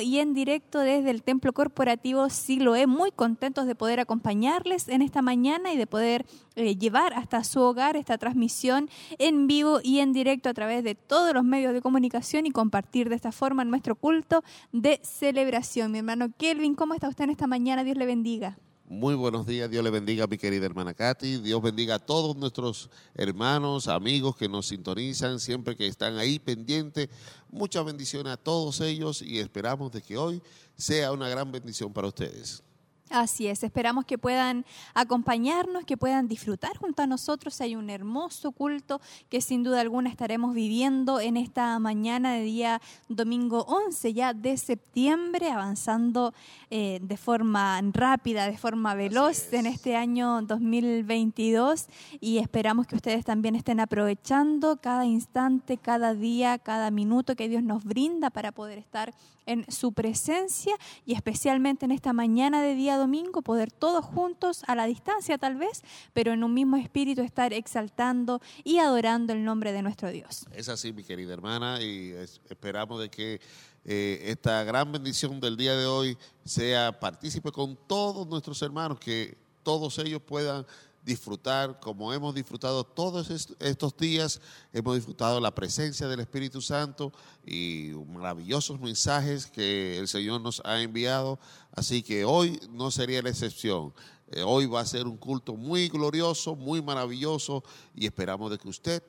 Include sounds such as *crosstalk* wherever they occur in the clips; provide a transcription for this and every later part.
y en directo desde el Templo Corporativo Siloé. Muy contentos de poder acompañarles en esta mañana y de poder eh, llevar hasta su hogar esta transmisión en vivo y en directo a través de todos los medios de comunicación y compartir de esta forma nuestro culto de celebración. Mi hermano Kelvin, ¿cómo está usted en esta mañana? Dios le bendiga. Muy buenos días, Dios le bendiga a mi querida hermana Katy, Dios bendiga a todos nuestros hermanos, amigos que nos sintonizan, siempre que están ahí pendientes. Muchas bendiciones a todos ellos y esperamos de que hoy sea una gran bendición para ustedes. Así es, esperamos que puedan acompañarnos, que puedan disfrutar junto a nosotros. Hay un hermoso culto que sin duda alguna estaremos viviendo en esta mañana de día domingo 11 ya de septiembre, avanzando eh, de forma rápida, de forma veloz en este año 2022 y esperamos que ustedes también estén aprovechando cada instante, cada día, cada minuto que Dios nos brinda para poder estar en su presencia y especialmente en esta mañana de día domingo poder todos juntos a la distancia tal vez, pero en un mismo espíritu estar exaltando y adorando el nombre de nuestro Dios. Es así, mi querida hermana, y esperamos de que eh, esta gran bendición del día de hoy sea partícipe con todos nuestros hermanos, que todos ellos puedan disfrutar como hemos disfrutado todos estos días, hemos disfrutado la presencia del Espíritu Santo y maravillosos mensajes que el Señor nos ha enviado. Así que hoy no sería la excepción. Eh, hoy va a ser un culto muy glorioso, muy maravilloso y esperamos de que usted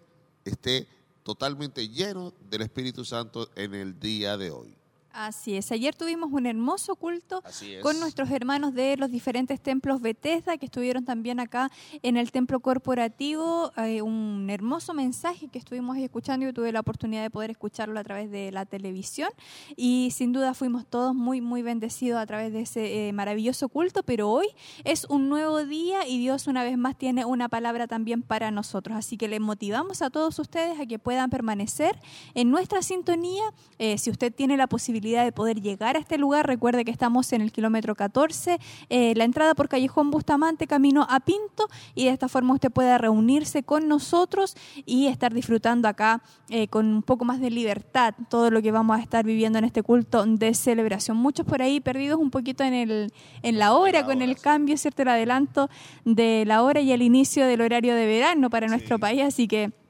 esté totalmente lleno del Espíritu Santo en el día de hoy. Así es. Ayer tuvimos un hermoso culto con nuestros hermanos de los diferentes templos Bethesda que estuvieron también acá en el templo corporativo. Eh, un hermoso mensaje que estuvimos escuchando. y tuve la oportunidad de poder escucharlo a través de la televisión y sin duda fuimos todos muy, muy bendecidos a través de ese eh, maravilloso culto. Pero hoy es un nuevo día y Dios una vez más tiene una palabra también para nosotros. Así que les motivamos a todos ustedes a que puedan permanecer en nuestra sintonía. Eh, si usted tiene la posibilidad de poder llegar a este lugar, recuerde que estamos en el kilómetro 14, eh, la entrada por Callejón Bustamante, camino a Pinto, y de esta forma usted pueda reunirse con nosotros y estar disfrutando acá eh, con un poco más de libertad todo lo que vamos a estar viviendo en este culto de celebración. Muchos por ahí perdidos un poquito en, el, en la hora, con el cambio, ¿cierto? El adelanto de la hora y el inicio del horario de verano para nuestro país, así que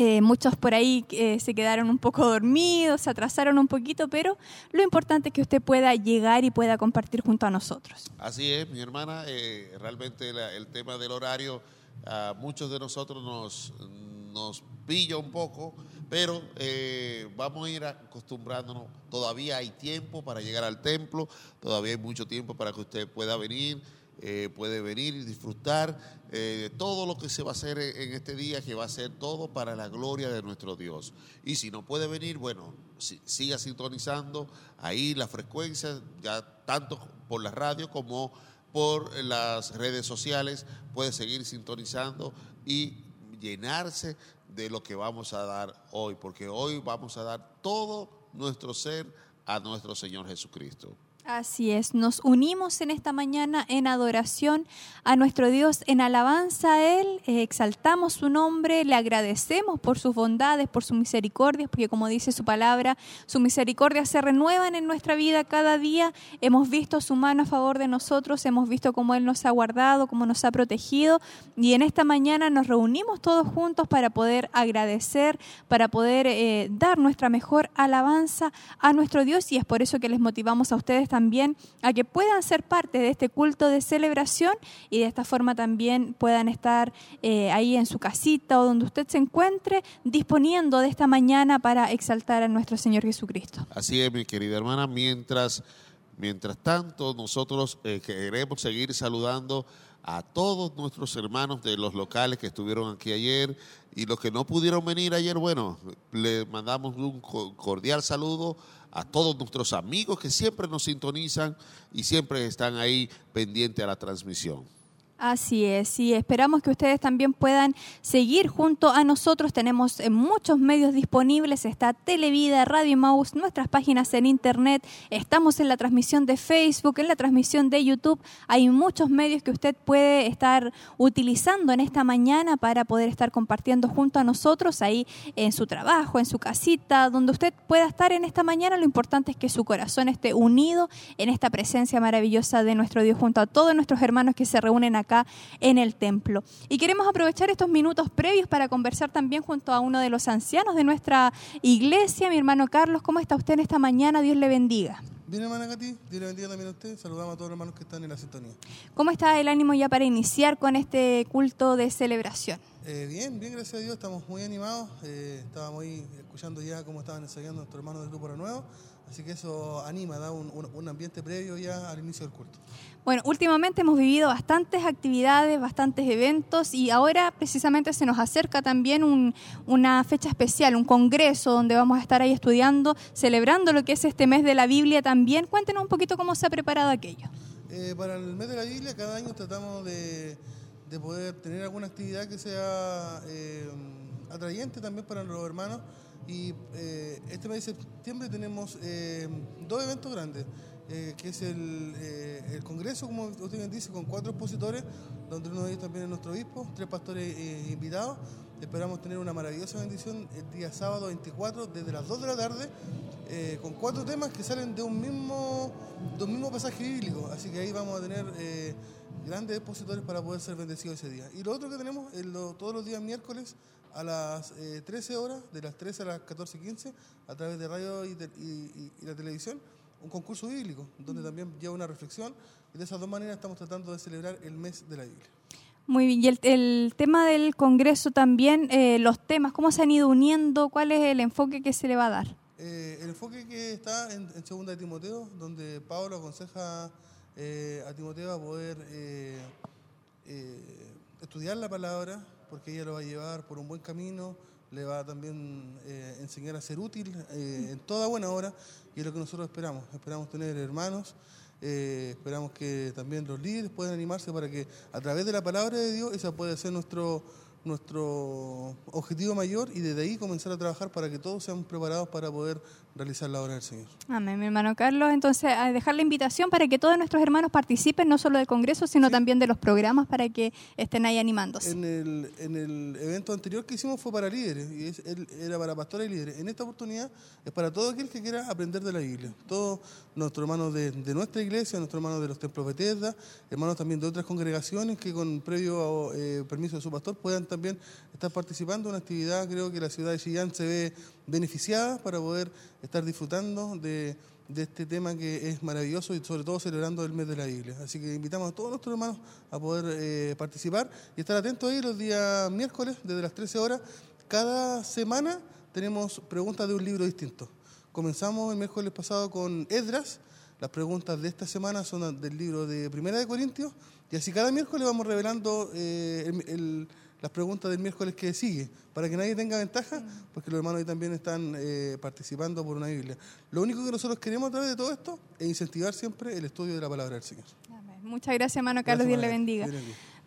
eh, muchos por ahí eh, se quedaron un poco dormidos, se atrasaron un poquito, pero lo importante es que usted pueda llegar y pueda compartir junto a nosotros. Así es, mi hermana, eh, realmente el tema del horario a muchos de nosotros nos, nos pilla un poco, pero vamos a ir acostumbrándonos. Todavía hay tiempo para llegar al templo, todavía hay mucho tiempo para que usted pueda venir eh, puede venir y disfrutar eh, todo lo que se va a hacer en este día, que va a ser todo para la gloria de nuestro Dios. Y si no puede venir, bueno, siga sintonizando ahí la frecuencia, ya tanto por la radio como por las redes sociales, puede seguir sintonizando y llenarse de lo que vamos a dar hoy, porque hoy vamos a dar todo nuestro ser a nuestro Señor Jesucristo. Así es, nos unimos en esta mañana en adoración a nuestro Dios, en alabanza a Él, eh, exaltamos su nombre, le agradecemos por sus bondades, por su misericordia, porque como dice su palabra, su misericordia se renuevan en nuestra vida cada día. Hemos visto su mano a favor de nosotros, hemos visto cómo Él nos ha guardado, cómo nos ha protegido. Y en esta mañana nos reunimos todos juntos para poder agradecer, para poder eh, dar nuestra mejor alabanza a nuestro Dios. Y es por eso que les motivamos a ustedes también también a que puedan ser parte de este culto de celebración y de esta forma también puedan estar eh, ahí en su casita o donde usted se encuentre disponiendo de esta mañana para exaltar a nuestro Señor Jesucristo. Así es, mi querida hermana, mientras, mientras tanto nosotros eh, queremos seguir saludando a todos nuestros hermanos de los locales que estuvieron aquí ayer y los que no pudieron venir ayer, bueno, le mandamos un cordial saludo a todos nuestros amigos que siempre nos sintonizan y siempre están ahí pendientes a la transmisión. Así es, y esperamos que ustedes también puedan seguir junto a nosotros. Tenemos eh, muchos medios disponibles, está Televida, Radio Mouse, nuestras páginas en internet, estamos en la transmisión de Facebook, en la transmisión de YouTube. Hay muchos medios que usted puede estar utilizando en esta mañana para poder estar compartiendo junto a nosotros ahí en su trabajo, en su casita, donde usted pueda estar en esta mañana. Lo importante es que su corazón esté unido en esta presencia maravillosa de nuestro Dios junto a todos nuestros hermanos que se reúnen acá acá en el templo. Y queremos aprovechar estos minutos previos para conversar también junto a uno de los ancianos de nuestra iglesia, mi hermano Carlos. ¿Cómo está usted en esta mañana? Dios le bendiga. Bien, hermana Katy, Dios le bendiga también a usted. Saludamos a todos los hermanos que están en la sintonía. ¿Cómo está el ánimo ya para iniciar con este culto de celebración? Eh, bien, bien, gracias a Dios, estamos muy animados. Eh, estábamos ahí escuchando ya cómo estaban ensayando nuestros hermanos del Grupo Renuevo. Así que eso anima, da un, un, ambiente previo ya al inicio del culto. Bueno, últimamente hemos vivido bastantes actividades, bastantes eventos y ahora precisamente se nos acerca también una fecha especial, un congreso donde vamos a estar ahí estudiando, celebrando lo que es este mes de la Biblia también. Cuéntenos un poquito cómo se ha preparado aquello. Eh, para el mes de la Biblia cada año tratamos de, poder tener alguna actividad que sea eh, atrayente también para los hermanos y eh, este mes de septiembre tenemos eh, dos eventos grandes, eh, que es el, el, Congreso, como usted bien dice, con cuatro expositores, donde uno de ellos también es nuestro obispo, tres pastores invitados. Esperamos tener una maravillosa bendición el día sábado 24, desde las 2 de la tarde, con cuatro temas que salen de un mismo, de un mismo pasaje bíblico. Así que ahí vamos a tener grandes expositores para poder ser bendecidos ese día. Y lo otro que tenemos es todos los días miércoles a las 13 eh, horas, de las 13 a las 14.15, a través de radio y, la televisión, un concurso bíblico, donde también lleva una reflexión. Y de esas dos maneras estamos tratando de celebrar el mes de la Biblia. Muy bien, y el, tema del Congreso también, eh, los temas, ¿cómo se han ido uniendo? ¿Cuál es el enfoque que se le va a dar? Eh, el enfoque que está en, en, Segunda de Timoteo, donde Pablo aconseja a Timoteo a poder estudiar la palabra, porque ella lo va a llevar por un buen camino, le va a también eh, enseñar a ser útil eh, en toda buena hora y es lo que nosotros esperamos. Esperamos tener hermanos, eh, esperamos que también los líderes puedan animarse para que a través de la palabra de Dios esa pueda ser nuestro nuestro objetivo mayor y desde ahí comenzar a trabajar para que todos seamos preparados para poder realizar la obra del Señor. Amén, mi hermano Carlos. Entonces, a dejar la invitación para que todos nuestros hermanos participen, no solo del Congreso, sino también de los programas para que estén ahí animándose. En el, en el evento anterior que hicimos fue para líderes, y es, era para pastores y líderes. En esta oportunidad es para todo aquel que quiera aprender de la Biblia. Todos nuestros hermanos de, nuestra iglesia, nuestros hermanos de los templos Bethesda, hermanos también de otras congregaciones que con previo eh, permiso de su pastor puedan también estar participando en una actividad. Creo que la ciudad de Chillán se ve beneficiada para poder estar disfrutando de, este tema que es maravilloso y sobre todo celebrando el mes de la Biblia. Así que invitamos a todos nuestros hermanos a poder eh, participar y estar atentos ahí los días miércoles desde las 13 horas. Cada semana tenemos preguntas de un libro distinto. Comenzamos el miércoles pasado con Edras. Las preguntas de esta semana son del libro de Primera de Corintios. Y así cada miércoles vamos revelando eh, el las preguntas del miércoles que sigue, para que nadie tenga ventaja, porque los hermanos ahí también están eh, participando por una Biblia. Lo único que nosotros queremos a través de todo esto es incentivar siempre el estudio de la palabra del Señor. Muchas gracias, hermano Carlos. Dios le bendiga.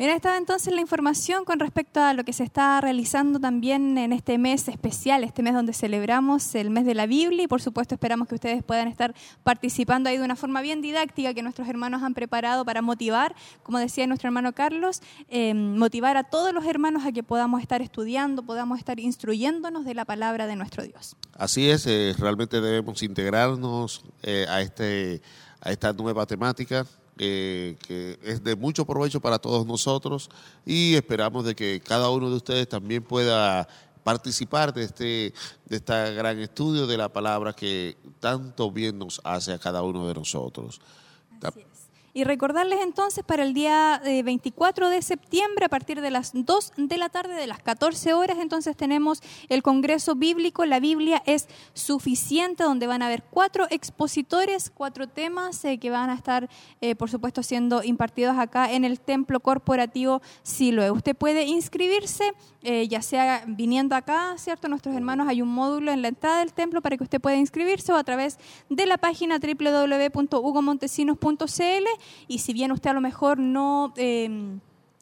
Mira, estaba entonces la información con respecto a lo que se está realizando también en este mes especial, este mes donde celebramos el mes de la Biblia y por supuesto esperamos que ustedes puedan estar participando ahí de una forma bien didáctica que nuestros hermanos han preparado para motivar, como decía nuestro hermano Carlos, eh, motivar a todos los hermanos a que podamos estar estudiando, podamos estar instruyéndonos de la palabra de nuestro Dios. Así es, eh, realmente debemos integrarnos eh, a, este, a esta nueva temática que es de mucho provecho para todos nosotros y esperamos de que cada uno de ustedes también pueda participar de este de este gran estudio de la palabra que tanto bien nos hace a cada uno de nosotros. Y recordarles entonces para el día 24 eh, de septiembre, a partir de las 2 de la tarde, de las 14 horas, entonces tenemos el Congreso Bíblico. La Biblia es suficiente, donde van a haber cuatro expositores, cuatro temas eh, que van a estar, eh, por supuesto, siendo impartidos acá en el Templo Corporativo Siloe. Usted puede inscribirse, ya sea viniendo acá, ¿cierto? Nuestros hermanos, hay un módulo en la entrada del templo para que usted pueda inscribirse o a través de la página www.hugomontesinos.cl y si bien usted a lo mejor no... Em,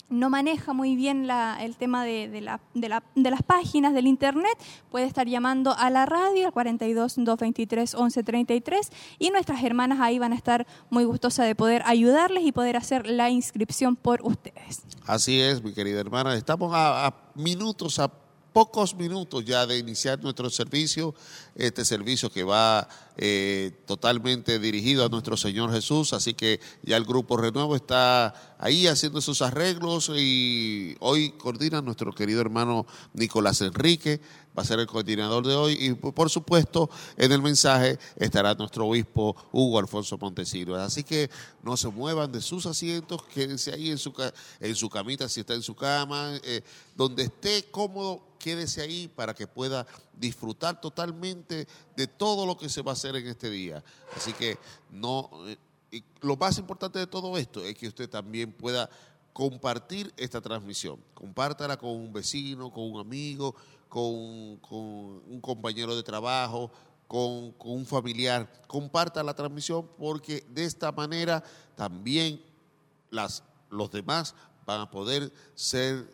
no maneja muy bien el tema de, las páginas del internet, puede estar llamando a la radio al 42 223 1133 y nuestras hermanas ahí van a estar muy gustosas de poder ayudarles y poder hacer la inscripción por ustedes. Así es, mi querida hermana. Estamos a, a minutos, a pocos minutos ya de iniciar nuestro servicio, este servicio que va eh, totalmente dirigido a nuestro Señor Jesús, así que ya el grupo Renuevo está ahí haciendo sus arreglos y hoy coordina nuestro querido hermano Nicolás Enrique, va a ser el coordinador de hoy y por supuesto en el mensaje estará nuestro obispo Hugo Alfonso Montesinos. Así que no se muevan de sus asientos, quédense ahí en su, en su camita si está en su cama, eh, donde esté cómodo, quédese ahí para que pueda disfrutar totalmente de todo lo que se va a hacer en este día. Así que no, eh, lo más importante de todo esto es que usted también pueda compartir esta transmisión. Compártala con un vecino, con un amigo, con, un compañero de trabajo, con, con, un familiar. Comparta la transmisión porque de esta manera también las, los demás van a poder ser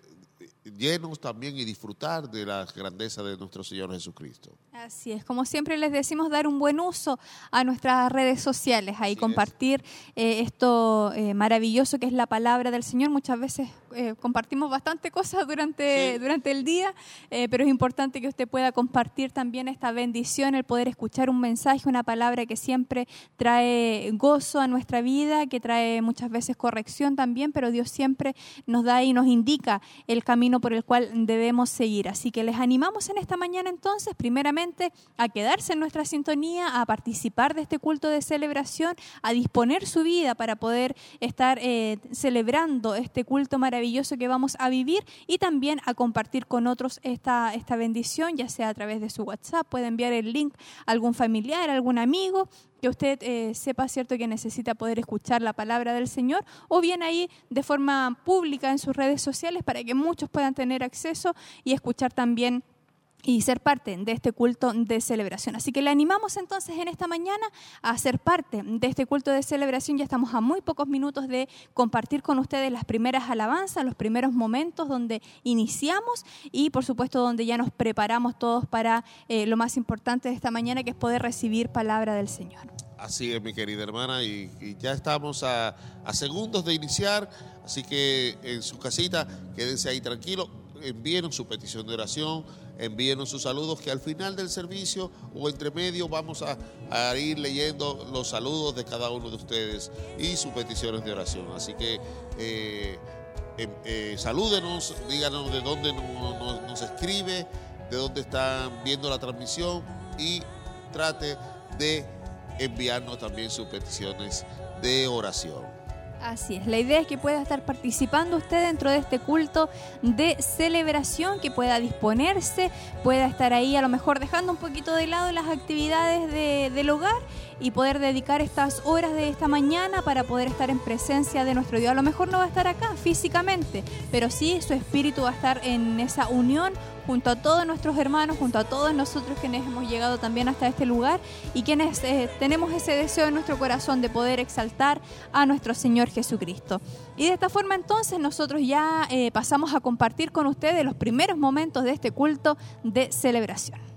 llenos también y disfrutar de la grandeza de nuestro Señor Jesucristo. Así es, como siempre les decimos, dar un buen uso a nuestras redes sociales, ahí compartir eh, esto eh, maravilloso que es la palabra del Señor. Muchas veces eh, compartimos bastante cosas durante, durante el día, pero es importante que usted pueda compartir también esta bendición, el poder escuchar un mensaje, una palabra que siempre trae gozo a nuestra vida, que trae muchas veces corrección también, pero Dios siempre nos da y nos indica el camino por el cual debemos seguir. Así que les animamos en esta mañana entonces, primeramente, a quedarse en nuestra sintonía, a participar de este culto de celebración, a disponer su vida para poder estar eh, celebrando este culto maravilloso que vamos a vivir y también a compartir con otros esta, esta bendición, ya sea a través de su WhatsApp, puede enviar el link a algún familiar, a algún amigo que usted eh, sepa cierto que necesita poder escuchar la palabra del Señor, o bien ahí de forma pública en sus redes sociales para que muchos puedan tener acceso y escuchar también y ser parte de este culto de celebración. Así que le animamos entonces en esta mañana a ser parte de este culto de celebración. Ya estamos a muy pocos minutos de compartir con ustedes las primeras alabanzas, los primeros momentos donde iniciamos y por supuesto donde ya nos preparamos todos para eh, lo más importante de esta mañana que es poder recibir palabra del Señor. Así es, mi querida hermana, y, ya estamos a, segundos de iniciar, así que en su casita quédense ahí tranquilos, envíenos su petición de oración envíenos sus saludos que al final del servicio o entre medio vamos a, ir leyendo los saludos de cada uno de ustedes y sus peticiones de oración. Así que eh, em, eh, salúdenos, díganos de dónde nos escribe, de dónde están viendo la transmisión y trate de enviarnos también sus peticiones de oración. Así es, la idea es que pueda estar participando usted dentro de este culto de celebración, que pueda disponerse, pueda estar ahí a lo mejor dejando un poquito de lado las actividades del hogar y poder dedicar estas horas de esta mañana para poder estar en presencia de nuestro Dios. A lo mejor no va a estar acá físicamente, pero sí su espíritu va a estar en esa unión junto a todos nuestros hermanos, junto a todos nosotros quienes hemos llegado también hasta este lugar y quienes eh, tenemos ese deseo en nuestro corazón de poder exaltar a nuestro Señor Jesucristo. Y de esta forma entonces nosotros ya eh, pasamos a compartir con ustedes los primeros momentos de este culto de celebración.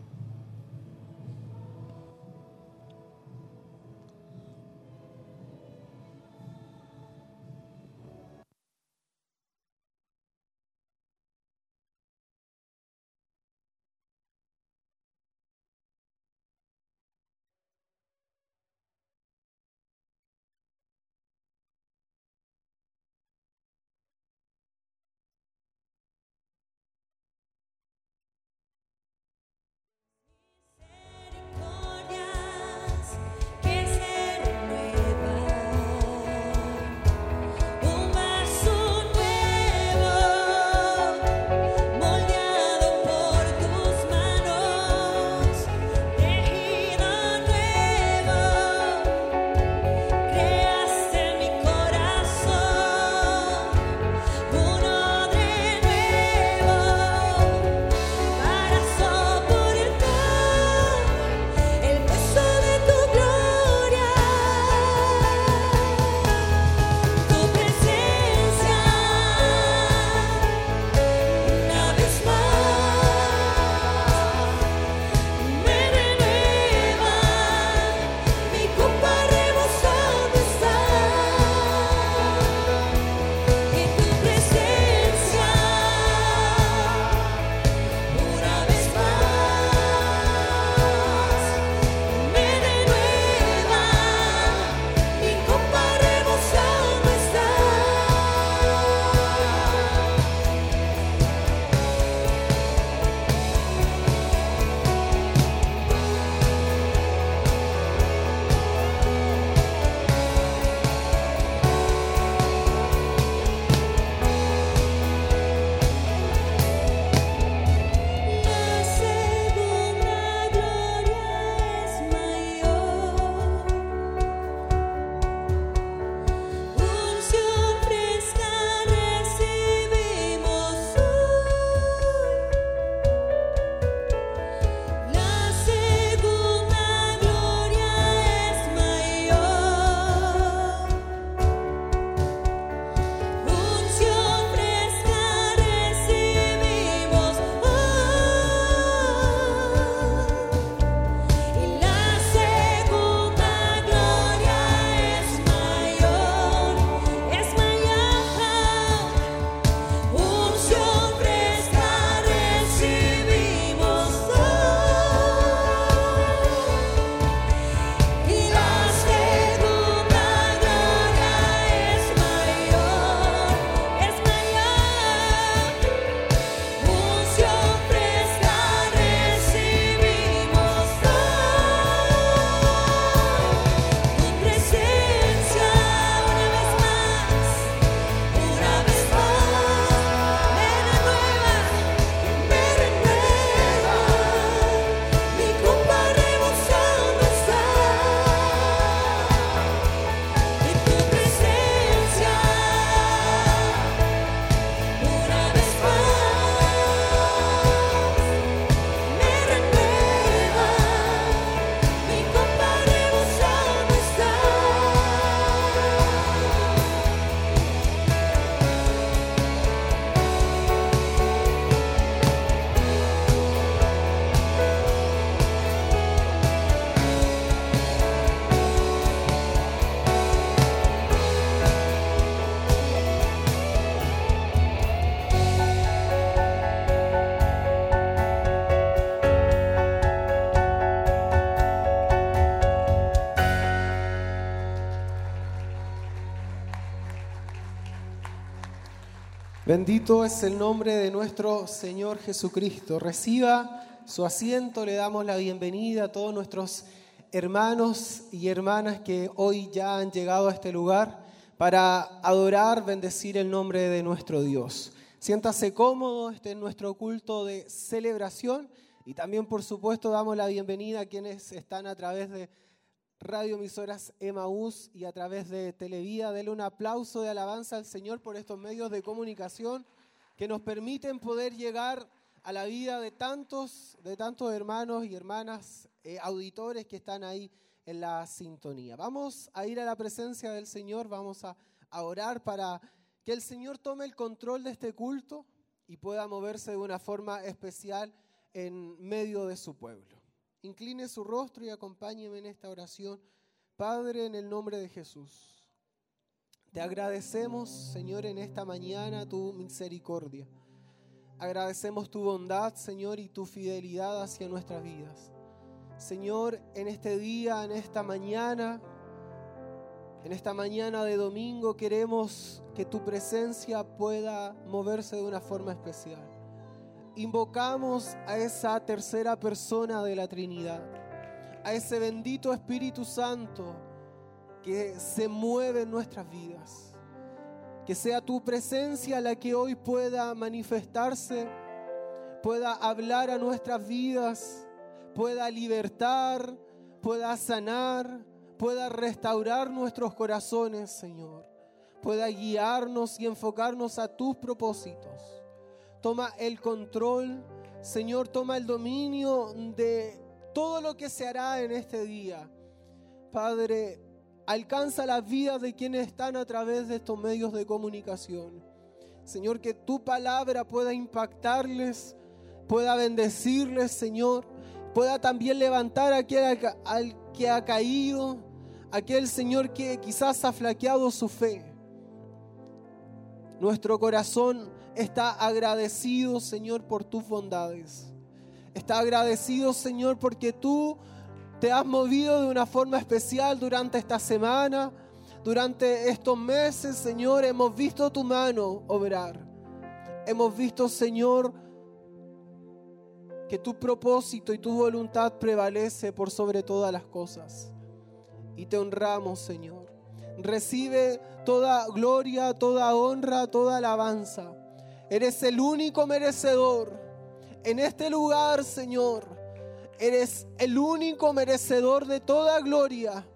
Bendito es el nombre de nuestro Señor Jesucristo. Reciba su asiento, le damos la bienvenida a todos nuestros hermanos y hermanas que hoy ya han llegado a este lugar para adorar, bendecir el nombre de nuestro Dios. Siéntase cómodo, este es nuestro culto de celebración y también por supuesto damos la bienvenida a quienes están a través de radioemisoras Emaús y a través de Televida. Dele un aplauso de alabanza al Señor por estos medios de comunicación que nos permiten poder llegar a la vida de tantos, de tantos hermanos y hermanas eh, auditores que están ahí en la sintonía. Vamos a ir a la presencia del Señor, vamos a orar para que el Señor tome el control de este culto y pueda moverse de una forma especial en medio de su pueblo. Incline su rostro y acompáñeme en esta oración. Padre, en el nombre de Jesús, te agradecemos, Señor, en esta mañana tu misericordia. Agradecemos tu bondad, Señor, y tu fidelidad hacia nuestras vidas. Señor, en este día, en esta mañana, en esta mañana de domingo, queremos que tu presencia pueda moverse de una forma especial invocamos a esa tercera persona de la Trinidad, a ese bendito Espíritu Santo que se mueve en nuestras vidas. Que sea tu presencia la que hoy pueda manifestarse, pueda hablar a nuestras vidas, pueda libertar, pueda sanar, pueda restaurar nuestros corazones, Señor. Pueda guiarnos y enfocarnos a tus propósitos toma el control, Señor, toma el dominio de todo lo que se hará en este día. Padre, alcanza la vida de quienes están a través de estos medios de comunicación. Señor, que tu palabra pueda impactarles, pueda bendecirles, Señor, pueda también levantar a aquel al que ha caído, aquel Señor que quizás ha flaqueado su fe. Nuestro corazón está agradecido, Señor, por tus bondades. Está agradecido, Señor, porque tú te has movido de una forma especial durante esta semana, durante estos meses, Señor. Hemos visto tu mano obrar. Hemos visto, Señor, que tu propósito y tu voluntad prevalece por sobre todas las cosas. Y te honramos, Señor. Recibe toda gloria, toda honra, toda alabanza. Eres el único merecedor en este lugar, Señor. Eres el único merecedor de toda gloria.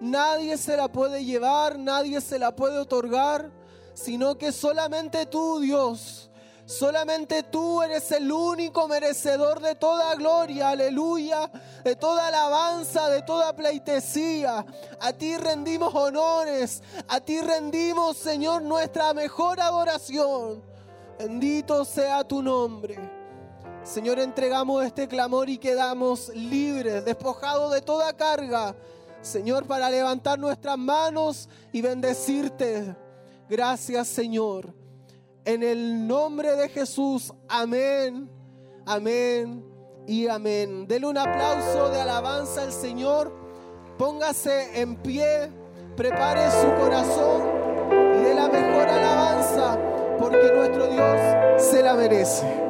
Nadie se la puede llevar, nadie se la puede otorgar, sino que solamente tú, Dios. Solamente tú eres el único merecedor de toda gloria, aleluya, de toda alabanza, de toda pleitesía. A ti rendimos honores, a ti rendimos, Señor, nuestra mejor adoración. Bendito sea tu nombre. Señor, entregamos este clamor y quedamos libres, despojados de toda carga. Señor, para levantar nuestras manos y bendecirte. Gracias, Señor. En el nombre de Jesús, amén, amén y amén. Dele un aplauso de alabanza al Señor. Póngase en pie, prepare su corazón y dé la mejor alabanza porque nuestro Dios se la merece.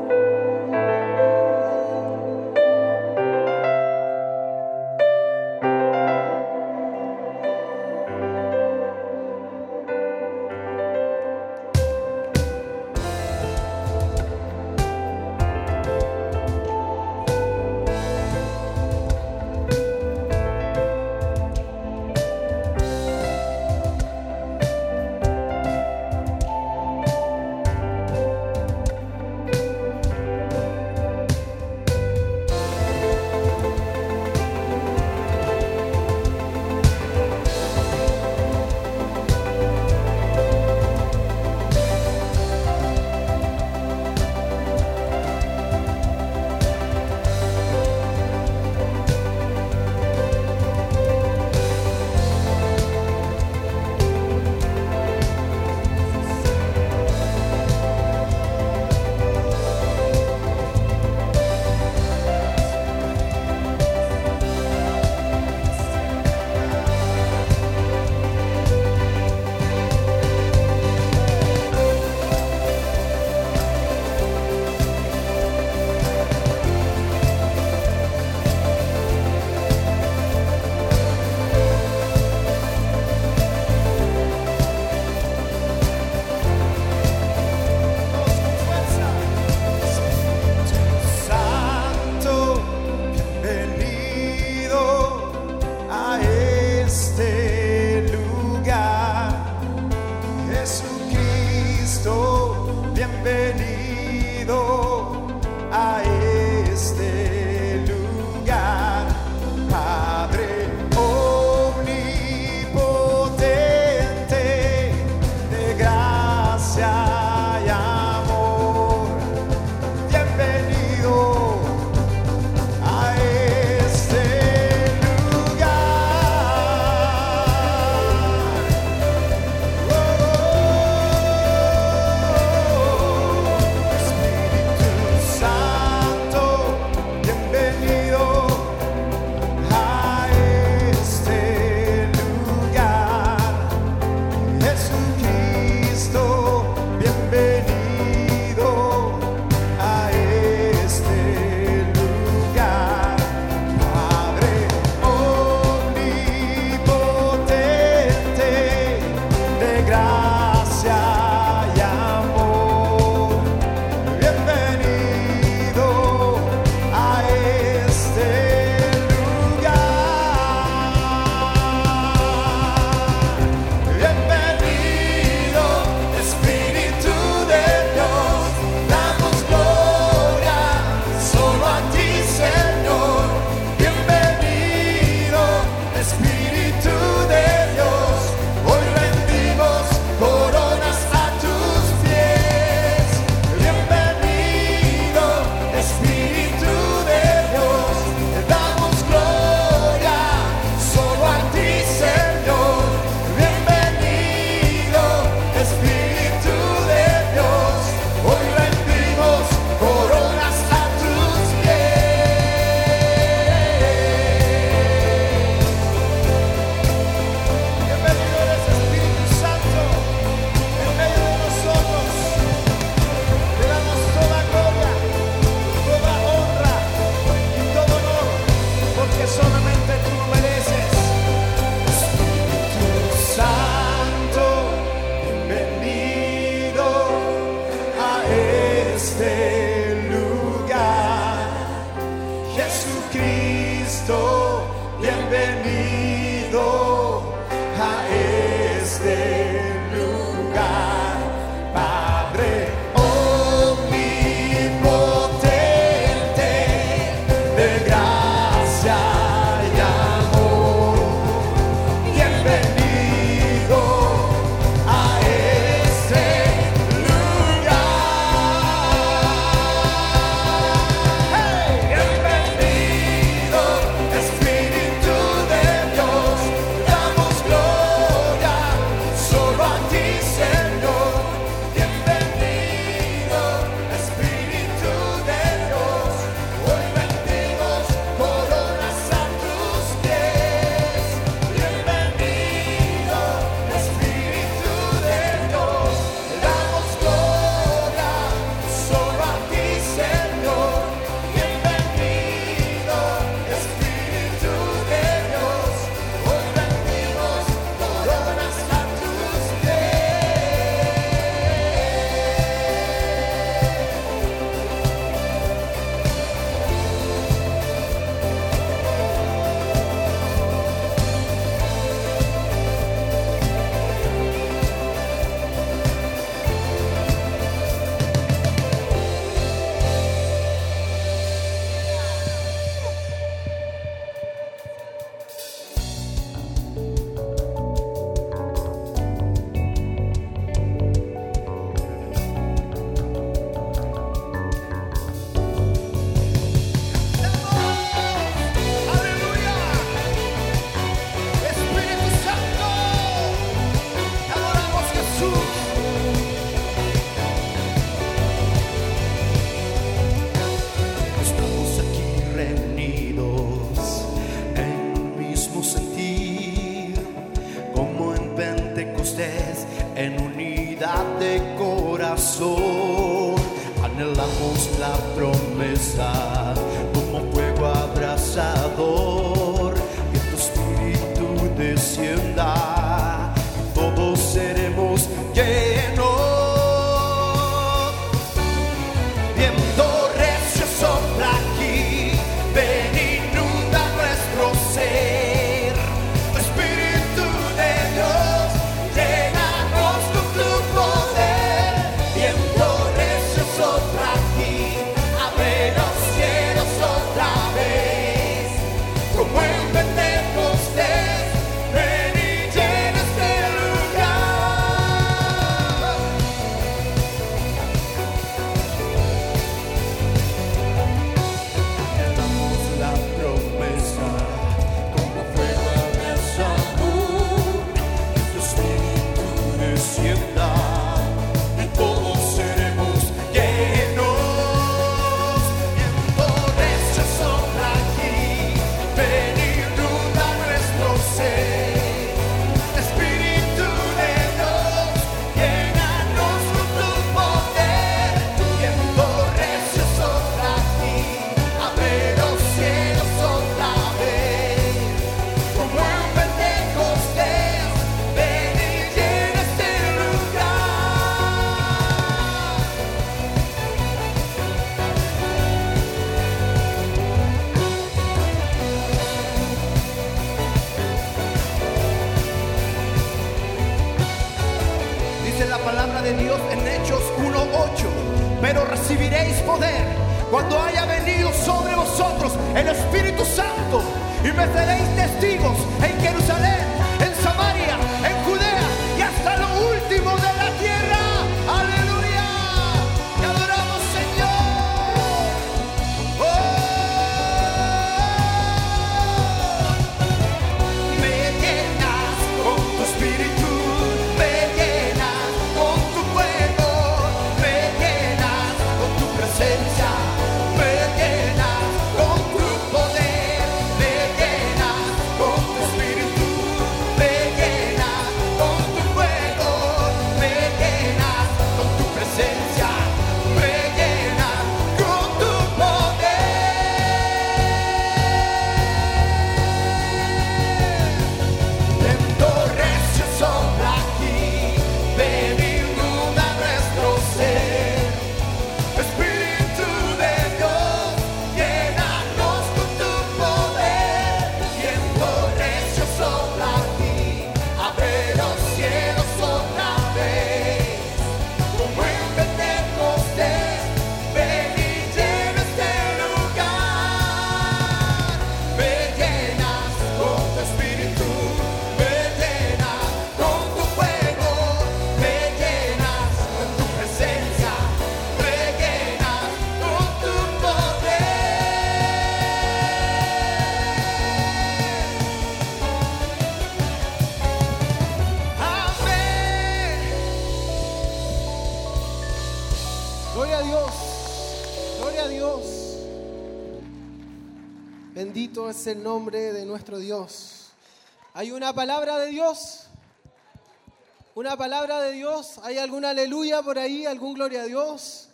Es el nombre de nuestro Dios. ¿Hay una palabra de Dios? ¿Una palabra de Dios? ¿Hay alguna aleluya por ahí? ¿Algún gloria a Dios?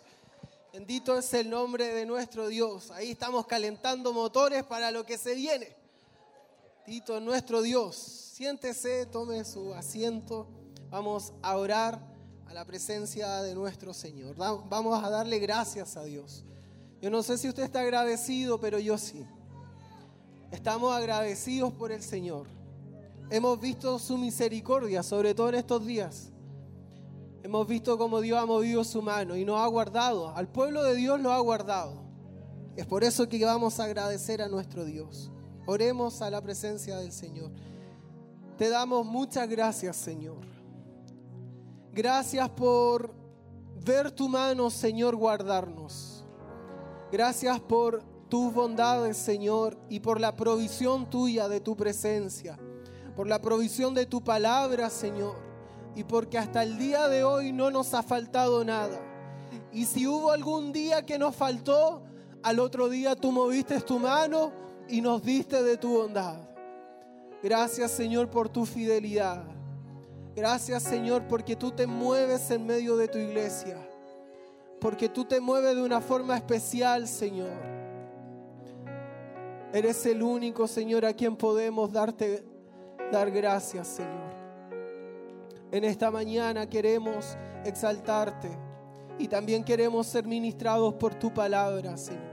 Bendito es el nombre de nuestro Dios. Ahí estamos calentando motores para lo que se viene. Bendito nuestro Dios. Siéntese, tome su asiento. Vamos a orar a la presencia de nuestro Señor. Vamos a darle gracias a Dios. Yo no sé si usted está agradecido, pero yo sí. Estamos agradecidos por el Señor. Hemos visto su misericordia, sobre todo en estos días. Hemos visto cómo Dios ha movido su mano y nos ha guardado. Al pueblo de Dios lo ha guardado. Es por eso que vamos a agradecer a nuestro Dios. Oremos a la presencia del Señor. Te damos muchas gracias, Señor. Gracias por ver tu mano, Señor, guardarnos. Gracias por tus bondades, Señor, y por la provisión tuya de tu presencia, por la provisión de tu palabra, Señor, y porque hasta el día de hoy no nos ha faltado nada. Y si hubo algún día que nos faltó, al otro día tú moviste tu mano y nos diste de tu bondad. Gracias, Señor, por tu fidelidad. Gracias Señor porque tú te mueves en medio de tu iglesia. Porque tú te mueves de una forma especial, Señor. Eres el único, Señor, a quien podemos darte dar gracias, Señor. En esta mañana queremos exaltarte y también queremos ser ministrados por tu palabra, Señor.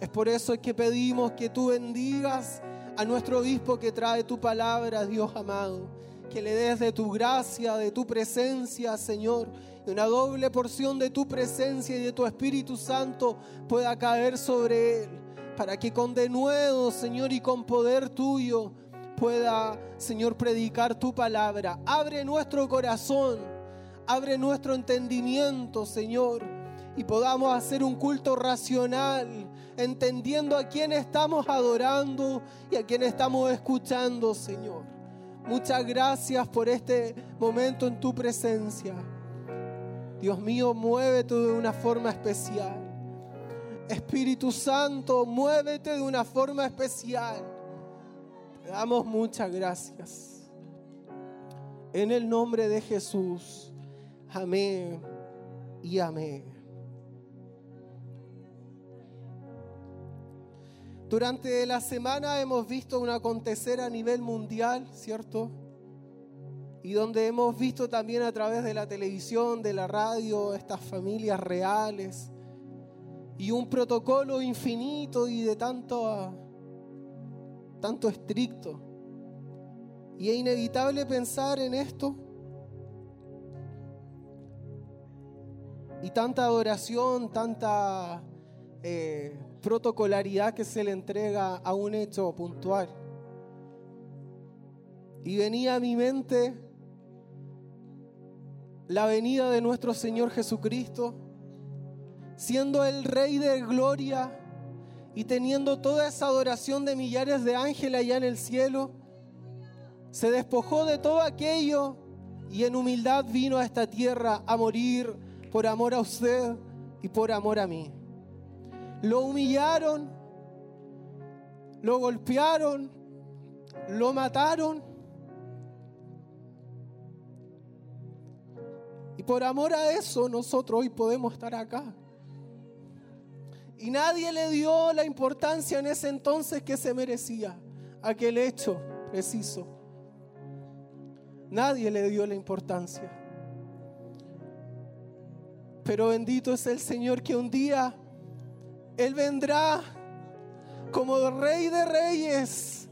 Es por eso que pedimos que tú bendigas a nuestro obispo que trae tu palabra, Dios amado. Que le des de tu gracia, de tu presencia, Señor. Y una doble porción de tu presencia y de tu Espíritu Santo pueda caer sobre él. Para que con denuedo, Señor, y con poder tuyo pueda, Señor, predicar tu palabra. Abre nuestro corazón, abre nuestro entendimiento, Señor, y podamos hacer un culto racional, entendiendo a quién estamos adorando y a quién estamos escuchando, Señor. Muchas gracias por este momento en tu presencia. Dios mío, muévete de una forma especial. Espíritu Santo, muévete de una forma especial damos muchas gracias. En el nombre de Jesús. Amén y amén. Durante la semana hemos visto un acontecer a nivel mundial, ¿cierto? Y donde hemos visto también a través de la televisión, de la radio, estas familias reales. Y un protocolo infinito y de tanto tanto estricto. Y es inevitable pensar en esto. Y tanta adoración, tanta eh, protocolaridad que se le entrega a un hecho puntual. Y venía a mi mente la venida de nuestro Señor Jesucristo, siendo el Rey de Gloria y teniendo toda esa adoración de millares de ángeles allá en el cielo, se despojó de todo aquello y en humildad vino a esta tierra a morir por amor a usted y por amor a mí. Lo humillaron, lo golpearon, lo mataron. Y por amor a eso nosotros hoy podemos estar acá. Y nadie le dio la importancia en ese entonces que se merecía, aquel hecho preciso. Nadie le dio la importancia. Pero bendito es el Señor que un día Él vendrá como Rey de Reyes,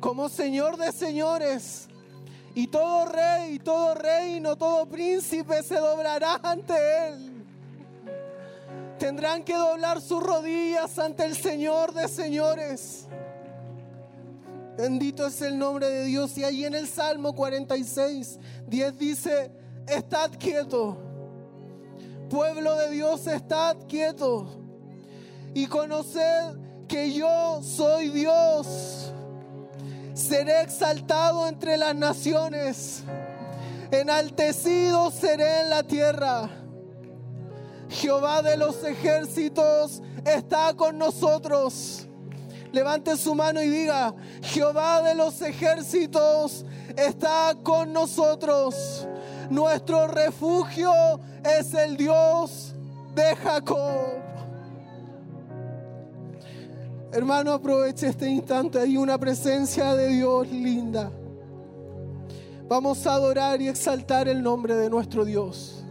como Señor de Señores. Y todo rey, todo reino, todo príncipe se doblará ante Él tendrán que doblar sus rodillas ante el Señor de señores. Bendito es el nombre de Dios. Y ahí en el Salmo 46, 10 dice, estad quieto. Pueblo de Dios, estad quieto. Y conoced que yo soy Dios. Seré exaltado entre las naciones. Enaltecido seré en la tierra. Jehová de los ejércitos está con nosotros. Levante su mano y diga, Jehová de los ejércitos está con nosotros. Nuestro refugio es el Dios de Jacob. Hermano, aproveche este instante. Hay una presencia de Dios linda. Vamos a adorar y exaltar el nombre de nuestro Dios.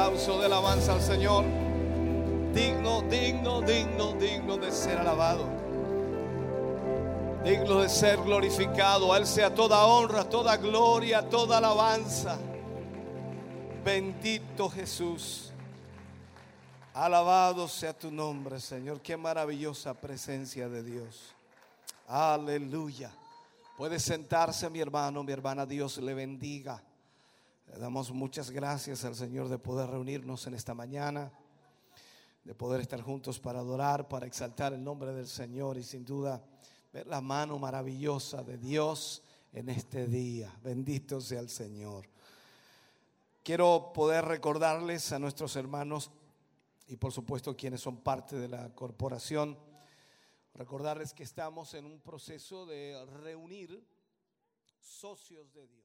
Aplauso de alabanza al Señor. Digno, digno, digno, digno de ser alabado. Digno de ser glorificado. A Él sea toda honra, toda gloria, toda alabanza. Bendito Jesús. Alabado sea tu nombre, Señor. Qué maravillosa presencia de Dios. Aleluya. Puede sentarse mi hermano, mi hermana. Dios le bendiga. Damos muchas gracias al Señor de poder reunirnos en esta mañana, de poder estar juntos para adorar, para exaltar el nombre del Señor y sin duda ver la mano maravillosa de Dios en este día. Bendito sea el Señor. Quiero poder recordarles a nuestros hermanos y por supuesto quienes son parte de la corporación, recordarles que estamos en un proceso de reunir socios de Dios.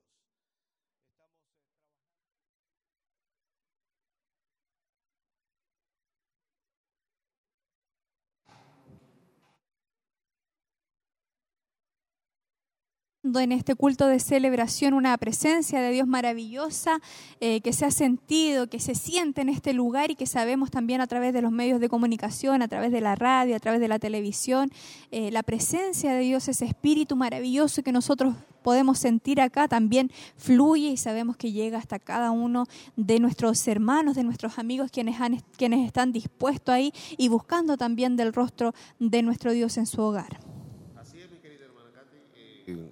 En este culto de celebración una presencia de Dios maravillosa eh, que se ha sentido, que se siente en este lugar y que sabemos también a través de los medios de comunicación, a través de la radio, a través de la televisión, eh, la presencia de Dios, ese espíritu maravilloso que nosotros podemos sentir acá también fluye y sabemos que llega hasta cada uno de nuestros hermanos, de nuestros amigos quienes, han, quienes están dispuestos ahí y buscando también del rostro de nuestro Dios en su hogar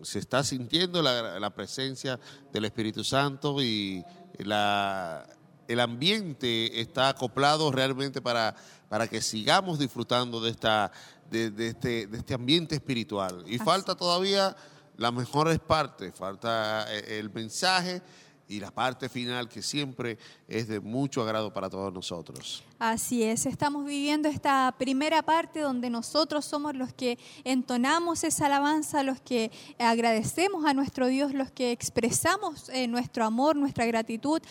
se está sintiendo la, presencia del Espíritu Santo y la, el ambiente está acoplado realmente para, para que sigamos disfrutando de, esta, de, este, de este ambiente espiritual. Y falta todavía las mejores partes, falta eh, el mensaje y la parte final que siempre es de mucho agrado para todos nosotros. Así es, estamos viviendo esta primera parte donde nosotros somos los que entonamos esa alabanza, los que agradecemos a nuestro Dios, los que expresamos eh, nuestro amor, nuestra gratitud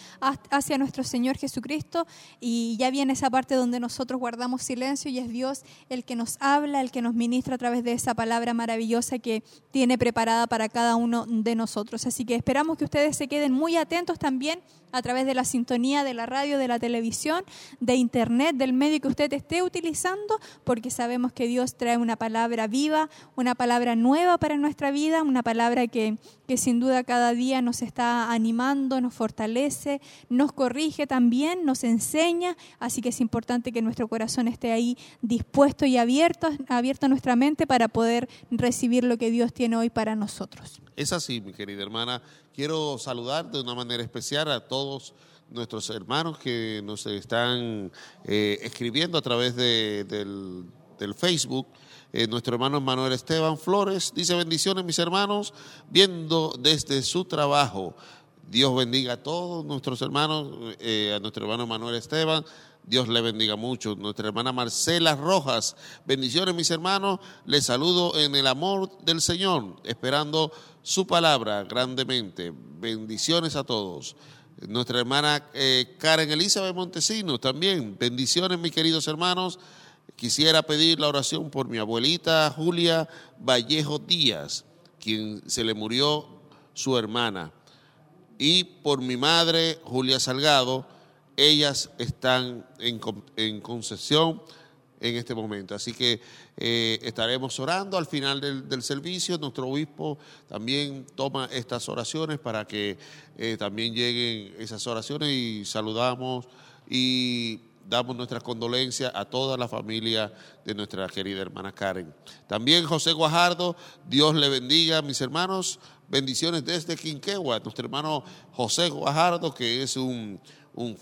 hacia nuestro Señor Jesucristo y ya viene esa parte donde nosotros guardamos silencio y es Dios el que nos habla, el que nos ministra a través de esa palabra maravillosa que tiene preparada para cada uno de nosotros. Así que esperamos que ustedes se queden muy atentos también a través de la sintonía de la radio, de la televisión, de internet, del medio que usted esté utilizando, porque sabemos que Dios trae una palabra viva, una palabra nueva para nuestra vida, una palabra que, que sin duda cada día nos está animando, nos fortalece, nos corrige también, nos enseña, así que es importante que nuestro corazón esté ahí dispuesto y abierto, abierto nuestra mente para poder recibir lo que Dios tiene hoy para nosotros. Es así, mi querida hermana. Quiero saludar de una manera especial a todos nuestros hermanos que nos están eh, escribiendo a través de, del, Facebook. Eh, nuestro hermano Manuel Esteban Flores dice bendiciones mis hermanos, viendo desde su trabajo. Dios bendiga a todos nuestros hermanos, eh, a nuestro hermano Manuel Esteban, Dios le bendiga mucho. Nuestra hermana Marcela Rojas, bendiciones mis hermanos, les saludo en el amor del Señor, esperando su palabra grandemente. Bendiciones a todos. Nuestra hermana eh, Karen Elizabeth Montesinos también. Bendiciones, mis queridos hermanos. Quisiera pedir la oración por mi abuelita Julia Vallejo Díaz, quien se le murió su hermana, y por mi madre Julia Salgado. Ellas están en, en concesión en este momento. Así que eh, estaremos orando al final del, servicio. Nuestro obispo también toma estas oraciones para que eh, también lleguen esas oraciones y saludamos y damos nuestras condolencias a toda la familia de nuestra querida hermana Karen. También José Guajardo, Dios le bendiga, mis hermanos. Bendiciones desde Quinquegua, nuestro hermano José Guajardo, que es un,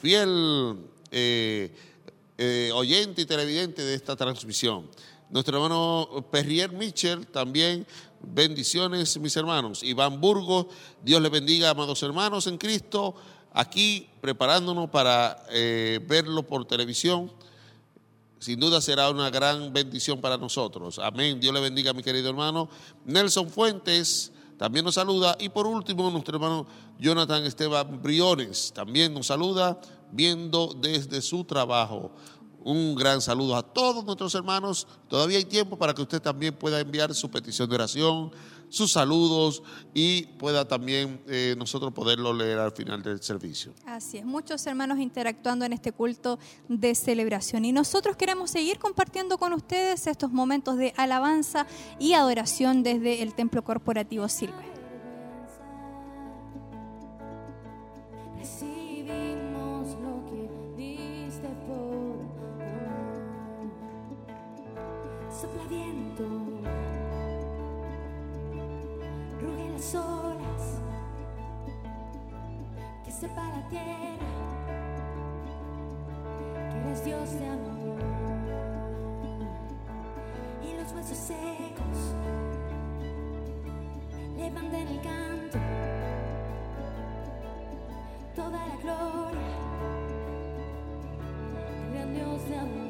fiel eh, eh, oyente y televidente de esta transmisión. Nuestro hermano Perrier Mitchell también, bendiciones mis hermanos. Iván Burgos, Dios le bendiga, amados hermanos en Cristo, aquí preparándonos para eh, verlo por televisión. Sin duda será una gran bendición para nosotros. Amén. Dios le bendiga, mi querido hermano. Nelson Fuentes también nos saluda. Y por último, nuestro hermano Jonathan Esteban Briones también nos saluda viendo desde su trabajo. Un gran saludo a todos nuestros hermanos. Todavía hay tiempo para que usted también pueda enviar su petición de oración, sus saludos y pueda también eh, nosotros poderlo leer al final del servicio. Así es, muchos hermanos interactuando en este culto de celebración y nosotros queremos seguir compartiendo con ustedes estos momentos de alabanza y adoración desde el Templo Corporativo Silva. las horas que separa tierra, que eres Dios de amor y los huesos secos levanten el canto, toda la gloria, gran Dios de amor.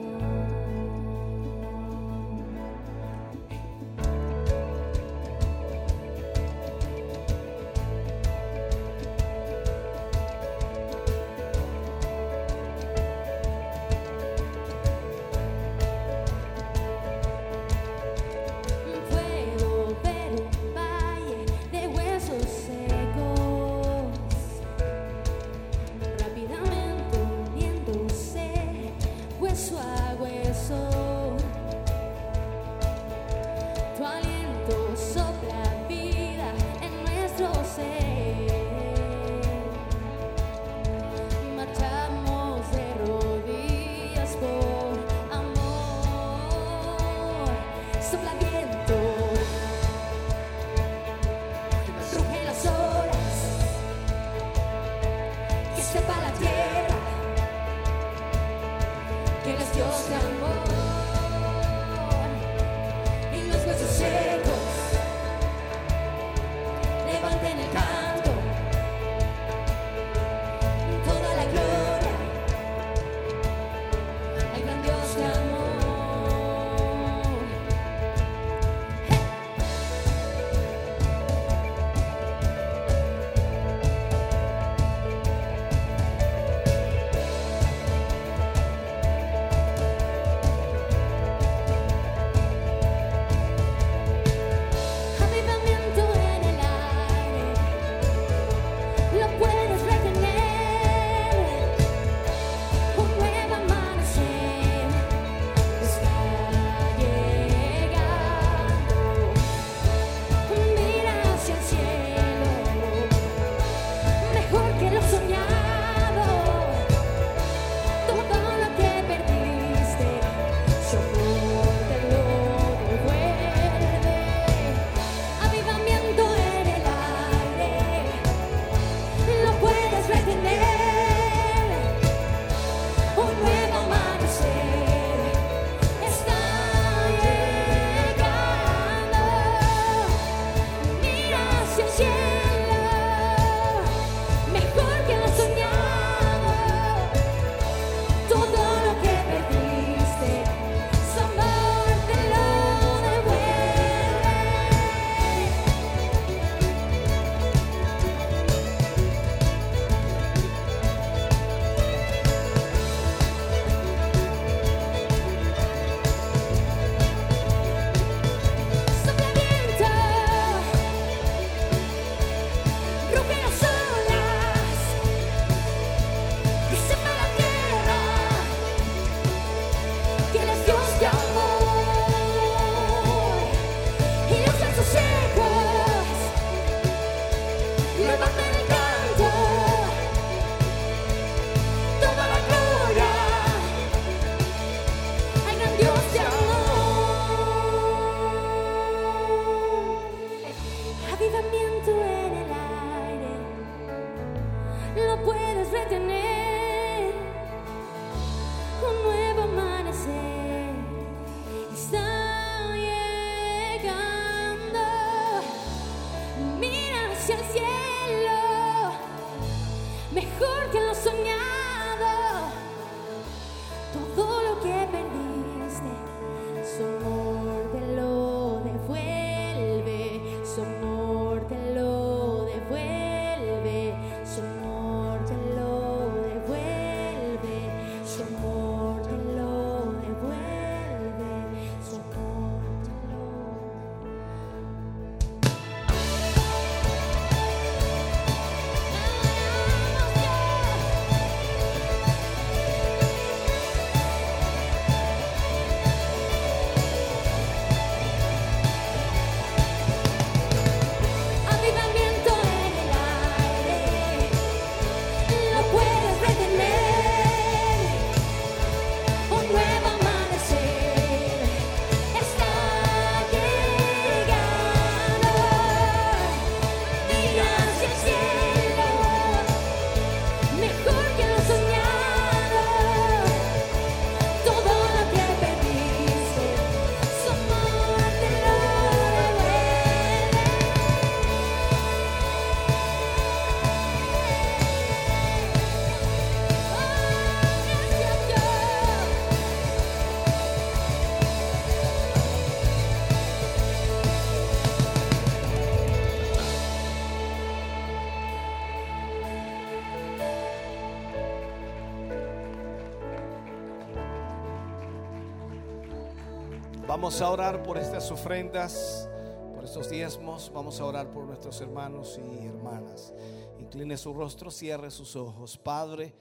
Vamos a orar por estas ofrendas, por estos diezmos. Vamos a orar por nuestros hermanos y hermanas. Incline su rostro, cierre sus ojos. Padre,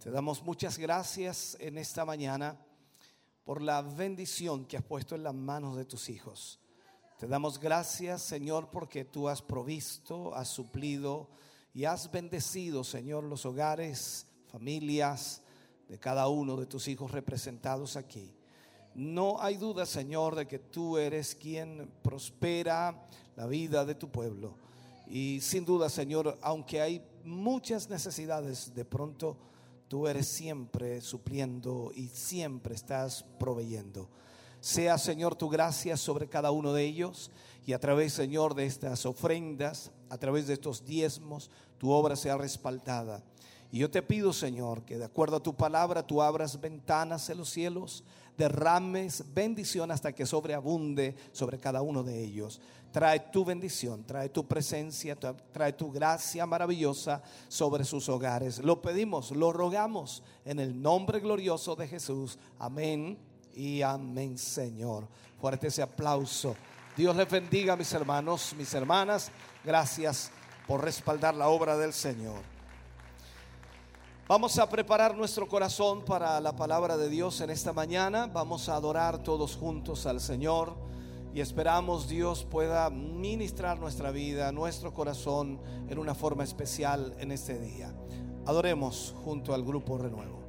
te damos muchas gracias en esta mañana por la bendición que has puesto en las manos de tus hijos. Te damos gracias, Señor, porque tú has provisto, has suplido y has bendecido, Señor, los hogares, familias de cada uno de tus hijos representados aquí. No hay duda, Señor, de que tú eres quien prospera la vida de tu pueblo. Y sin duda, Señor, aunque hay muchas necesidades, de pronto tú eres siempre supliendo y siempre estás proveyendo. Sea, Señor, tu gracia sobre cada uno de ellos y a través, Señor, de estas ofrendas, a través de estos diezmos, tu obra sea respaldada. Y yo te pido, Señor, que de acuerdo a tu palabra tú abras ventanas en los cielos, derrames bendición hasta que sobreabunde sobre cada uno de ellos. Trae tu bendición, trae tu presencia, trae tu gracia maravillosa sobre sus hogares. Lo pedimos, lo rogamos en el nombre glorioso de Jesús. Amén y amén, Señor. Fuerte ese aplauso. Dios les bendiga, mis hermanos, mis hermanas. Gracias por respaldar la obra del Señor. Vamos a preparar nuestro corazón para la palabra de Dios en esta mañana. Vamos a adorar todos juntos al Señor y esperamos Dios pueda ministrar nuestra vida, nuestro corazón en una forma especial en este día. Adoremos junto al grupo Renuevo.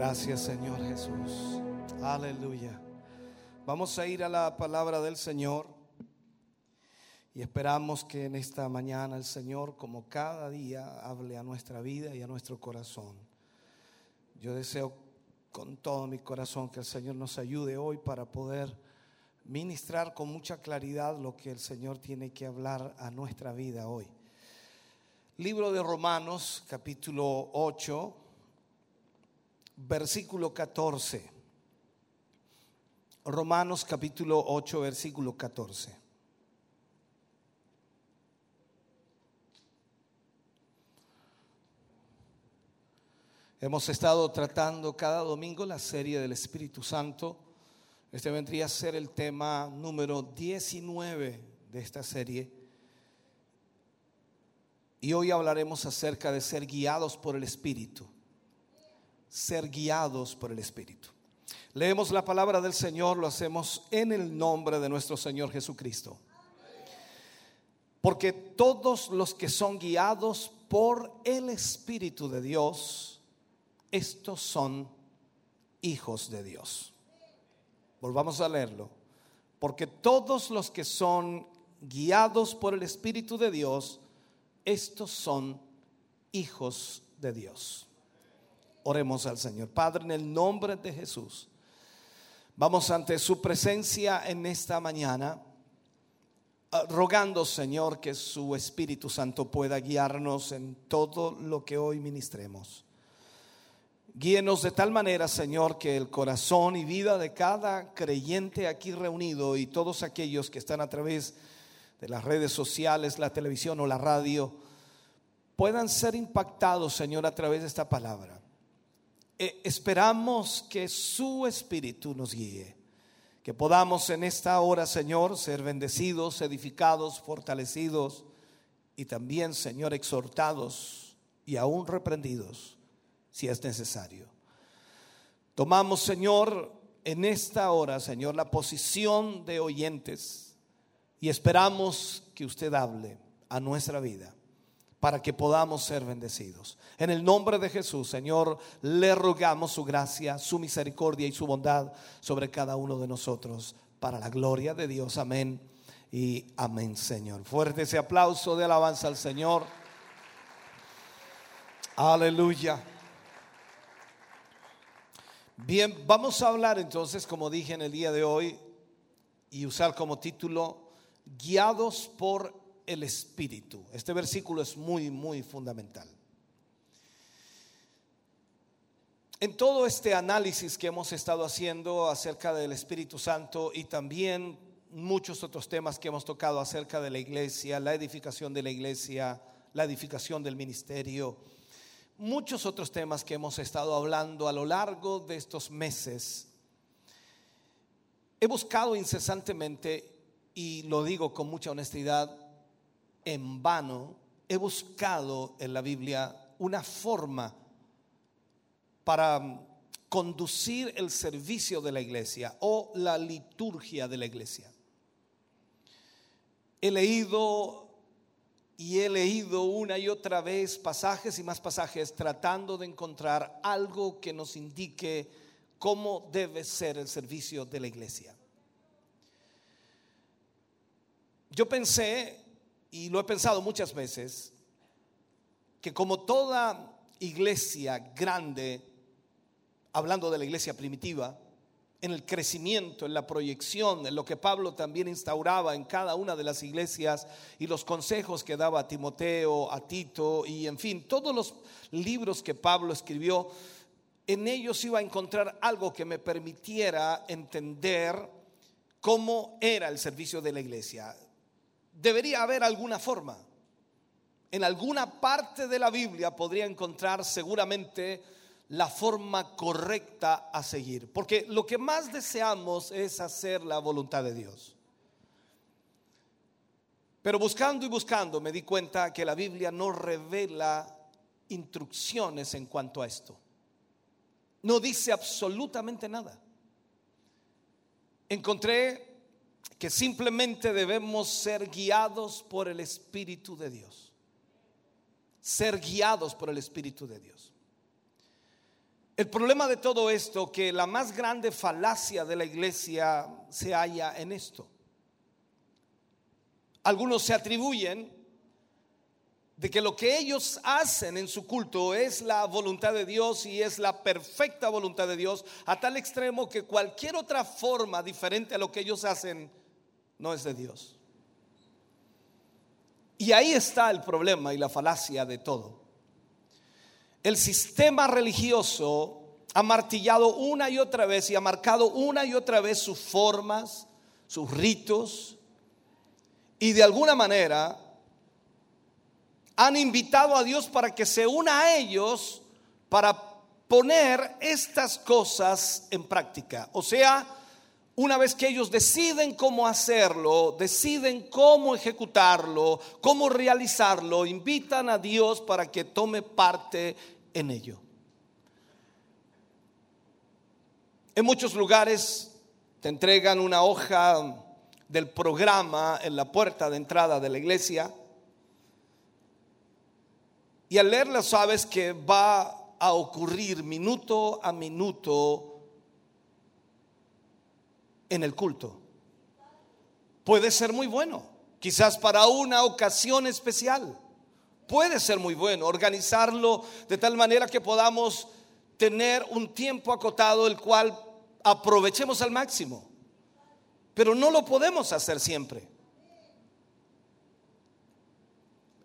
Gracias Señor Jesús. Aleluya. Vamos a ir a la palabra del Señor y esperamos que en esta mañana el Señor, como cada día, hable a nuestra vida y a nuestro corazón. Yo deseo con todo mi corazón que el Señor nos ayude hoy para poder ministrar con mucha claridad lo que el Señor tiene que hablar a nuestra vida hoy. Libro de Romanos, capítulo 8, versículo 14. Romanos capítulo 8, versículo 14. Hemos estado tratando cada domingo la serie del Espíritu Santo. Este vendría a ser el tema número 19 de esta serie. Y hoy hablaremos acerca de ser guiados por el Espíritu. Ser guiados por el Espíritu. Leemos la palabra del Señor, lo hacemos en el nombre de nuestro Señor Jesucristo. Porque todos los que son guiados por el Espíritu de Dios, estos son hijos de Dios. Volvamos a leerlo. Porque todos los que son guiados por el Espíritu de Dios, estos son hijos de Dios. Oremos al Señor. Padre, en el nombre de Jesús. Vamos ante su presencia en esta mañana, ah, rogando, Señor, que su Espíritu Santo pueda guiarnos en todo lo que hoy ministremos. Guíenos de tal manera, Señor, que el corazón y vida de cada creyente aquí reunido y todos aquellos que están a través de las redes sociales, la televisión o la radio, puedan ser impactados, Señor, a través de esta palabra. Eh, esperamos que su Espíritu nos guíe. Que podamos en esta hora, Señor, ser bendecidos, edificados, fortalecidos y también, Señor, exhortados y aún reprendidos si es necesario. Tomamos, Señor, en esta hora, Señor, la posición de oyentes y esperamos que usted hable a nuestra vida para que podamos ser bendecidos. En el nombre de Jesús, Señor, le rogamos su gracia, su misericordia y su bondad sobre cada uno de nosotros, para la gloria de Dios. Amén y amén, Señor. Fuerte ese aplauso de alabanza al Señor. Aleluya. Bien, vamos a hablar entonces, como dije en el día de hoy, y usar como título, guiados por el Espíritu. Este versículo es muy, muy fundamental. En todo este análisis que hemos estado haciendo acerca del Espíritu Santo y también muchos otros temas que hemos tocado acerca de la iglesia, la edificación de la iglesia, la edificación del ministerio, muchos otros temas que hemos estado hablando a lo largo de estos meses, he buscado incesantemente, y lo digo con mucha honestidad, en vano he buscado en la Biblia una forma para conducir el servicio de la iglesia o la liturgia de la iglesia. He leído y he leído una y otra vez pasajes y más pasajes tratando de encontrar algo que nos indique cómo debe ser el servicio de la iglesia. Yo pensé y lo he pensado muchas veces, que como toda iglesia grande, hablando de la iglesia primitiva, en el crecimiento, en la proyección, en lo que Pablo también instauraba en cada una de las iglesias y los consejos que daba a Timoteo, a Tito y en fin, todos los libros que Pablo escribió, en ellos iba a encontrar algo que me permitiera entender cómo era el servicio de la iglesia debería haber alguna forma. En alguna parte de la Biblia podría encontrar seguramente la forma correcta a seguir. Porque lo que más deseamos es hacer la voluntad de Dios. Pero buscando y buscando me di cuenta que la Biblia no revela instrucciones en cuanto a esto. No dice absolutamente nada. Encontré que simplemente debemos ser guiados por el Espíritu de Dios. Ser guiados por el Espíritu de Dios. El problema de todo esto, que la más grande falacia de la iglesia se halla en esto. Algunos se atribuyen de que lo que ellos hacen en su culto es la voluntad de Dios y es la perfecta voluntad de Dios, a tal extremo que cualquier otra forma diferente a lo que ellos hacen no es de Dios. Y ahí está el problema y la falacia de todo. El sistema religioso ha martillado una y otra vez y ha marcado una y otra vez sus formas, sus ritos, y de alguna manera han invitado a Dios para que se una a ellos para poner estas cosas en práctica. O sea, una vez que ellos deciden cómo hacerlo, deciden cómo ejecutarlo, cómo realizarlo, invitan a Dios para que tome parte en ello. En muchos lugares te entregan una hoja del programa en la puerta de entrada de la iglesia y al leerla sabes que va a ocurrir minuto a minuto en el culto. Puede ser muy bueno, quizás para una ocasión especial. Puede ser muy bueno organizarlo de tal manera que podamos tener un tiempo acotado el cual aprovechemos al máximo. Pero no lo podemos hacer siempre.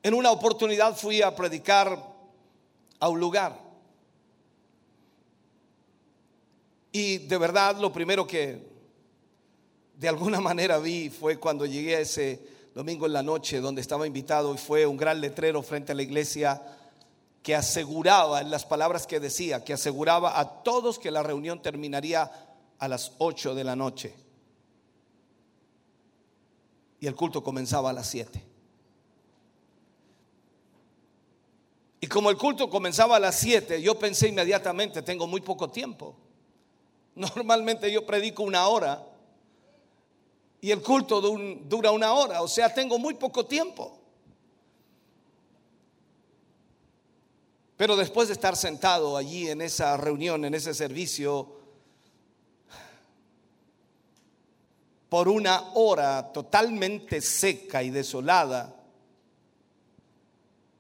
En una oportunidad fui a predicar a un lugar. Y de verdad lo primero que de alguna *laughs* manera vi fue cuando llegué a ese domingo en la noche donde estaba invitado y fue un gran letrero frente a la iglesia que aseguraba, en las palabras que decía, que aseguraba a todos que la reunión terminaría a las 8 de la noche. Y el culto comenzaba a las 7. Y como el culto comenzaba a las 7, yo pensé inmediatamente, tengo muy poco tiempo. *laughs* Normalmente yo predico una hora y el culto dura una hora, o sea, tengo muy poco tiempo. Pero después de estar sentado allí en esa reunión, en ese servicio, por una hora totalmente seca y desolada,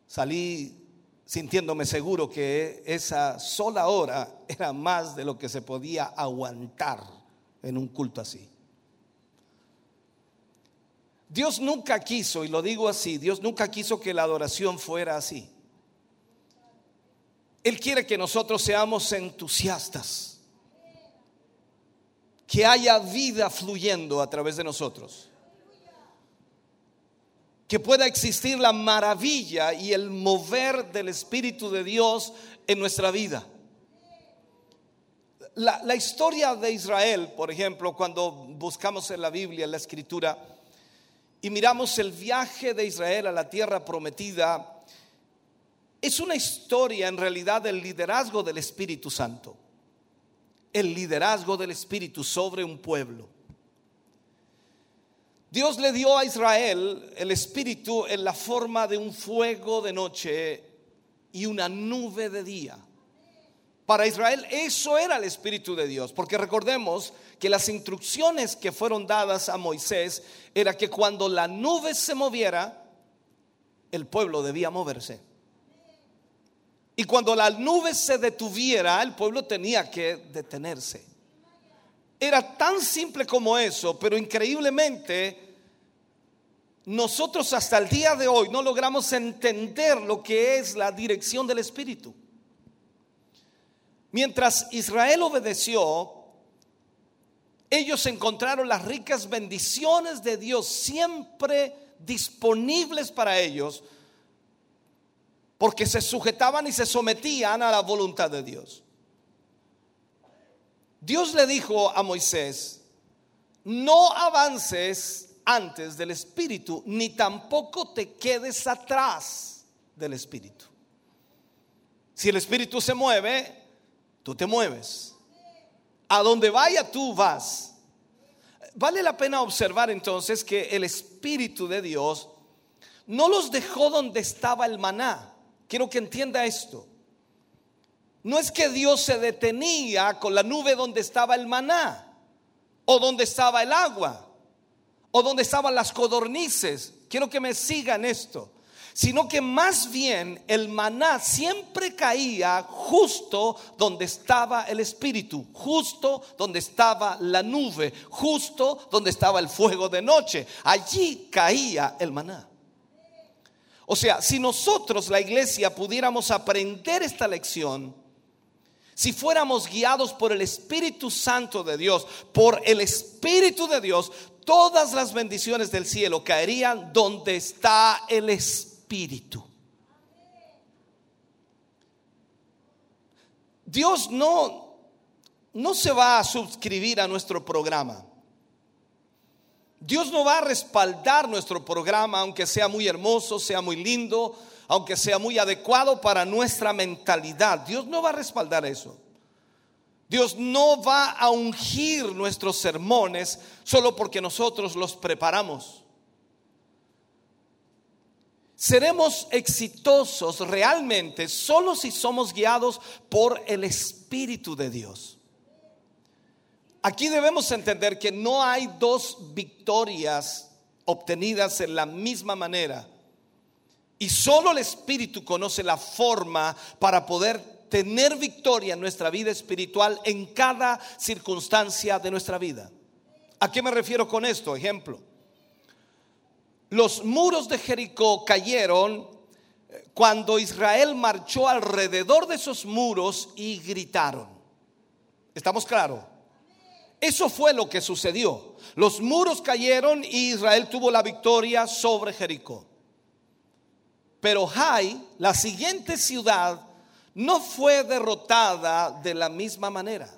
salí sintiéndome seguro que esa sola hora era más de lo que se podía aguantar en un culto así. Dios nunca quiso, y lo digo así, Dios nunca quiso que la adoración fuera así. Él quiere que nosotros seamos entusiastas, que haya vida fluyendo a través de nosotros, que pueda existir la maravilla y el mover del Espíritu de Dios en nuestra vida. La, la historia de Israel, por ejemplo, cuando buscamos en la Biblia, en la Escritura, y miramos el viaje de Israel a la tierra prometida, es una historia en realidad del liderazgo del Espíritu Santo. El liderazgo del Espíritu sobre un pueblo. Dios le dio a Israel el Espíritu en la forma de un fuego de noche y una nube de día. Para Israel eso era el Espíritu de Dios, porque recordemos que las instrucciones que fueron dadas a Moisés era que cuando la nube se moviera, el pueblo debía moverse. Y cuando la nube se detuviera, el pueblo tenía que detenerse. Era tan simple como eso, pero increíblemente nosotros hasta el día de hoy no logramos entender lo que es la dirección del Espíritu. Mientras Israel obedeció, ellos encontraron las ricas bendiciones de Dios siempre disponibles para ellos, porque se sujetaban y se sometían a la voluntad de Dios. Dios le dijo a Moisés, no avances antes del Espíritu, ni tampoco te quedes atrás del Espíritu. Si el Espíritu se mueve, tú te mueves. A donde vaya tú vas. Vale la pena observar entonces que el Espíritu de Dios no los dejó donde estaba el maná. Quiero que entienda esto. no es que Dios se detenía con la nube donde estaba el maná, o donde estaba el agua, o donde estaban las codornices. Quiero que me sigan esto. Sino que más bien el maná siempre caía justo donde estaba el espíritu, justo donde estaba la nube, justo donde estaba el fuego de noche. Allí caía el maná. O sea, si nosotros, la iglesia, pudiéramos aprender esta lección, si fuéramos guiados por el Espíritu Santo de Dios, por el Espíritu de Dios, todas las bendiciones del cielo caerían donde está el Espíritu. Dios no, no se va a suscribir a nuestro programa. Dios no va a respaldar nuestro programa, aunque sea muy hermoso, sea muy lindo, aunque sea muy adecuado para nuestra mentalidad. Dios no va a respaldar eso. Dios no va a ungir nuestros sermones solo porque nosotros los preparamos. Seremos exitosos realmente solo si somos guiados por el Espíritu de Dios. Aquí debemos entender que no hay dos victorias obtenidas en la misma manera. Y solo el Espíritu conoce la forma para poder tener victoria en nuestra vida espiritual en cada circunstancia de nuestra vida. ¿A qué me refiero con esto? Ejemplo. Los muros de Jericó cayeron eh, cuando Israel marchó alrededor de esos muros y gritaron. ¿Estamos claros? Eso fue lo que sucedió. Los muros cayeron y Israel tuvo la victoria sobre Jericó. Pero Jai, la siguiente ciudad, no fue derrotada de la misma manera.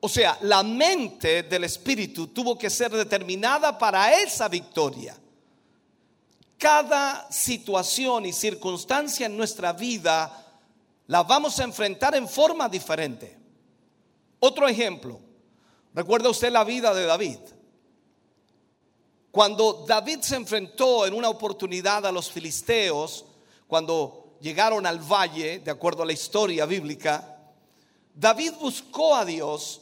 O sea, la mente del Espíritu tuvo que ser determinada para esa victoria. Cada situación y circunstancia en nuestra vida la vamos a enfrentar en forma diferente. Otro ejemplo, recuerda usted la vida de David. Cuando David se enfrentó en una oportunidad a los filisteos, cuando llegaron al valle, de acuerdo a la historia bíblica, David buscó a Dios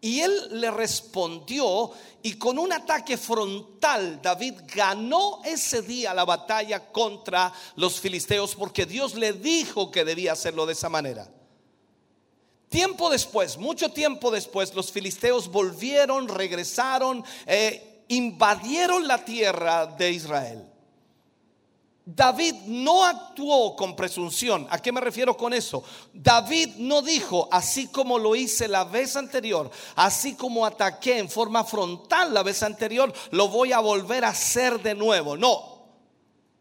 y él le respondió y con un ataque frontal David ganó ese día la batalla contra los filisteos porque Dios le dijo que debía hacerlo de esa manera. Tiempo después, mucho tiempo después, los filisteos volvieron, regresaron, eh, invadieron la tierra de Israel. David no actuó con presunción. ¿A qué me refiero con eso? David no dijo, así como lo hice la vez anterior, así como ataqué en forma frontal la vez anterior, lo voy a volver a hacer de nuevo. No,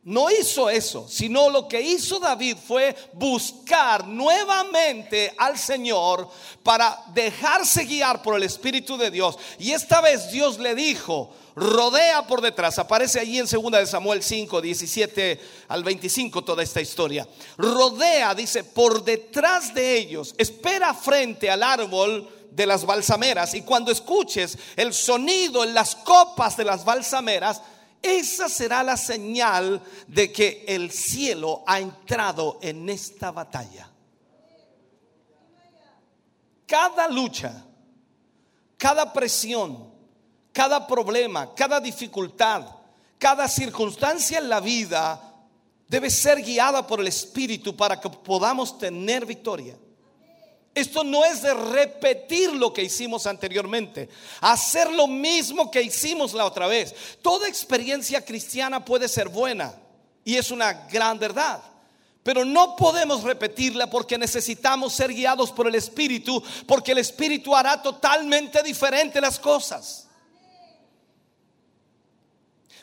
no hizo eso, sino lo que hizo David fue buscar nuevamente al Señor para dejarse guiar por el Espíritu de Dios. Y esta vez Dios le dijo, rodea por detrás. Aparece allí en 2 de Samuel 5, 17 al 25 toda esta historia. Rodea, dice, por detrás de ellos. Espera frente al árbol de las balsameras y cuando escuches el sonido en las copas de las balsameras, esa será la señal de que el cielo ha entrado en esta batalla. Cada lucha, cada presión, cada problema, cada dificultad, cada circunstancia en la vida debe ser guiada por el Espíritu para que podamos tener victoria. Esto no es de repetir lo que hicimos anteriormente, hacer lo mismo que hicimos la otra vez. Toda experiencia cristiana puede ser buena y es una gran verdad. Pero no podemos repetirla porque necesitamos ser guiados por el Espíritu, porque el Espíritu hará totalmente diferente las cosas.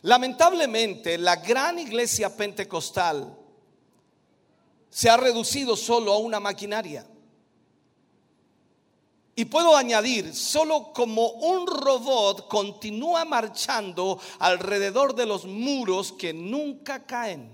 Lamentablemente, la gran iglesia pentecostal se ha reducido solo a una maquinaria. Y puedo añadir, solo como un robot continúa marchando alrededor de los muros que nunca caen.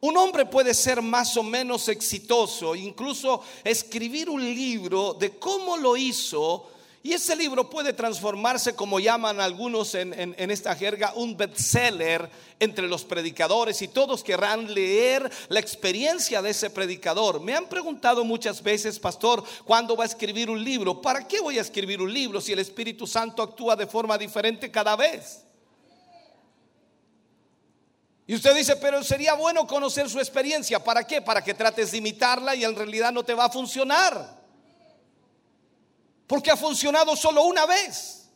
Un hombre puede ser más o menos exitoso, incluso escribir un libro de cómo lo hizo Y ese libro puede transformarse, como llaman algunos en, esta jerga, un bestseller entre los predicadores y todos querrán leer la experiencia de ese predicador. Me han preguntado muchas veces, pastor, ¿cuándo va a escribir un libro? ¿Para qué voy a escribir un libro si el Espíritu Santo actúa de forma diferente cada vez? Y usted dice, pero sería bueno conocer su experiencia. ¿Para qué? Para que trates de imitarla y en realidad no te va a funcionar. Porque ha funcionado solo una vez.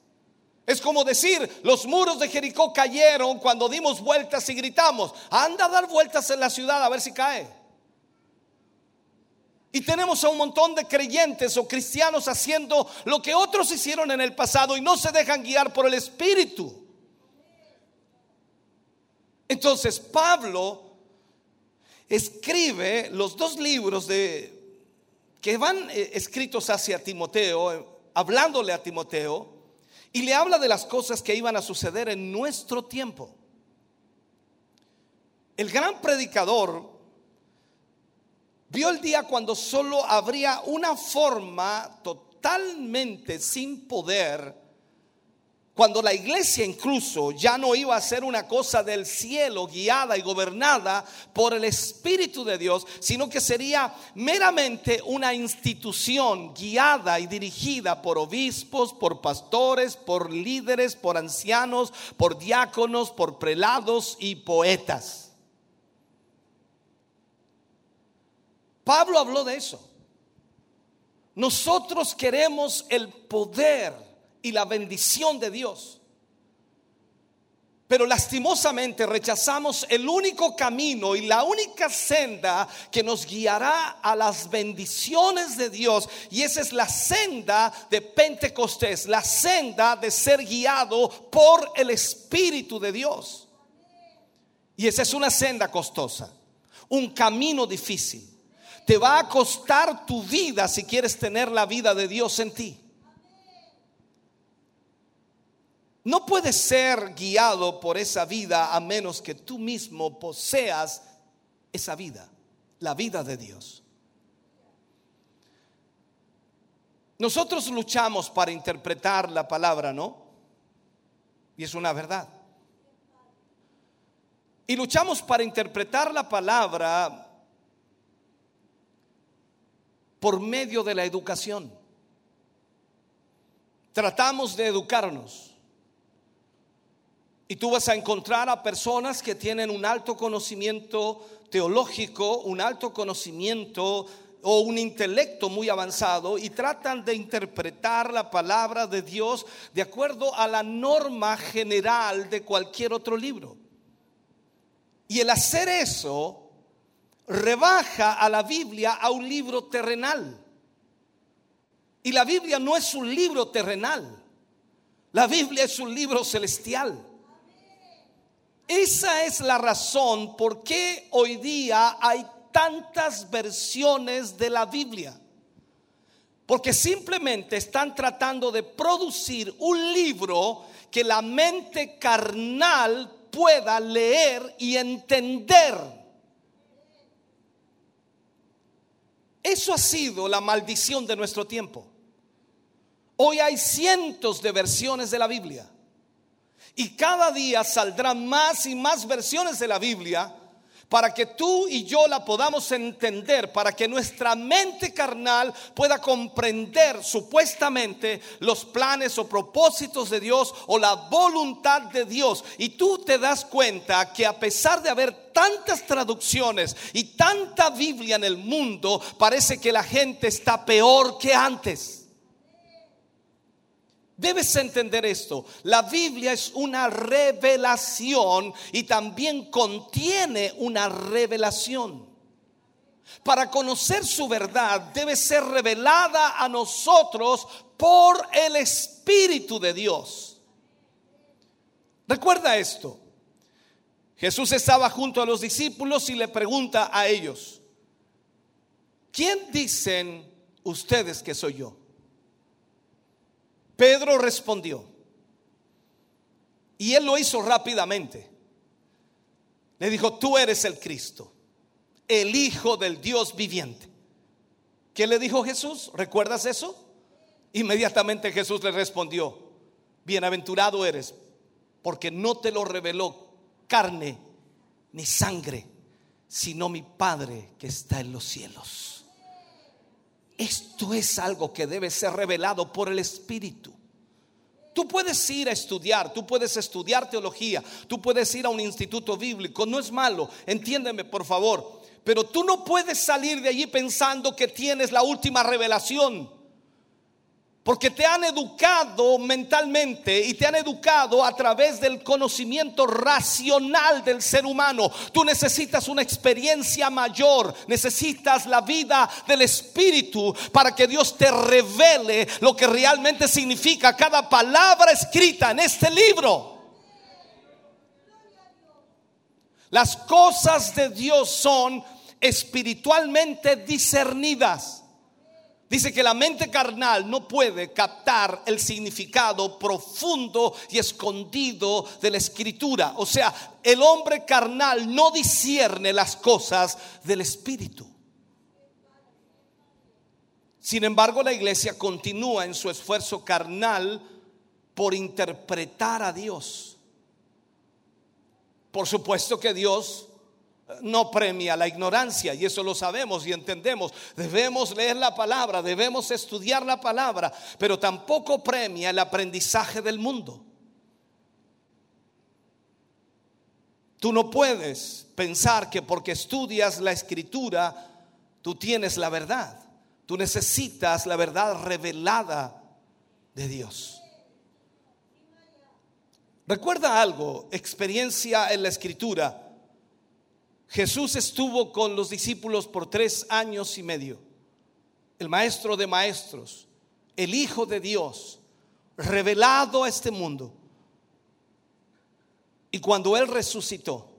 Es como decir, los muros de Jericó cayeron cuando dimos vueltas y gritamos, anda a dar vueltas en la ciudad a ver si cae. Y tenemos a un montón de creyentes o cristianos haciendo lo que otros hicieron en el pasado y no se dejan guiar por el Espíritu. Entonces Pablo escribe los dos libros de que van eh, escritos hacia Timoteo, eh, hablándole a Timoteo, y le habla de las cosas que iban a suceder en nuestro tiempo. El gran predicador vio el día cuando solo habría una forma totalmente sin poder cuando la iglesia incluso ya no iba a ser una cosa del cielo guiada y gobernada por el Espíritu de Dios, sino que sería meramente una institución guiada y dirigida por obispos, por pastores, por líderes, por ancianos, por diáconos, por prelados y poetas. Pablo habló de eso. Nosotros queremos el poder y la bendición de Dios. Pero lastimosamente rechazamos el único camino y la única senda que nos guiará a las bendiciones de Dios. Y esa es la senda de Pentecostés, la senda de ser guiado por el Espíritu de Dios. Y esa es una senda costosa, un camino difícil. Te va a costar tu vida si quieres tener la vida de Dios en ti. No puedes ser guiado por esa vida a menos que tú mismo poseas esa vida, la vida de Dios. Nosotros luchamos para interpretar la palabra, ¿no? Y es una verdad. Y luchamos para interpretar la palabra por medio de la educación. Tratamos de educarnos y tú vas a encontrar a personas que tienen un alto conocimiento teológico, un alto conocimiento o un intelecto muy avanzado y tratan de interpretar la palabra de Dios de acuerdo a la norma general de cualquier otro libro. Y el hacer eso rebaja a la Biblia a un libro terrenal. Y la Biblia no es un libro terrenal. La Biblia es un libro celestial. Esa es la razón por qué hoy día hay tantas versiones de la Biblia. Porque simplemente están tratando de producir un libro que la mente carnal pueda leer y entender. Eso ha sido la maldición de nuestro tiempo. Hoy hay cientos de versiones de la Biblia. Y cada día saldrán más y más versiones de la Biblia para que tú y yo la podamos entender, para que nuestra mente carnal pueda comprender supuestamente los planes o propósitos de Dios o la voluntad de Dios. Y tú te das cuenta que a pesar de haber tantas traducciones y tanta Biblia en el mundo, parece que la gente está peor que antes. Debes entender esto. La Biblia es una revelación y también contiene una revelación. Para conocer su verdad debe ser revelada a nosotros por el Espíritu de Dios. Recuerda esto. Jesús estaba junto a los discípulos y le pregunta a ellos, ¿quién dicen ustedes que soy yo? Pedro respondió. Y él lo hizo rápidamente. Le dijo, tú eres el Cristo, el Hijo del Dios viviente. ¿Qué le dijo Jesús? ¿Recuerdas eso? Inmediatamente Jesús le respondió, bienaventurado eres, porque no te lo reveló carne ni sangre, sino mi Padre que está en los cielos. Esto es algo que debe ser revelado por el Espíritu. Tú puedes ir a estudiar, tú puedes estudiar teología, tú puedes ir a un instituto bíblico, no es malo, entiéndeme por favor, pero tú no puedes salir de allí pensando que tienes la última revelación. Porque te han educado mentalmente y te han educado a través del conocimiento racional del ser humano. Tú necesitas una experiencia mayor, necesitas la vida del Espíritu para que Dios te revele lo que realmente significa cada palabra escrita en este libro. Las cosas de Dios son espiritualmente discernidas. Dice que la mente carnal no puede captar el significado profundo y escondido de la escritura. O sea, el hombre carnal no discierne las cosas del espíritu. Sin embargo, la iglesia continúa en su esfuerzo carnal por interpretar a Dios. Por supuesto que Dios no premia la ignorancia y eso lo sabemos y entendemos. Debemos leer la palabra, debemos estudiar la palabra, pero tampoco premia el aprendizaje del mundo. Tú no puedes pensar que porque estudias la escritura, tú tienes la verdad. Tú necesitas la verdad revelada de Dios. Recuerda algo, experiencia en la escritura Jesús estuvo con los discípulos por tres años y medio. El maestro de maestros, el Hijo de Dios, revelado a este mundo. Y cuando Él resucitó,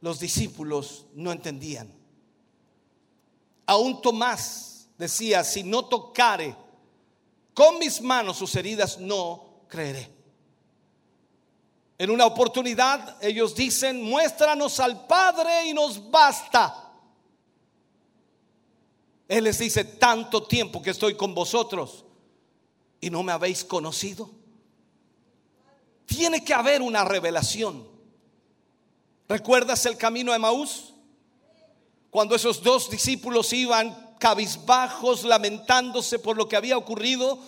los discípulos no entendían. Aún Tomás decía, si no tocare con mis manos sus heridas, no creeré. En una oportunidad ellos dicen, muéstranos al Padre y nos basta. Él les dice, tanto tiempo que estoy con vosotros y no me habéis conocido. Tiene que haber una revelación. ¿Recuerdas el camino de Maús? Cuando esos dos discípulos iban cabizbajos, lamentándose por lo que había ocurrido,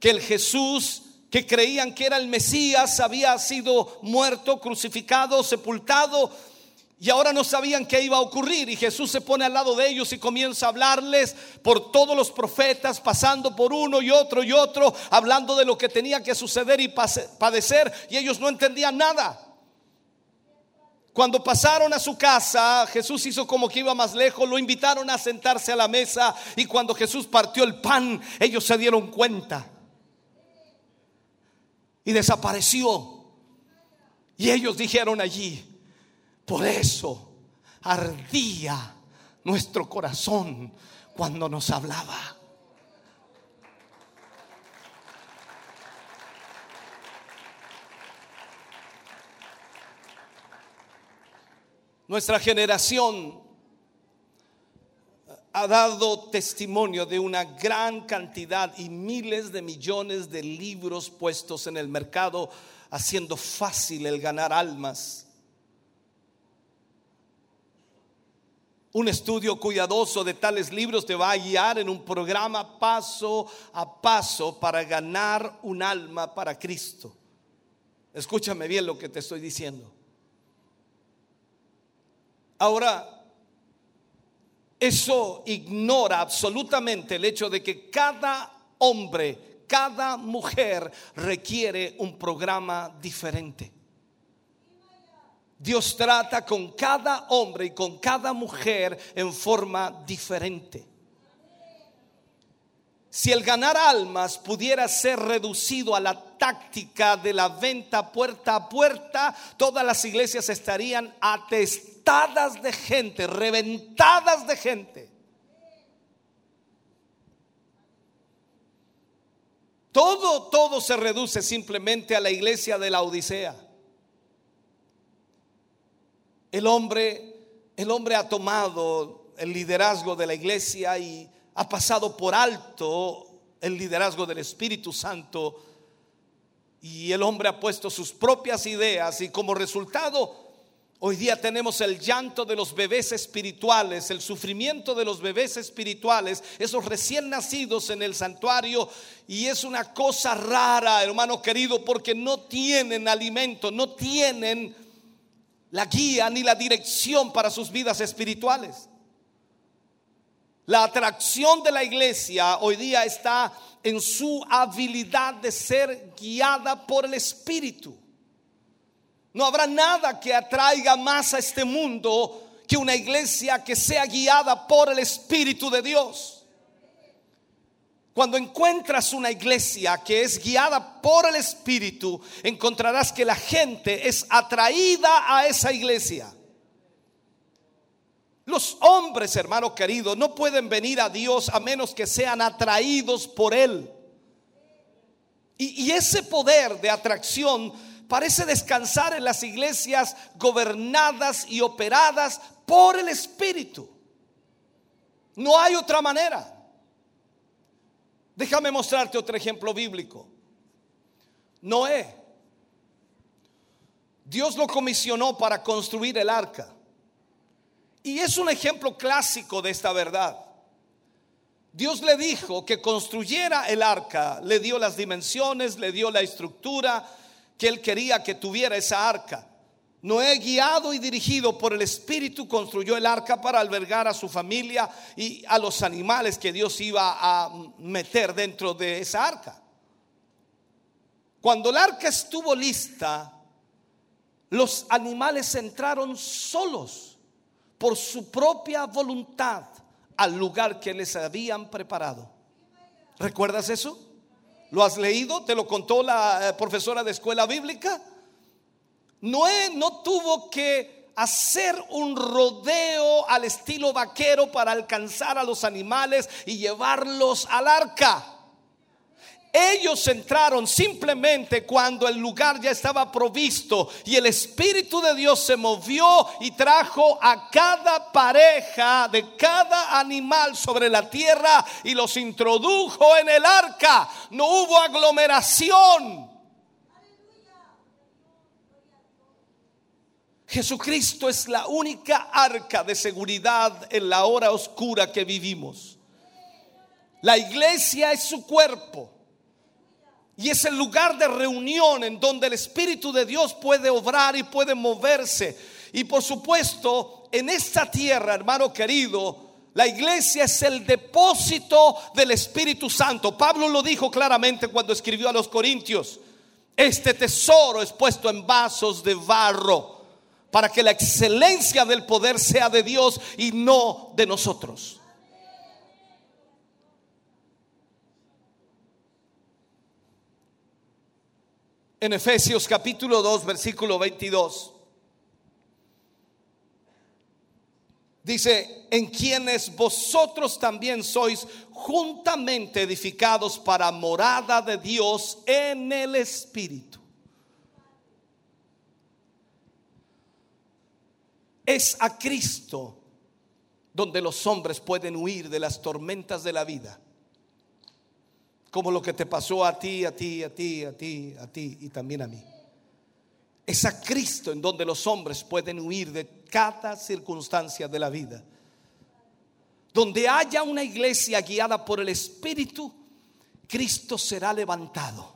que el Jesús que creían que era el Mesías, había sido muerto, crucificado, sepultado, y ahora no sabían qué iba a ocurrir. Y Jesús se pone al lado de ellos y comienza a hablarles por todos los profetas, pasando por uno y otro y otro, hablando de lo que tenía que suceder y padecer, y ellos no entendían nada. Cuando pasaron a su casa, Jesús hizo como que iba más lejos, lo invitaron a sentarse a la mesa y cuando Jesús partió el pan, ellos se dieron cuenta y desapareció. Y ellos dijeron allí, por eso ardía nuestro corazón cuando nos hablaba. Nuestra generación ha dado testimonio de una gran cantidad y miles de millones de libros puestos en el mercado, haciendo fácil el ganar almas. Un estudio cuidadoso de tales libros te va a guiar en un programa paso a paso para ganar un alma para Cristo. Escúchame bien lo que te estoy diciendo. Ahora, eso ignora absolutamente el hecho de que cada hombre, cada mujer requiere un programa diferente. Dios trata con cada hombre y con cada mujer en forma diferente. Si el ganar almas pudiera ser reducido a la táctica de la venta puerta a puerta, todas las iglesias estarían atestadas de gente, reventadas de gente. Todo, todo se reduce simplemente a la iglesia de la Odisea. El hombre, el hombre ha tomado el liderazgo de la iglesia y ha pasado por alto el liderazgo del Espíritu Santo y el hombre ha puesto sus propias ideas y como resultado hoy día tenemos el llanto de los bebés espirituales, el sufrimiento de los bebés espirituales, esos recién nacidos en el santuario y es una cosa rara, hermano querido, porque no tienen alimento, no tienen la guía ni la dirección para sus vidas espirituales. La atracción de la iglesia hoy día está en su habilidad de ser guiada por el Espíritu. No habrá nada que atraiga más a este mundo que una iglesia que sea guiada por el Espíritu de Dios. Cuando encuentras una iglesia que es guiada por el Espíritu, encontrarás que la gente es atraída a esa iglesia. Los hombres, hermano querido, no pueden venir a Dios a menos que sean atraídos por Él. Y, ese poder de atracción parece descansar en las iglesias gobernadas y operadas por el Espíritu. No hay otra manera. Déjame mostrarte otro ejemplo bíblico. Noé. Dios lo comisionó para construir el arca. Y es un ejemplo clásico de esta verdad. Dios le dijo que construyera el arca, le dio las dimensiones, le dio la estructura que él quería que tuviera esa arca. Noé, guiado y dirigido por el Espíritu, construyó el arca para albergar a su familia y a los animales que Dios iba a meter dentro de esa arca. Cuando el arca estuvo lista, los animales entraron solos por su propia voluntad al lugar que les habían preparado. ¿Recuerdas eso? ¿Lo has leído? ¿Te lo contó la eh, profesora de escuela bíblica? Noé no tuvo que hacer un rodeo al estilo vaquero para alcanzar a los animales y llevarlos al arca. Ellos entraron simplemente cuando el lugar ya estaba provisto y el Espíritu de Dios se movió y trajo a cada pareja de cada animal sobre la tierra y los introdujo en el arca. No hubo aglomeración. Jesucristo es la única arca de seguridad en la hora oscura que vivimos. La iglesia es su cuerpo. Y es el lugar de reunión en donde el Espíritu de Dios puede obrar y puede moverse. Y por supuesto, en esta tierra, hermano querido, la iglesia es el depósito del Espíritu Santo. Pablo lo dijo claramente cuando escribió a los Corintios. Este tesoro es puesto en vasos de barro para que la excelencia del poder sea de Dios y no de nosotros. En Efesios capítulo 2, versículo 22. Dice, en quienes vosotros también sois juntamente edificados para morada de Dios en el Espíritu. Es a Cristo donde los hombres pueden huir de las tormentas de la vida como lo que te pasó a ti, a ti, a ti, a ti, a ti y también a mí. Es a Cristo en donde los hombres pueden huir de cada circunstancia de la vida. Donde haya una iglesia guiada por el Espíritu, Cristo será levantado.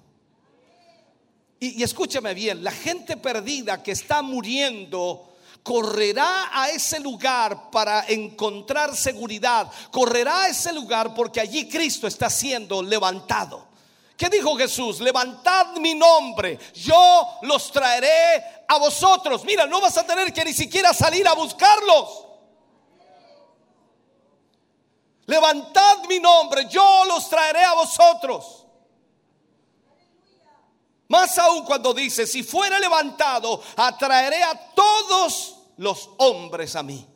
Y, y escúchame bien, la gente perdida que está muriendo correrá a ese lugar para encontrar seguridad. Correrá a ese lugar porque allí Cristo está siendo levantado. ¿Qué dijo Jesús? Levantad mi nombre, yo los traeré a vosotros. Mira, no vas a tener que ni siquiera salir a buscarlos. Levantad mi nombre, yo los traeré a vosotros. Más aún cuando dice, si fuera levantado, atraeré a todos los hombres a mí.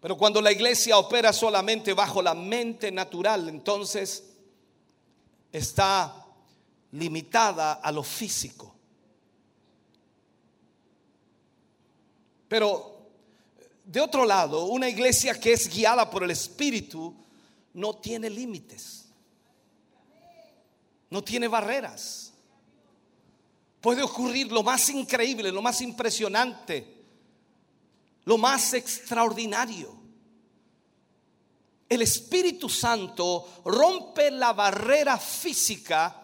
Pero cuando la iglesia opera solamente bajo la mente natural, entonces está limitada a lo físico. Pero de otro lado, una iglesia que es guiada por el Espíritu no tiene límites, no tiene barreras. Puede ocurrir lo más increíble, lo más impresionante, lo más extraordinario. El Espíritu Santo rompe la barrera física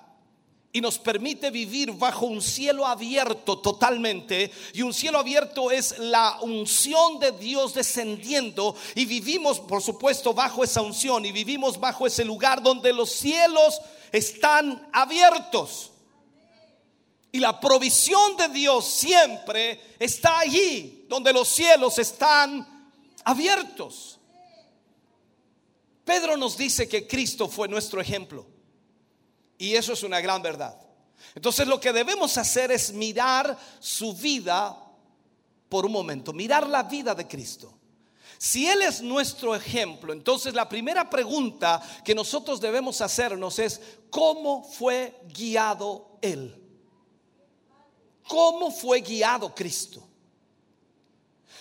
y nos permite vivir bajo un cielo abierto totalmente. Y un cielo abierto es la unción de Dios descendiendo y vivimos, por supuesto, bajo esa unción y vivimos bajo ese lugar donde los cielos están abiertos. Y la provisión de Dios siempre está allí, donde los cielos están abiertos. Pedro nos dice que Cristo fue nuestro ejemplo. Y eso es una gran verdad. Entonces lo que debemos hacer es mirar su vida por un momento, mirar la vida de Cristo. Si Él es nuestro ejemplo, entonces la primera pregunta que nosotros debemos hacernos es, ¿cómo fue guiado Él? ¿Cómo fue guiado Cristo?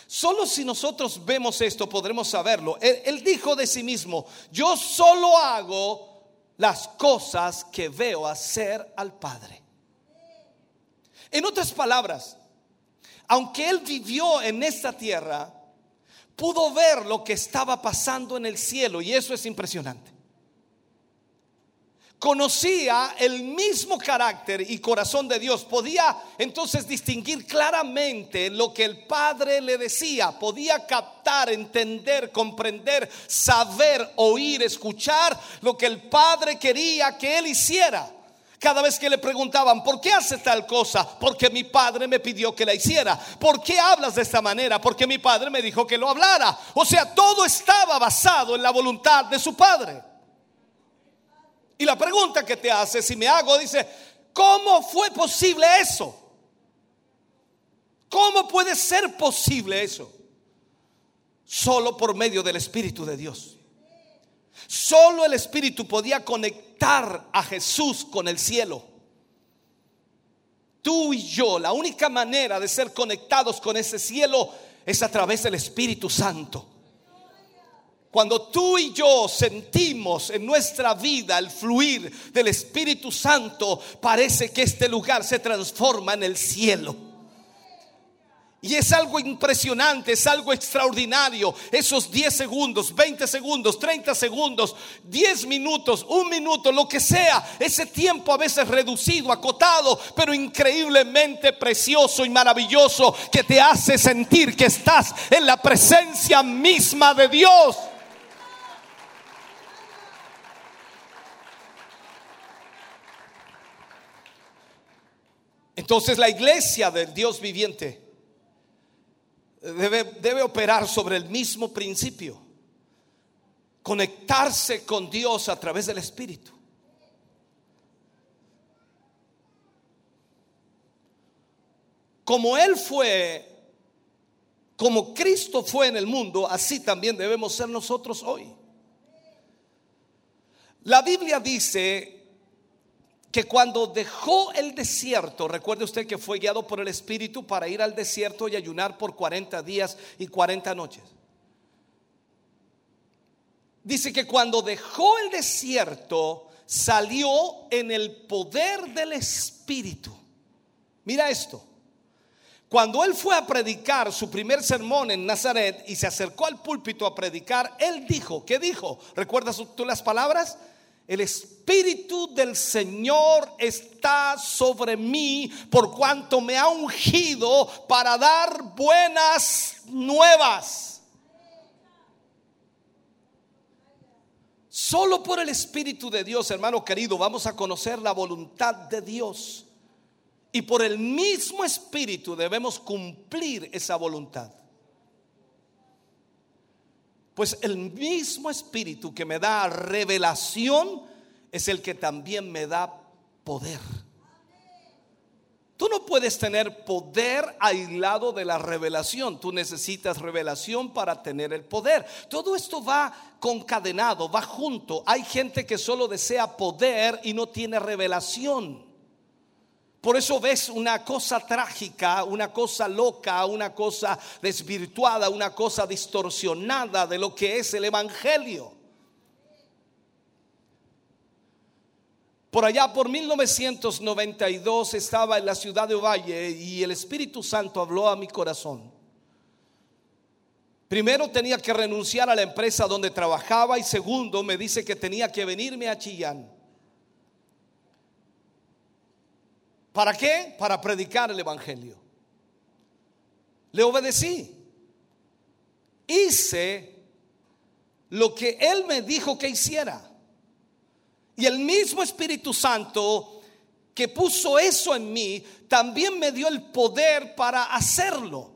Solo si nosotros vemos esto podremos saberlo. Él, dijo de sí mismo, yo solo hago las cosas que veo hacer al Padre. En otras palabras, aunque Él vivió en esta tierra, pudo ver lo que estaba pasando en el cielo y eso es impresionante conocía el mismo carácter y corazón de Dios, podía entonces distinguir claramente lo que el Padre le decía, podía captar, entender, comprender, saber, oír, escuchar lo que el Padre quería que él hiciera. Cada vez que le preguntaban, ¿por qué hace tal cosa? Porque mi padre me pidió que la hiciera. ¿Por qué hablas de esta manera? Porque mi padre me dijo que lo hablara. O sea, todo estaba basado en la voluntad de su padre. Y la pregunta que te hace, si me hago, dice, ¿cómo fue posible eso? ¿Cómo puede ser posible eso? Solo por medio del Espíritu de Dios. Solo el Espíritu podía conectar a Jesús con el cielo. Tú y yo, la única manera de ser conectados con ese cielo es a través del Espíritu Santo. Cuando tú y yo sentimos en nuestra vida el fluir del Espíritu Santo, parece que este lugar se transforma en el cielo. Y es algo impresionante, es algo extraordinario. Esos 10 segundos, 20 segundos, 30 segundos, 10 minutos, un minuto, lo que sea. Ese tiempo a veces reducido, acotado, pero increíblemente precioso y maravilloso que te hace sentir que estás en la presencia misma de Dios. Entonces la iglesia del Dios viviente debe, debe, operar sobre el mismo principio. Conectarse con Dios a través del Espíritu. Como Él fue, como Cristo fue en el mundo, así también debemos ser nosotros hoy. La Biblia dice que cuando dejó el desierto, recuerde usted que fue guiado por el Espíritu para ir al desierto y ayunar por 40 días y 40 noches. Dice que cuando dejó el desierto, salió en el poder del Espíritu. Mira esto. Cuando él fue a predicar su primer sermón en Nazaret y se acercó al púlpito a predicar, él dijo, ¿qué dijo? ¿Recuerdas tú las palabras? El Espíritu del Señor está sobre mí por cuanto me ha ungido para dar buenas nuevas. Solo por el Espíritu de Dios, hermano querido, vamos a conocer la voluntad de Dios. Y por el mismo Espíritu debemos cumplir esa voluntad. Pues el mismo espíritu que me da revelación es el que también me da poder. Tú no puedes tener poder aislado de la revelación. Tú necesitas revelación para tener el poder. Todo esto va concadenado, va junto. Hay gente que solo desea poder y no tiene revelación. Por eso ves una cosa trágica, una cosa loca, una cosa desvirtuada, una cosa distorsionada de lo que es el Evangelio. Por allá, por 1992, estaba en la ciudad de Ovalle y el Espíritu Santo habló a mi corazón. Primero tenía que renunciar a la empresa donde trabajaba y segundo me dice que tenía que venirme a Chillán. ¿Para qué? Para predicar el Evangelio. Le obedecí. Hice lo que Él me dijo que hiciera. Y el mismo Espíritu Santo que puso eso en mí, también me dio el poder para hacerlo.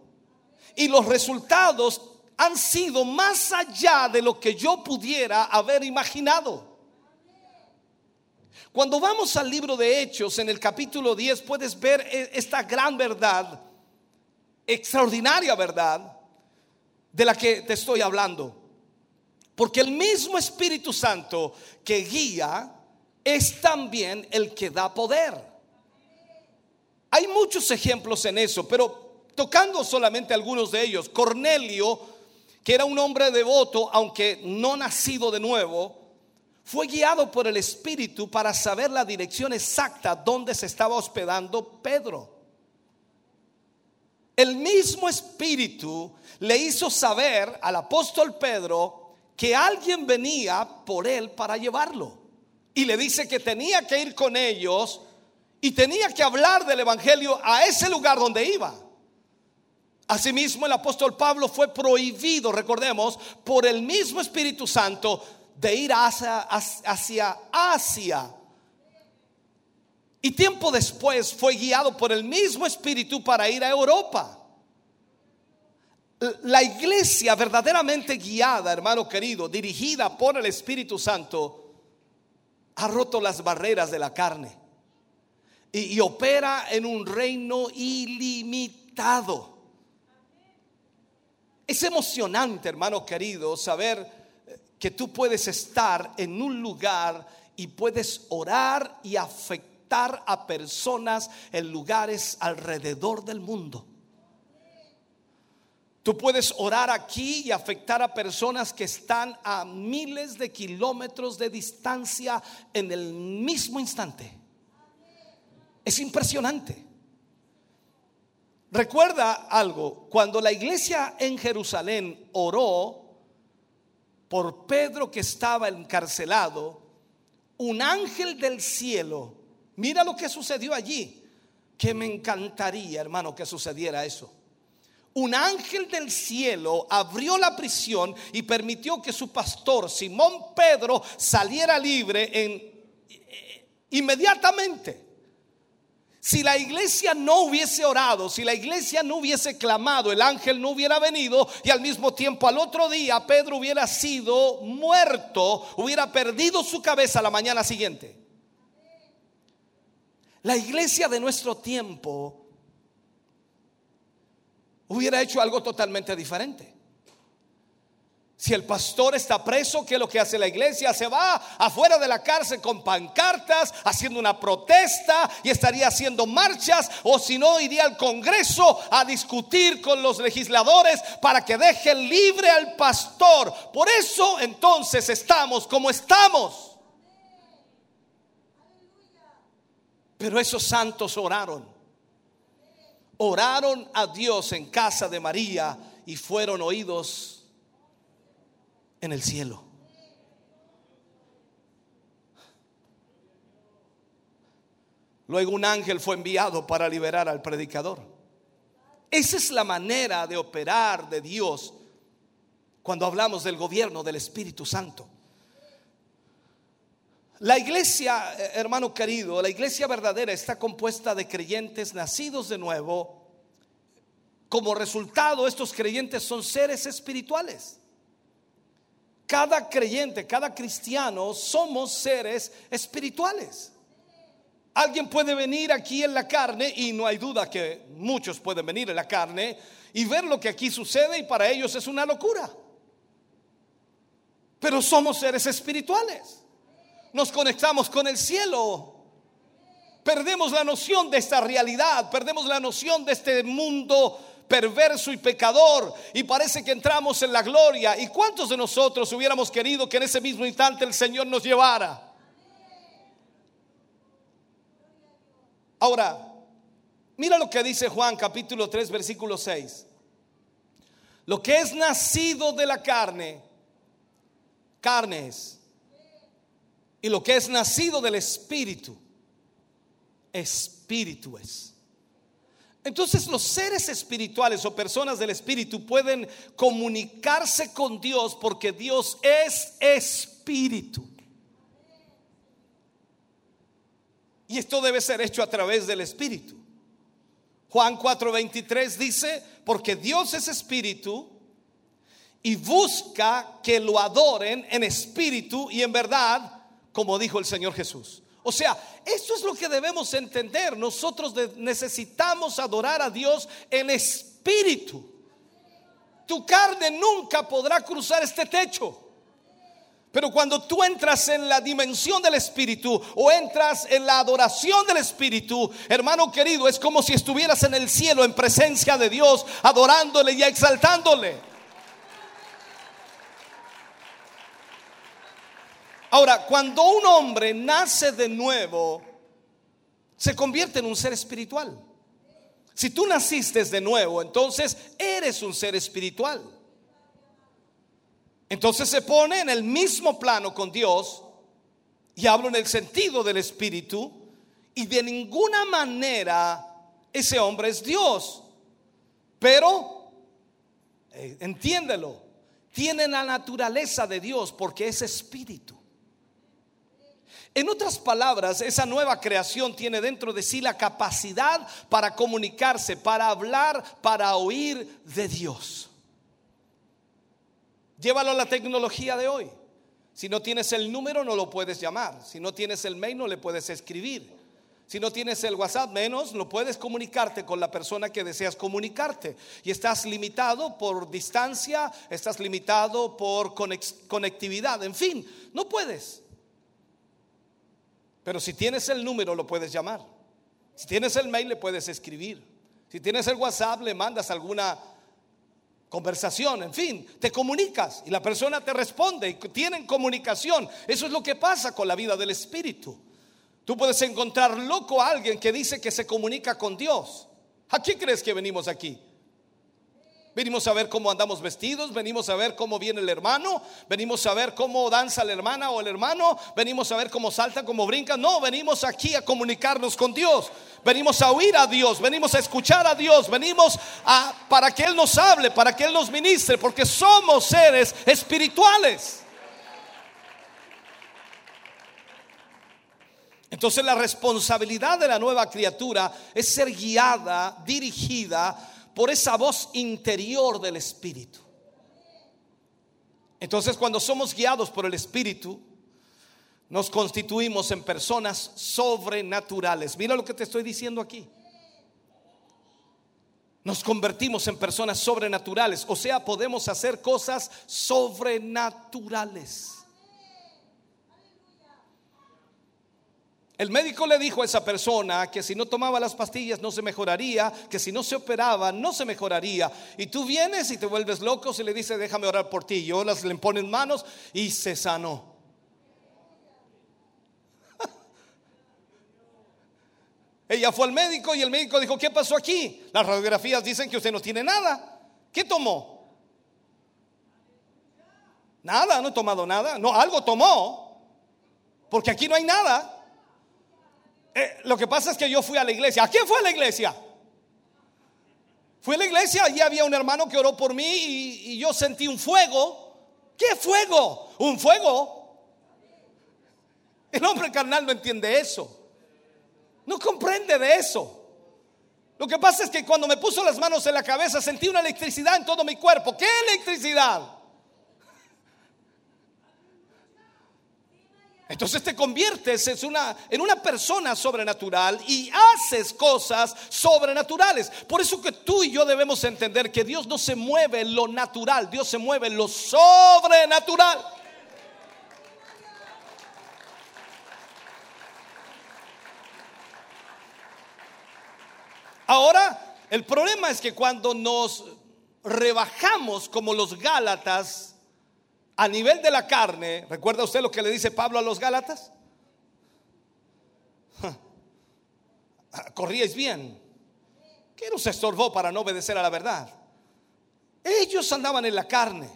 Y los resultados han sido más allá de lo que yo pudiera haber imaginado. Cuando vamos al libro de Hechos, en el capítulo 10, puedes ver e, esta gran verdad, extraordinaria verdad, de la que te estoy hablando. Porque el mismo Espíritu Santo que guía es también el que da poder. Hay muchos ejemplos en eso, pero tocando solamente algunos de ellos, Cornelio, que era un hombre devoto, aunque no nacido de nuevo, fue guiado por el Espíritu para saber la dirección exacta donde se estaba hospedando Pedro. El mismo Espíritu le hizo saber al apóstol Pedro que alguien venía por él para llevarlo. Y le dice que tenía que ir con ellos y tenía que hablar del Evangelio a ese lugar donde iba. Asimismo, el apóstol Pablo fue prohibido, recordemos, por el mismo Espíritu Santo de ir hacia, hacia Asia. Y tiempo después fue guiado por el mismo Espíritu para ir a Europa. La iglesia verdaderamente guiada, hermano querido, dirigida por el Espíritu Santo, ha roto las barreras de la carne y, y opera en un reino ilimitado. Es emocionante, hermano querido, saber que tú puedes estar en un lugar y puedes orar y afectar a personas en lugares alrededor del mundo. Tú puedes orar aquí y afectar a personas que están a miles de kilómetros de distancia en el mismo instante. Es impresionante. Recuerda algo, cuando la iglesia en Jerusalén oró, por Pedro que estaba encarcelado, un ángel del cielo, mira lo que sucedió allí, que me encantaría, hermano, que sucediera eso. Un ángel del cielo abrió la prisión y permitió que su pastor, Simón Pedro, saliera libre en, eh, inmediatamente. Si la iglesia no hubiese orado, si la iglesia no hubiese clamado, el ángel no hubiera venido y al mismo tiempo al otro día Pedro hubiera sido muerto, hubiera perdido su cabeza la mañana siguiente. La iglesia de nuestro tiempo hubiera hecho algo totalmente diferente. Si el pastor está preso, ¿qué es lo que hace la iglesia? Se va afuera de la cárcel con pancartas, haciendo una protesta y estaría haciendo marchas, o si no, iría al Congreso a discutir con los legisladores para que dejen libre al pastor. Por eso entonces estamos como estamos. Pero esos santos oraron. Oraron a Dios en casa de María y fueron oídos en el cielo. Luego un ángel fue enviado para liberar al predicador. Esa es la manera de operar de Dios cuando hablamos del gobierno del Espíritu Santo. La iglesia, eh, hermano querido, la iglesia verdadera está compuesta de creyentes nacidos de nuevo. Como resultado, estos creyentes son seres espirituales cada creyente, cada cristiano, somos seres espirituales. Alguien puede venir aquí en la carne, y no hay duda que muchos pueden venir en la carne, y ver lo que aquí sucede, y para ellos es una locura. Pero somos seres espirituales. Nos conectamos con el cielo perdemos la noción de esta realidad, perdemos la noción de este mundo perverso y pecador y parece que entramos en la gloria. ¿Y cuántos de nosotros hubiéramos querido que en ese mismo instante el Señor nos llevara? Ahora, mira lo que dice Juan capítulo 3 versículo 6. Lo que es nacido de la carne, carne es. Y lo que es nacido del espíritu, espíritu es. Entonces los seres espirituales o personas del espíritu pueden comunicarse con Dios porque Dios es espíritu. Y esto debe ser hecho a través del espíritu. Juan 4:23 dice, porque Dios es espíritu y busca que lo adoren en espíritu y en verdad, como dijo el Señor Jesús. O sea, esto es lo que debemos entender. Nosotros necesitamos adorar a Dios en espíritu. Tu carne nunca podrá cruzar este techo. Pero cuando tú entras en la dimensión del Espíritu o entras en la adoración del Espíritu, hermano querido, es como si estuvieras en el cielo en presencia de Dios, adorándole y exaltándole. Ahora, cuando un hombre nace de nuevo, se convierte en un ser espiritual. Si tú naciste de nuevo, entonces eres un ser espiritual. Entonces se pone en el mismo plano con Dios, y hablo en el sentido del espíritu, y de ninguna manera ese hombre es Dios. Pero, eh, entiéndelo, tiene la naturaleza de Dios porque es espíritu. En otras palabras, esa nueva creación tiene dentro de sí la capacidad para comunicarse, para hablar, para oír de Dios. Llévalo a la tecnología de hoy. Si no tienes el número, no lo puedes llamar. Si no tienes el mail, no le puedes escribir. Si no tienes el WhatsApp, menos no puedes comunicarte con la persona que deseas comunicarte. Y estás limitado por distancia, estás limitado por conectividad. En fin, no puedes. Pero si tienes el número, lo puedes llamar. Si tienes el mail, le puedes escribir. Si tienes el WhatsApp, le mandas alguna conversación, en fin, te comunicas y la persona te responde y tienen comunicación. Eso es lo que pasa con la vida del Espíritu. Tú puedes encontrar loco a alguien que dice que se comunica con Dios. ¿A qué crees que venimos aquí? Venimos a ver cómo andamos vestidos, venimos a ver cómo viene el hermano, venimos a ver cómo danza la hermana o el hermano, venimos a ver cómo salta, cómo brinca. No, venimos aquí a comunicarnos con Dios, venimos a oír a Dios, venimos a escuchar a Dios, venimos a para que Él nos hable, para que Él nos ministre, porque somos seres espirituales. Entonces la responsabilidad de la nueva criatura es ser guiada, dirigida por esa voz interior del Espíritu. Entonces cuando somos guiados por el Espíritu, nos constituimos en personas sobrenaturales. Mira lo que te estoy diciendo aquí. Nos convertimos en personas sobrenaturales, o sea, podemos hacer cosas sobrenaturales. El médico le dijo a esa persona que si no tomaba las pastillas no se mejoraría, que si no se operaba no se mejoraría. Y tú vienes y te vuelves loco y le dices, déjame orar por ti. Y las le ponen manos y se sanó. *laughs* Ella fue al médico y el médico dijo, ¿qué pasó aquí? Las radiografías dicen que usted no tiene nada. ¿Qué tomó? Nada, no he tomado nada. No, algo tomó. Porque aquí no hay nada. Eh, lo que pasa es que yo fui a la iglesia. ¿A quién fue a la iglesia? Fui a la iglesia, allí había un hermano que oró por mí y, y yo sentí un fuego. ¿Qué fuego? Un fuego. El hombre carnal no entiende eso. No comprende de eso. Lo que pasa es que cuando me puso las manos en la cabeza sentí una electricidad en todo mi cuerpo. ¿Qué electricidad? Entonces te conviertes en una, en una persona sobrenatural y haces cosas sobrenaturales. Por eso que tú y yo debemos entender que Dios no se mueve en lo natural, Dios se mueve en lo sobrenatural. Ahora, el problema es que cuando nos rebajamos como los Gálatas a nivel de la carne, ¿recuerda usted lo que le dice Pablo a los Gálatas? Corríais bien. ¿Qué nos estorbó para no obedecer a la verdad? Ellos andaban en la carne.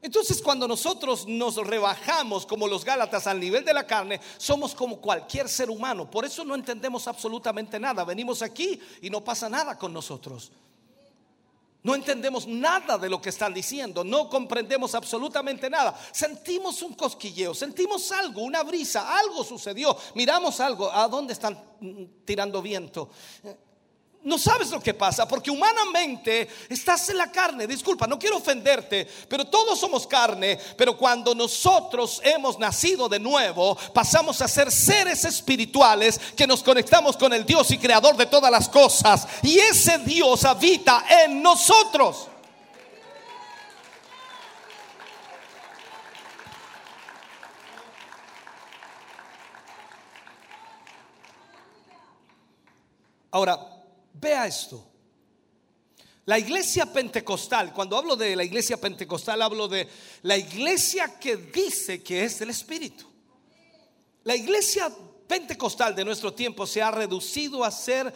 Entonces cuando nosotros nos rebajamos como los Gálatas al nivel de la carne, somos como cualquier ser humano. Por eso no entendemos absolutamente nada. Venimos aquí y no pasa nada con nosotros. No entendemos nada de lo que están diciendo, no comprendemos absolutamente nada. Sentimos un cosquilleo, sentimos algo, una brisa, algo sucedió. Miramos algo, ¿a dónde están tirando viento? No sabes lo que pasa, porque humanamente estás en la carne. Disculpa, no quiero ofenderte, pero todos somos carne. Pero cuando nosotros hemos nacido de nuevo, pasamos a ser seres espirituales que nos conectamos con el Dios y creador de todas las cosas. Y ese Dios habita en nosotros. Ahora, Vea esto. La iglesia pentecostal, cuando hablo de la iglesia pentecostal, hablo de la iglesia que dice que es del Espíritu. La iglesia pentecostal de nuestro tiempo se ha reducido a ser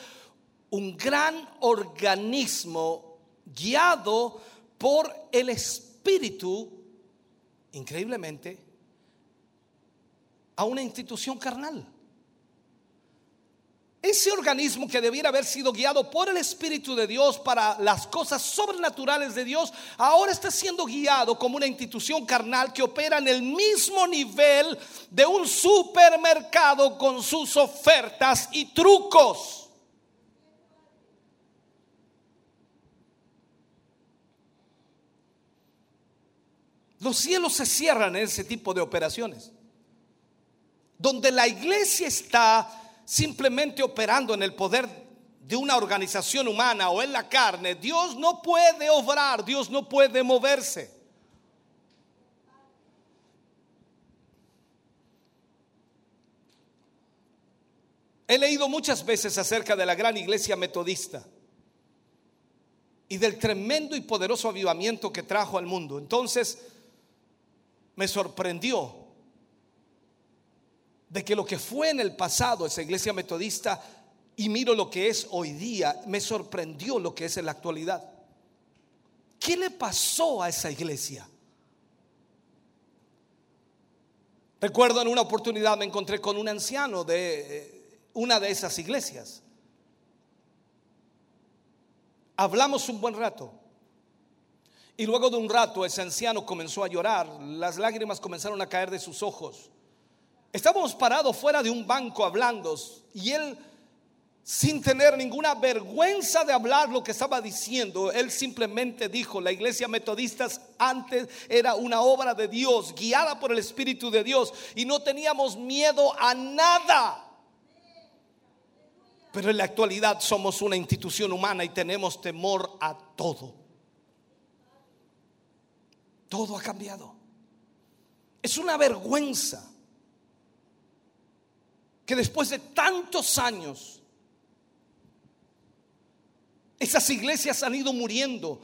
un gran organismo guiado por el Espíritu, increíblemente, a una institución carnal. Ese organismo que debiera haber sido guiado por el Espíritu de Dios para las cosas sobrenaturales de Dios, ahora está siendo guiado como una institución carnal que opera en el mismo nivel de un supermercado con sus ofertas y trucos. Los cielos se cierran en ese tipo de operaciones. Donde la iglesia está simplemente operando en el poder de una organización humana o en la carne, Dios no puede obrar, Dios no puede moverse. He leído muchas veces acerca de la gran iglesia metodista y del tremendo y poderoso avivamiento que trajo al mundo. Entonces me sorprendió de que lo que fue en el pasado esa iglesia metodista y miro lo que es hoy día, me sorprendió lo que es en la actualidad. ¿Qué le pasó a esa iglesia? Recuerdo en una oportunidad me encontré con un anciano de eh, una de esas iglesias. Hablamos un buen rato. Y luego de un rato ese anciano comenzó a llorar, las lágrimas comenzaron a caer de sus ojos. Estábamos parados fuera de un banco hablando y él, sin tener ninguna vergüenza de hablar lo que estaba diciendo, él simplemente dijo, la iglesia metodista antes era una obra de Dios, guiada por el Espíritu de Dios, y no teníamos miedo a nada. Pero en la actualidad somos una institución humana y tenemos temor a todo. Todo ha cambiado. Es una vergüenza que después de tantos años, esas iglesias han ido muriendo.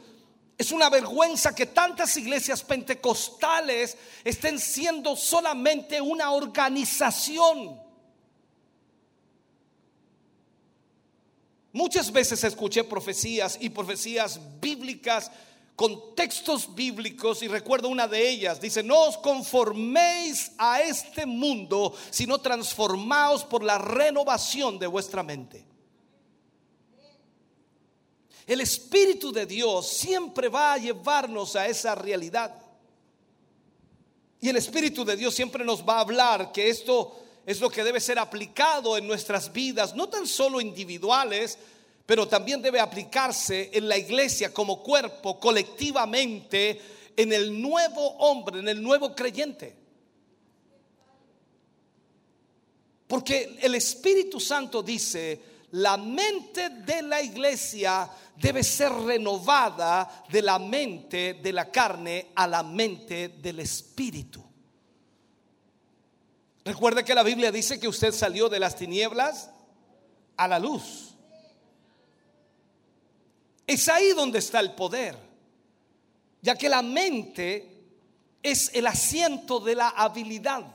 Es una vergüenza que tantas iglesias pentecostales estén siendo solamente una organización. Muchas veces escuché profecías y profecías bíblicas con textos bíblicos y recuerdo una de ellas, dice, no os conforméis a este mundo, sino transformaos por la renovación de vuestra mente. El Espíritu de Dios siempre va a llevarnos a esa realidad. Y el Espíritu de Dios siempre nos va a hablar que esto es lo que debe ser aplicado en nuestras vidas, no tan solo individuales, pero también debe aplicarse en la iglesia como cuerpo, colectivamente, en el nuevo hombre, en el nuevo creyente. Porque el Espíritu Santo dice, la mente de la iglesia debe ser renovada de la mente de la carne a la mente del Espíritu. Recuerde que la Biblia dice que usted salió de las tinieblas a la luz. Es ahí donde está el poder, ya que la mente es el asiento de la habilidad.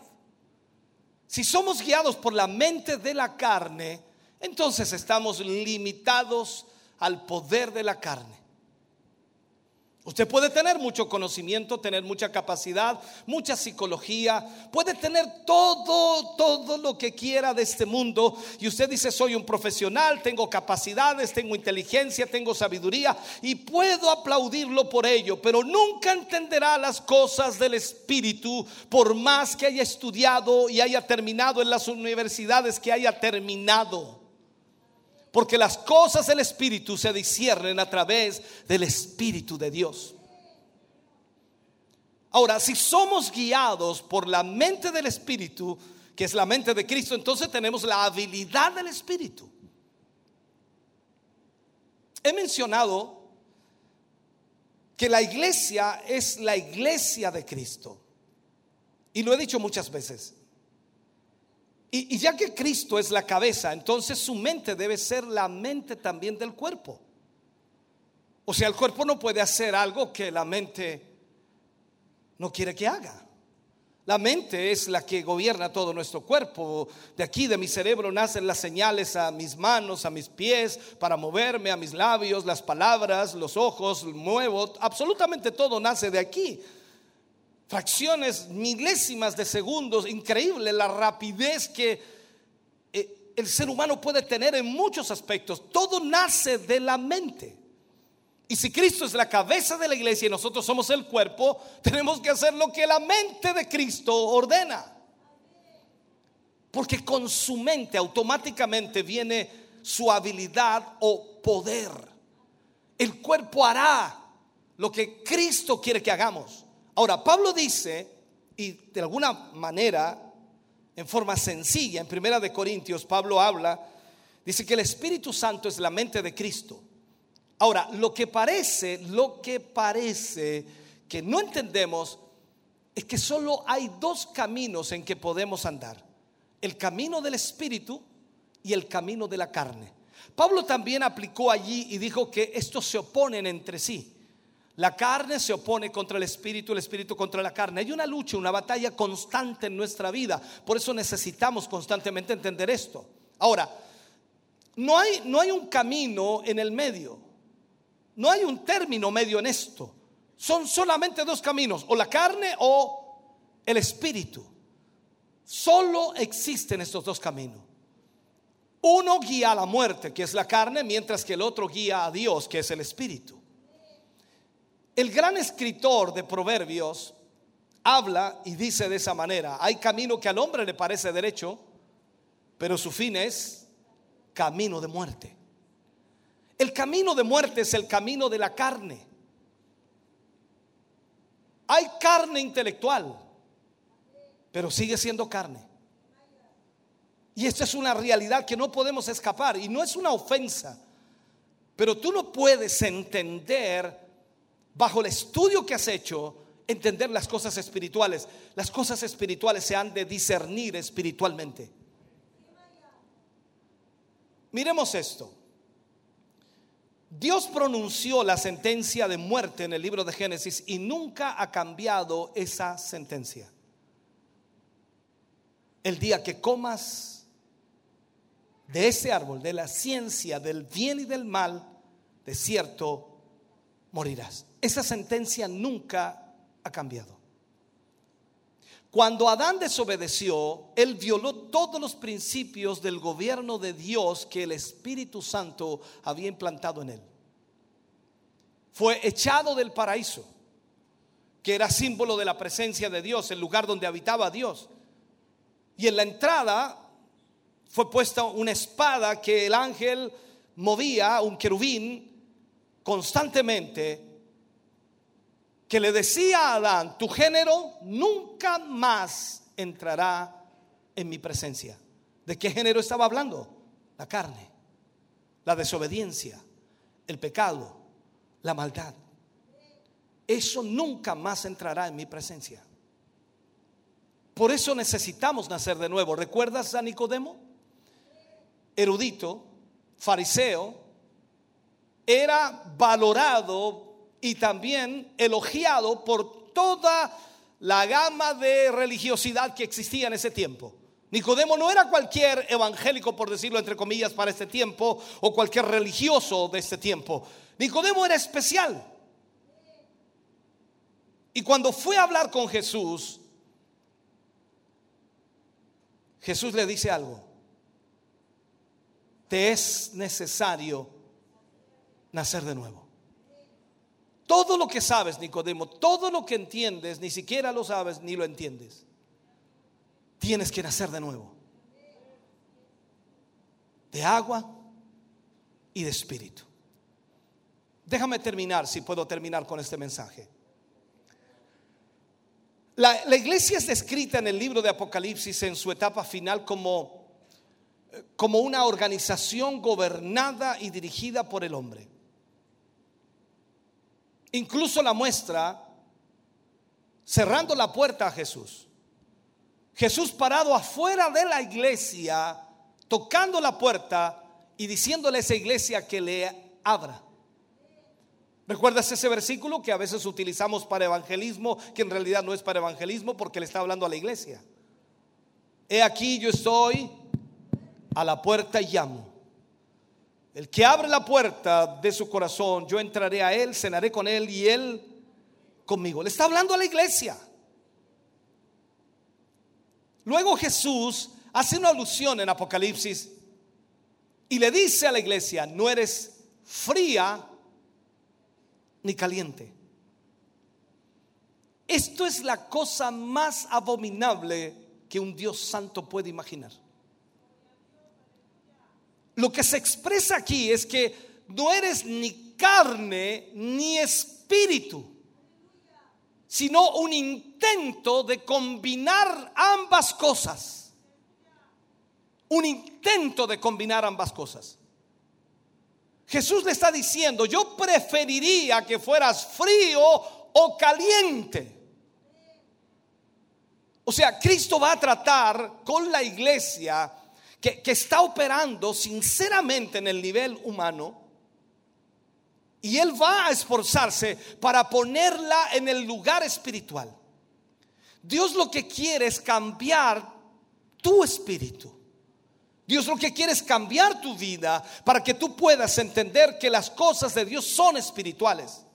Si somos guiados por la mente de la carne, entonces estamos limitados al poder de la carne. Usted puede tener mucho conocimiento, tener mucha capacidad, mucha psicología, puede tener todo, todo lo que quiera de este mundo. Y usted dice, soy un profesional, tengo capacidades, tengo inteligencia, tengo sabiduría y puedo aplaudirlo por ello, pero nunca entenderá las cosas del Espíritu por más que haya estudiado y haya terminado en las universidades que haya terminado. Porque las cosas del Espíritu se disciernen a través del Espíritu de Dios. Ahora, si somos guiados por la mente del Espíritu, que es la mente de Cristo, entonces tenemos la habilidad del Espíritu. He mencionado que la iglesia es la iglesia de Cristo. Y lo he dicho muchas veces. Y, ya que Cristo es la cabeza, entonces su mente debe ser la mente también del cuerpo. O sea, el cuerpo no puede hacer algo que la mente no quiere que haga. La mente es la que gobierna todo nuestro cuerpo. De aquí, de mi cerebro, nacen las señales a mis manos, a mis pies, para moverme, a mis labios, las palabras, los ojos, muevo. Absolutamente todo nace de aquí fracciones milésimas de segundos, increíble la rapidez que eh, el ser humano puede tener en muchos aspectos. Todo nace de la mente. Y si Cristo es la cabeza de la iglesia y nosotros somos el cuerpo, tenemos que hacer lo que la mente de Cristo ordena. Porque con su mente automáticamente viene su habilidad o poder. El cuerpo hará lo que Cristo quiere que hagamos. Ahora, Pablo dice, y de alguna manera, en forma sencilla, en Primera de Corintios, Pablo habla, dice que el Espíritu Santo es la mente de Cristo. Ahora, lo que parece, lo que parece que no entendemos es que solo hay dos caminos en que podemos andar. El camino del Espíritu y el camino de la carne. Pablo también aplicó allí y dijo que estos se oponen entre sí. La carne se opone contra el espíritu, el espíritu contra la carne. Hay una lucha, una batalla constante en nuestra vida. Por eso necesitamos constantemente entender esto. Ahora, no hay, no hay un camino en el medio. No hay un término medio en esto. Son solamente dos caminos, o la carne o el espíritu. Solo existen estos dos caminos. Uno guía a la muerte, que es la carne, mientras que el otro guía a Dios, que es el espíritu. El gran escritor de Proverbios habla y dice de esa manera, hay camino que al hombre le parece derecho, pero su fin es camino de muerte. El camino de muerte es el camino de la carne. Hay carne intelectual, pero sigue siendo carne. Y esta es una realidad que no podemos escapar y no es una ofensa, pero tú no puedes entender bajo el estudio que has hecho, entender las cosas espirituales. Las cosas espirituales se han de discernir espiritualmente. Miremos esto. Dios pronunció la sentencia de muerte en el libro de Génesis y nunca ha cambiado esa sentencia. El día que comas de ese árbol, de la ciencia del bien y del mal, de cierto morirás. Esa sentencia nunca ha cambiado. Cuando Adán desobedeció, él violó todos los principios del gobierno de Dios que el Espíritu Santo había implantado en él. Fue echado del paraíso, que era símbolo de la presencia de Dios, el lugar donde habitaba Dios. Y en la entrada fue puesta una espada que el ángel movía, un querubín, constantemente que le decía a Adán, tu género nunca más entrará en mi presencia. ¿De qué género estaba hablando? La carne, la desobediencia, el pecado, la maldad. Eso nunca más entrará en mi presencia. Por eso necesitamos nacer de nuevo. ¿Recuerdas a Nicodemo? Erudito, fariseo, era valorado y también elogiado por toda la gama de religiosidad que existía en ese tiempo. Nicodemo no era cualquier evangélico, por decirlo entre comillas, para este tiempo, o cualquier religioso de este tiempo. Nicodemo era especial. Y cuando fue a hablar con Jesús, Jesús le dice algo. Te es necesario nacer de nuevo. Todo lo que sabes, Nicodemo, todo lo que entiendes, ni siquiera lo sabes ni lo entiendes. Tienes que nacer de nuevo. De agua y de espíritu. Déjame terminar, si puedo terminar con este mensaje. La, iglesia es descrita en el libro de Apocalipsis en su etapa final como, como una organización gobernada y dirigida por el hombre. Incluso la muestra cerrando la puerta a Jesús. Jesús parado afuera de la iglesia, tocando la puerta y diciéndole a esa iglesia que le abra. ¿Recuerdas ese versículo que a veces utilizamos para evangelismo, que en realidad no es para evangelismo porque le está hablando a la iglesia? He aquí yo estoy a la puerta y llamo. El que abre la puerta de su corazón, yo entraré a él, cenaré con él y él conmigo. Le está hablando a la iglesia. Luego Jesús hace una alusión en Apocalipsis y le dice a la iglesia, no eres fría ni caliente. Esto es la cosa más abominable que un Dios santo puede imaginar. Lo que se expresa aquí es que no eres ni carne ni espíritu, sino un intento de combinar ambas cosas. Un intento de combinar ambas cosas. Jesús le está diciendo, yo preferiría que fueras frío o caliente. O sea, Cristo va a tratar con la iglesia que, está operando sinceramente en el nivel humano y Él va a esforzarse para ponerla en el lugar espiritual. Dios lo que quiere es cambiar tu espíritu. Dios lo que quiere es cambiar tu vida para que tú puedas entender que las cosas de Dios son espirituales.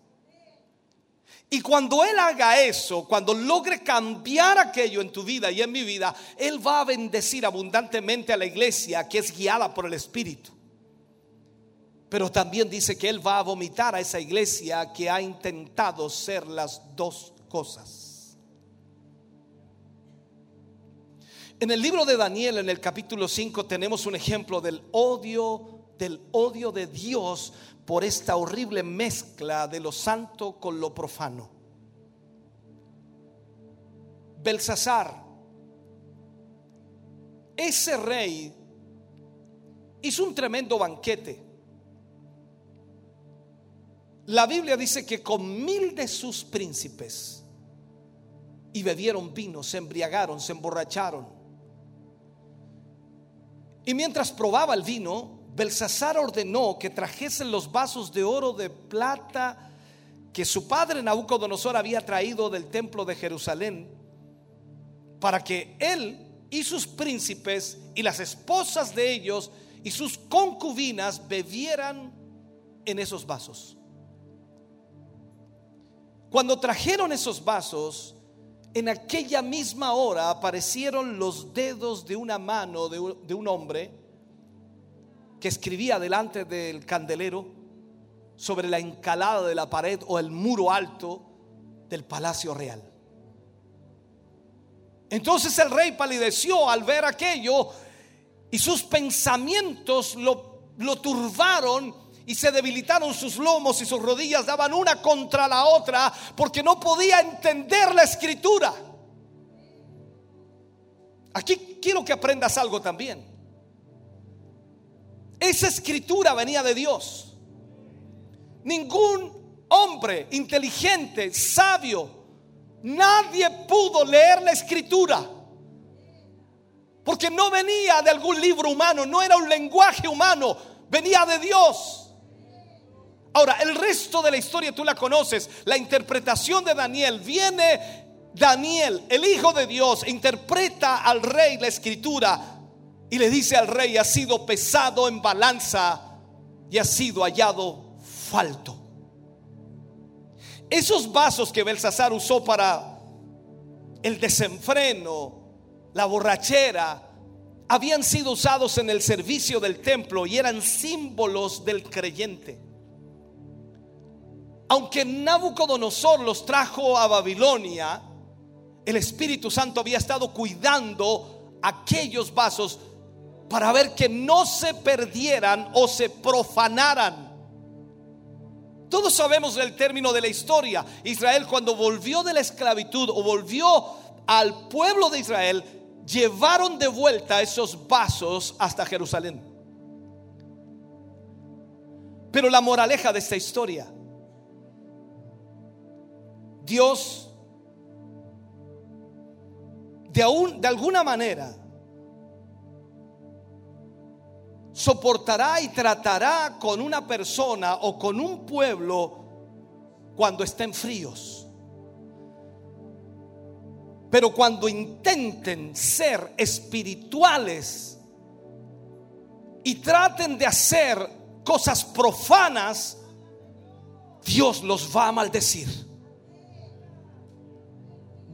Y cuando Él haga eso, cuando logre cambiar aquello en tu vida y en mi vida, Él va a bendecir abundantemente a la iglesia que es guiada por el Espíritu. Pero también dice que Él va a vomitar a esa iglesia que ha intentado ser las dos cosas. En el libro de Daniel, en el capítulo 5, tenemos un ejemplo del odio, del odio de Dios por esta horrible mezcla de lo santo con lo profano. Belsasar, ese rey, hizo un tremendo banquete. La Biblia dice que con mil de sus príncipes y bebieron vino, se embriagaron, se emborracharon. Y mientras probaba el vino, Belsasar ordenó que trajesen los vasos de oro de plata que su padre Nabucodonosor había traído del templo de Jerusalén para que él y sus príncipes y las esposas de ellos y sus concubinas bebieran en esos vasos. Cuando trajeron esos vasos, en aquella misma hora aparecieron los dedos de una mano de un hombre que escribía delante del candelero sobre la encalada de la pared o el muro alto del palacio real. Entonces el rey palideció al ver aquello y sus pensamientos lo, lo turbaron y se debilitaron sus lomos y sus rodillas daban una contra la otra porque no podía entender la escritura. Aquí quiero que aprendas algo también. Esa escritura venía de Dios. Ningún hombre inteligente, sabio, nadie pudo leer la escritura. Porque no venía de algún libro humano, no era un lenguaje humano, venía de Dios. Ahora, el resto de la historia tú la conoces. La interpretación de Daniel viene Daniel, el Hijo de Dios, interpreta al rey la escritura y le dice al rey, ha sido pesado en balanza y ha sido hallado falto. Esos vasos que Belsasar usó para el desenfreno, la borrachera, habían sido usados en el servicio del templo y eran símbolos del creyente. Aunque Nabucodonosor los trajo a Babilonia, el Espíritu Santo había estado cuidando aquellos vasos para ver que no se perdieran o se profanaran. Todos sabemos el término de la historia. Israel cuando volvió de la esclavitud o volvió al pueblo de Israel, llevaron de vuelta esos vasos hasta Jerusalén. Pero la moraleja de esta historia, Dios de, de alguna manera soportará y tratará con una persona o con un pueblo cuando estén fríos. Pero cuando intenten ser espirituales y traten de hacer cosas profanas, Dios los va a maldecir.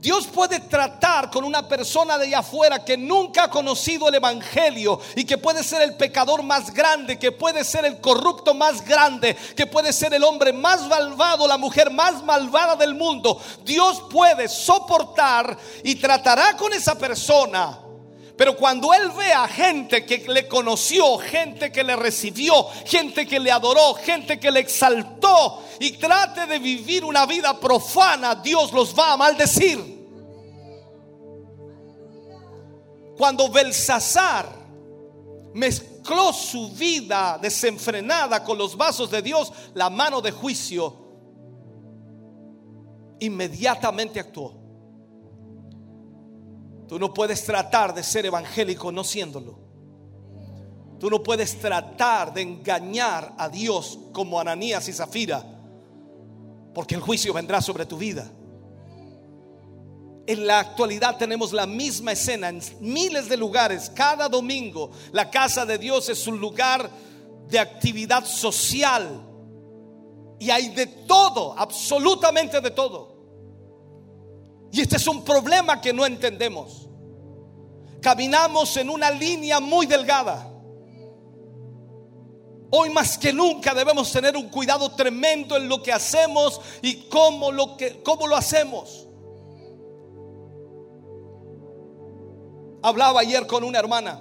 Dios puede tratar con una persona de allá afuera que nunca ha conocido el Evangelio y que puede ser el pecador más grande, que puede ser el corrupto más grande, que puede ser el hombre más malvado, la mujer más malvada del mundo. Dios puede soportar y tratará con esa persona. Pero cuando Él vea gente que le conoció, gente que le recibió, gente que le adoró, gente que le exaltó y trate de vivir una vida profana, Dios los va a maldecir. Cuando Belsasar mezcló su vida desenfrenada con los vasos de Dios, la mano de juicio inmediatamente actuó. Tú no puedes tratar de ser evangélico no siéndolo. Tú no puedes tratar de engañar a Dios como Ananías y Zafira, porque el juicio vendrá sobre tu vida. En la actualidad tenemos la misma escena en miles de lugares. Cada domingo la casa de Dios es un lugar de actividad social. Y hay de todo, absolutamente de todo. Y este es un problema que no entendemos. Caminamos en una línea muy delgada. Hoy más que nunca debemos tener un cuidado tremendo en lo que hacemos y cómo lo, hacemos. Hablaba ayer con una hermana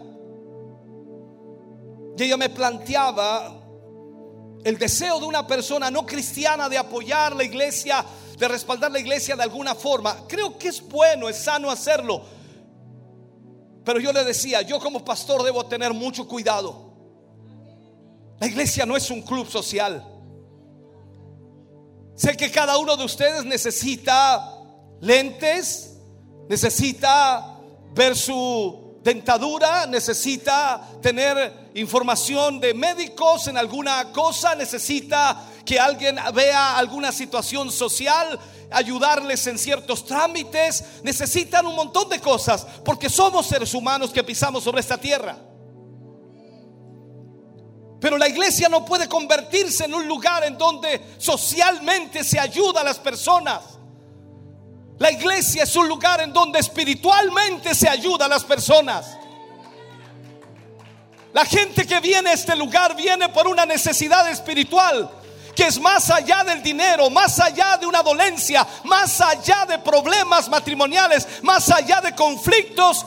y ella me planteaba el deseo de una persona no cristiana de apoyar la iglesia de respaldar la iglesia de alguna forma. Creo que es bueno, es sano hacerlo. Pero yo le decía, yo como pastor debo tener mucho cuidado. La iglesia no es un club social. Sé que cada uno de ustedes necesita lentes, necesita ver su dentadura, necesita tener información de médicos en alguna cosa, necesita que alguien vea alguna situación social, ayudarles en ciertos trámites, necesitan un montón de cosas, porque somos seres humanos que pisamos sobre esta tierra. Pero la iglesia no puede convertirse en un lugar en donde socialmente se ayuda a las personas. La iglesia es un lugar en donde espiritualmente se ayuda a las personas. La gente que viene a este lugar viene por una necesidad espiritual que es más allá del dinero, más allá de una dolencia, más allá de problemas matrimoniales, más allá de conflictos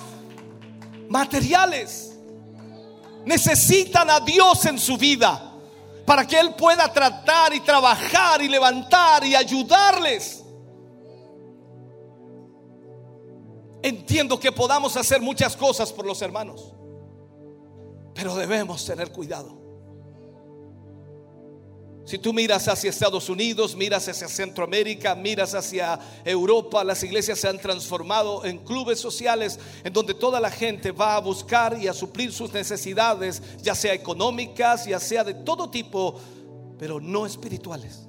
materiales. Necesitan a Dios en su vida para que Él pueda tratar y trabajar y levantar y ayudarles. Entiendo que podamos hacer muchas cosas por los hermanos, pero debemos tener cuidado. Si tú miras hacia Estados Unidos, miras hacia Centroamérica, miras hacia Europa, las iglesias se han transformado en clubes sociales en donde toda la gente va a buscar y a suplir sus necesidades, ya sea económicas, ya sea de todo tipo, pero no espirituales.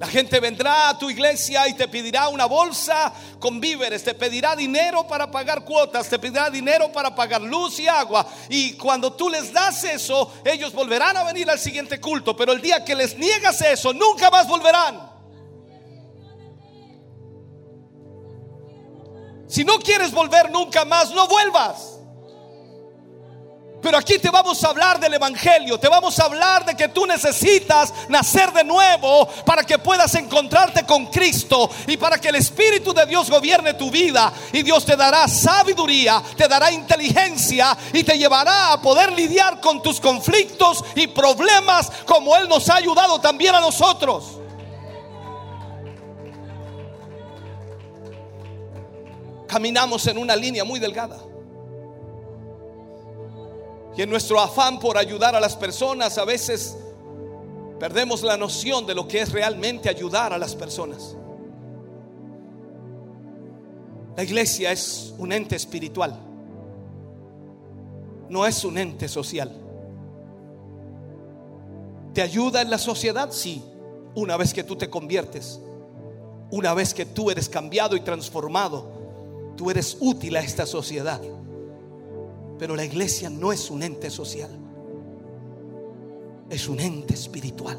La gente vendrá a tu iglesia y te pedirá una bolsa con víveres, te pedirá dinero para pagar cuotas, te pedirá dinero para pagar luz y agua. Y cuando tú les das eso, ellos volverán a venir al siguiente culto. Pero el día que les niegas eso, nunca más volverán. Si no quieres volver nunca más, no vuelvas. Pero aquí te vamos a hablar del Evangelio, te vamos a hablar de que tú necesitas nacer de nuevo para que puedas encontrarte con Cristo y para que el Espíritu de Dios gobierne tu vida. Y Dios te dará sabiduría, te dará inteligencia y te llevará a poder lidiar con tus conflictos y problemas como Él nos ha ayudado también a nosotros. Caminamos en una línea muy delgada. Y en nuestro afán por ayudar a las personas a veces perdemos la noción de lo que es realmente ayudar a las personas. La iglesia es un ente espiritual, no es un ente social. ¿Te ayuda en la sociedad? Sí, una vez que tú te conviertes, una vez que tú eres cambiado y transformado, tú eres útil a esta sociedad. Pero la iglesia no es un ente social, es un ente espiritual.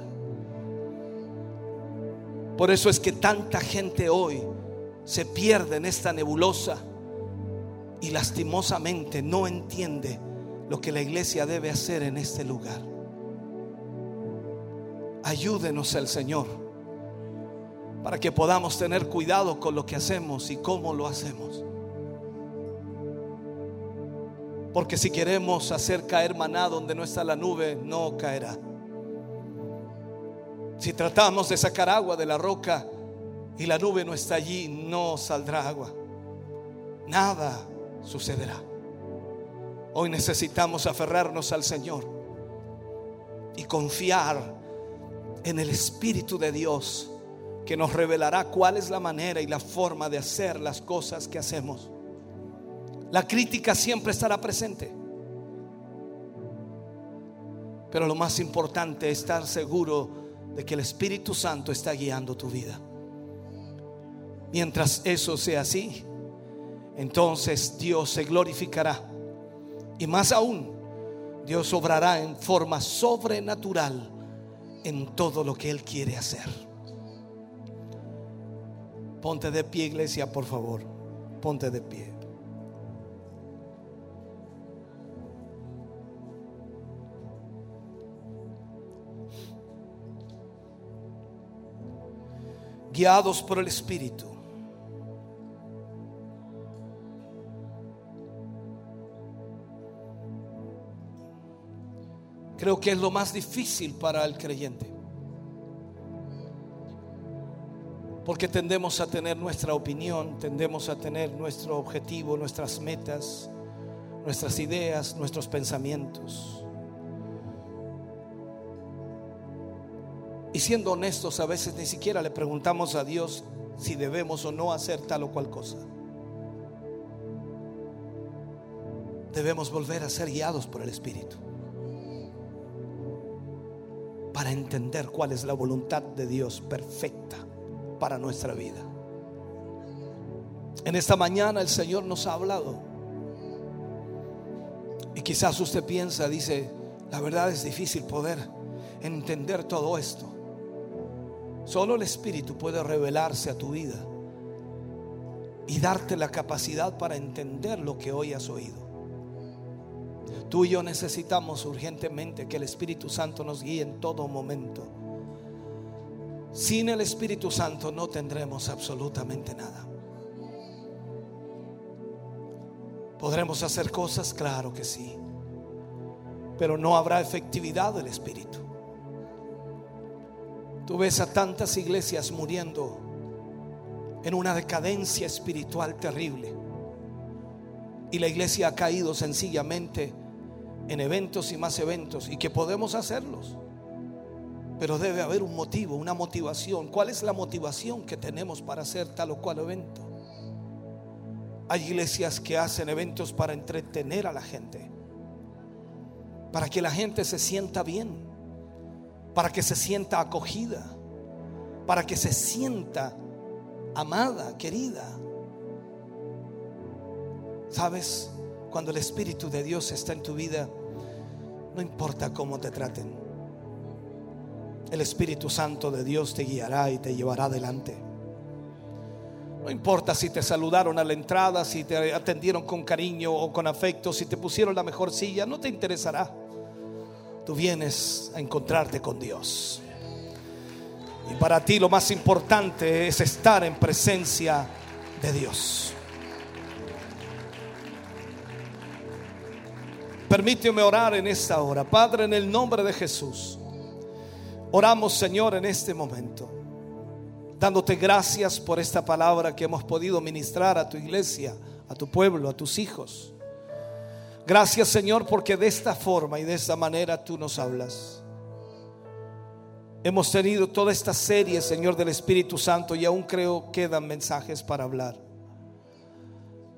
Por eso es que tanta gente hoy se pierde en esta nebulosa y lastimosamente no entiende lo que la iglesia debe hacer en este lugar. Ayúdenos el Señor para que podamos tener cuidado con lo que hacemos y cómo lo hacemos. Porque si queremos hacer caer maná donde no está la nube, no caerá. Si tratamos de sacar agua de la roca y la nube no está allí, no saldrá agua. Nada sucederá. Hoy necesitamos aferrarnos al Señor y confiar en el Espíritu de Dios que nos revelará cuál es la manera y la forma de hacer las cosas que hacemos. La crítica siempre estará presente. Pero lo más importante es estar seguro de que el Espíritu Santo está guiando tu vida. Mientras eso sea así, entonces Dios se glorificará. Y más aún, Dios obrará en forma sobrenatural en todo lo que Él quiere hacer. Ponte de pie, iglesia, por favor. Ponte de pie. Guiados por el Espíritu. Creo que es lo más difícil para el creyente. Porque tendemos a tener nuestra opinión, tendemos a tener nuestro objetivo, nuestras metas, nuestras ideas, nuestros pensamientos. Y siendo honestos, a veces ni siquiera le preguntamos a Dios si debemos o no hacer tal o cual cosa. Debemos volver a ser guiados por el Espíritu para entender cuál es la voluntad de Dios perfecta para nuestra vida. En esta mañana el Señor nos ha hablado. Y quizás usted piensa, dice, la verdad es difícil poder entender todo esto. Solo el Espíritu puede revelarse a tu vida y darte la capacidad para entender lo que hoy has oído. Tú y yo necesitamos urgentemente que el Espíritu Santo nos guíe en todo momento. Sin el Espíritu Santo no tendremos absolutamente nada. ¿Podremos hacer cosas? Claro que sí. Pero no habrá efectividad del Espíritu. Tú ves a tantas iglesias muriendo en una decadencia espiritual terrible. Y la iglesia ha caído sencillamente en eventos y más eventos y que podemos hacerlos. Pero debe haber un motivo, una motivación. ¿Cuál es la motivación que tenemos para hacer tal o cual evento? Hay iglesias que hacen eventos para entretener a la gente. para que la gente se sienta bien, para que se sienta acogida, para que se sienta amada, querida. ¿Sabes? Cuando el Espíritu de Dios está en tu vida, no importa cómo te traten. El Espíritu Santo de Dios te guiará y te llevará adelante. No importa si te saludaron a la entrada, si te atendieron con cariño o con afecto, si te pusieron la mejor silla, no te interesará. Tú vienes a encontrarte con Dios. Y para ti lo más importante es estar en presencia de Dios. Permíteme orar en esta hora. Padre, en el nombre de Jesús, oramos Señor en este momento, dándote gracias por esta palabra que hemos podido ministrar a tu iglesia, a tu pueblo, a tus hijos. Gracias Señor porque de esta forma y de esta manera tú nos hablas. Hemos tenido toda esta serie, Señor, del Espíritu Santo y aún creo quedan mensajes para hablar.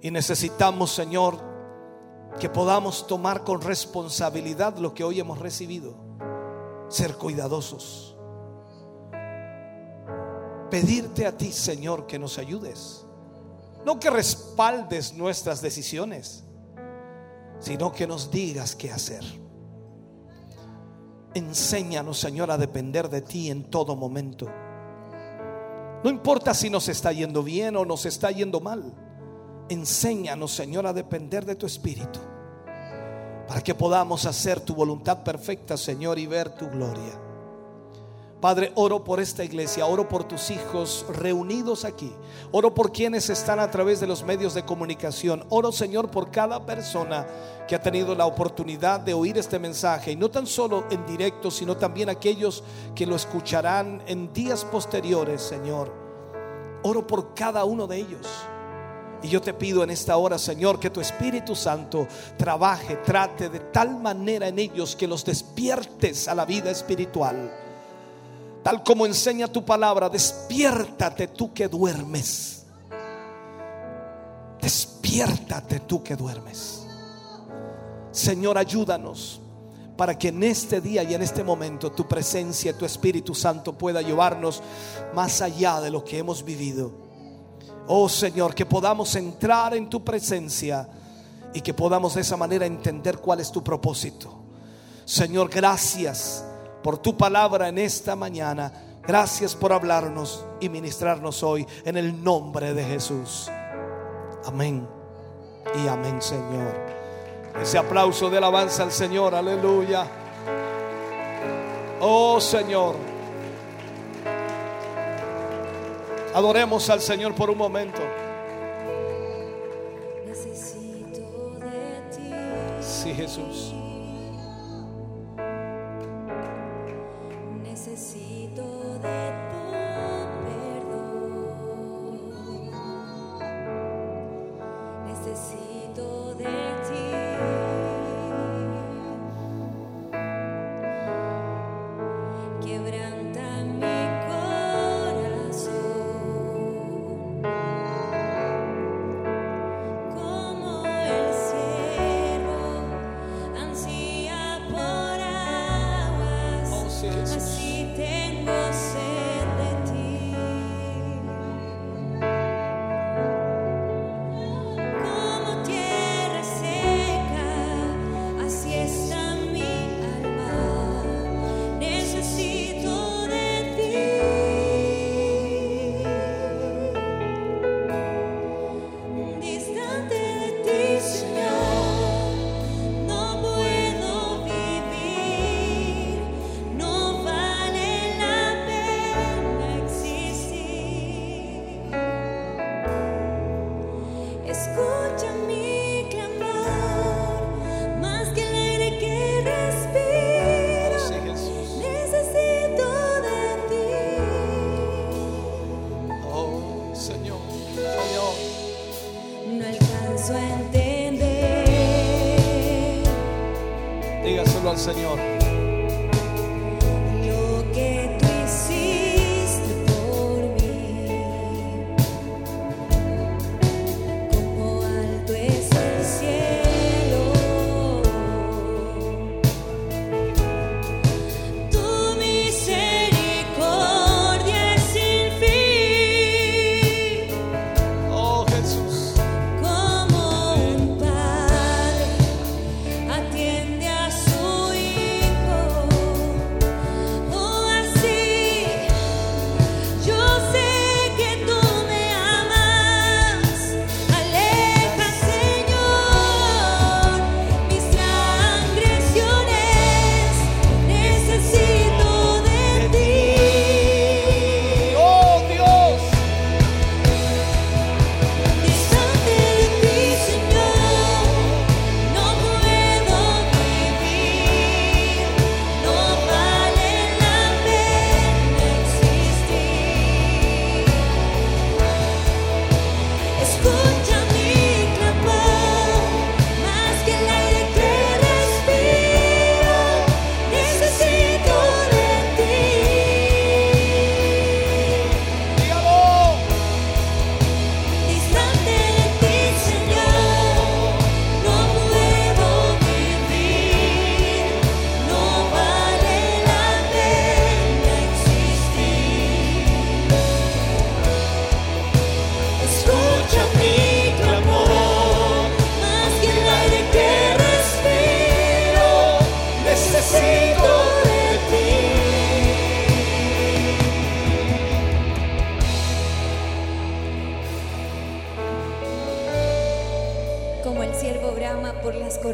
Y necesitamos, Señor, que podamos tomar con responsabilidad lo que hoy hemos recibido. Ser cuidadosos. Pedirte a ti, Señor, que nos ayudes. No que respaldes nuestras decisiones, sino que nos digas qué hacer. Enséñanos, Señor, a depender de ti en todo momento. No importa si nos está yendo bien o nos está yendo mal. Enséñanos, Señor, a depender de tu Espíritu. Para que podamos hacer tu voluntad perfecta, Señor, y ver tu gloria. Padre, oro por esta iglesia, oro por tus hijos reunidos aquí, oro por quienes están a través de los medios de comunicación, oro Señor por cada persona que ha tenido la oportunidad de oír este mensaje, y no tan solo en directo, sino también aquellos que lo escucharán en días posteriores, Señor. Oro por cada uno de ellos. Y yo te pido en esta hora, Señor, que tu Espíritu Santo trabaje, trate de tal manera en ellos que los despiertes a la vida espiritual. Tal como enseña tu palabra, despiértate tú que duermes. Despiértate tú que duermes. Señor, ayúdanos para que en este día y en este momento tu presencia, tu Espíritu Santo pueda llevarnos más allá de lo que hemos vivido Oh Señor, que podamos entrar en tu presencia y que podamos de esa manera entender cuál es tu propósito. Señor, gracias por tu palabra en esta mañana. Gracias por hablarnos y ministrarnos hoy en el nombre de Jesús. Amén y amén, Señor. Ese aplauso de alabanza al Señor, aleluya. Oh Señor. Adoremos al Señor por un momento. Necesito de ti. Sí, Jesús.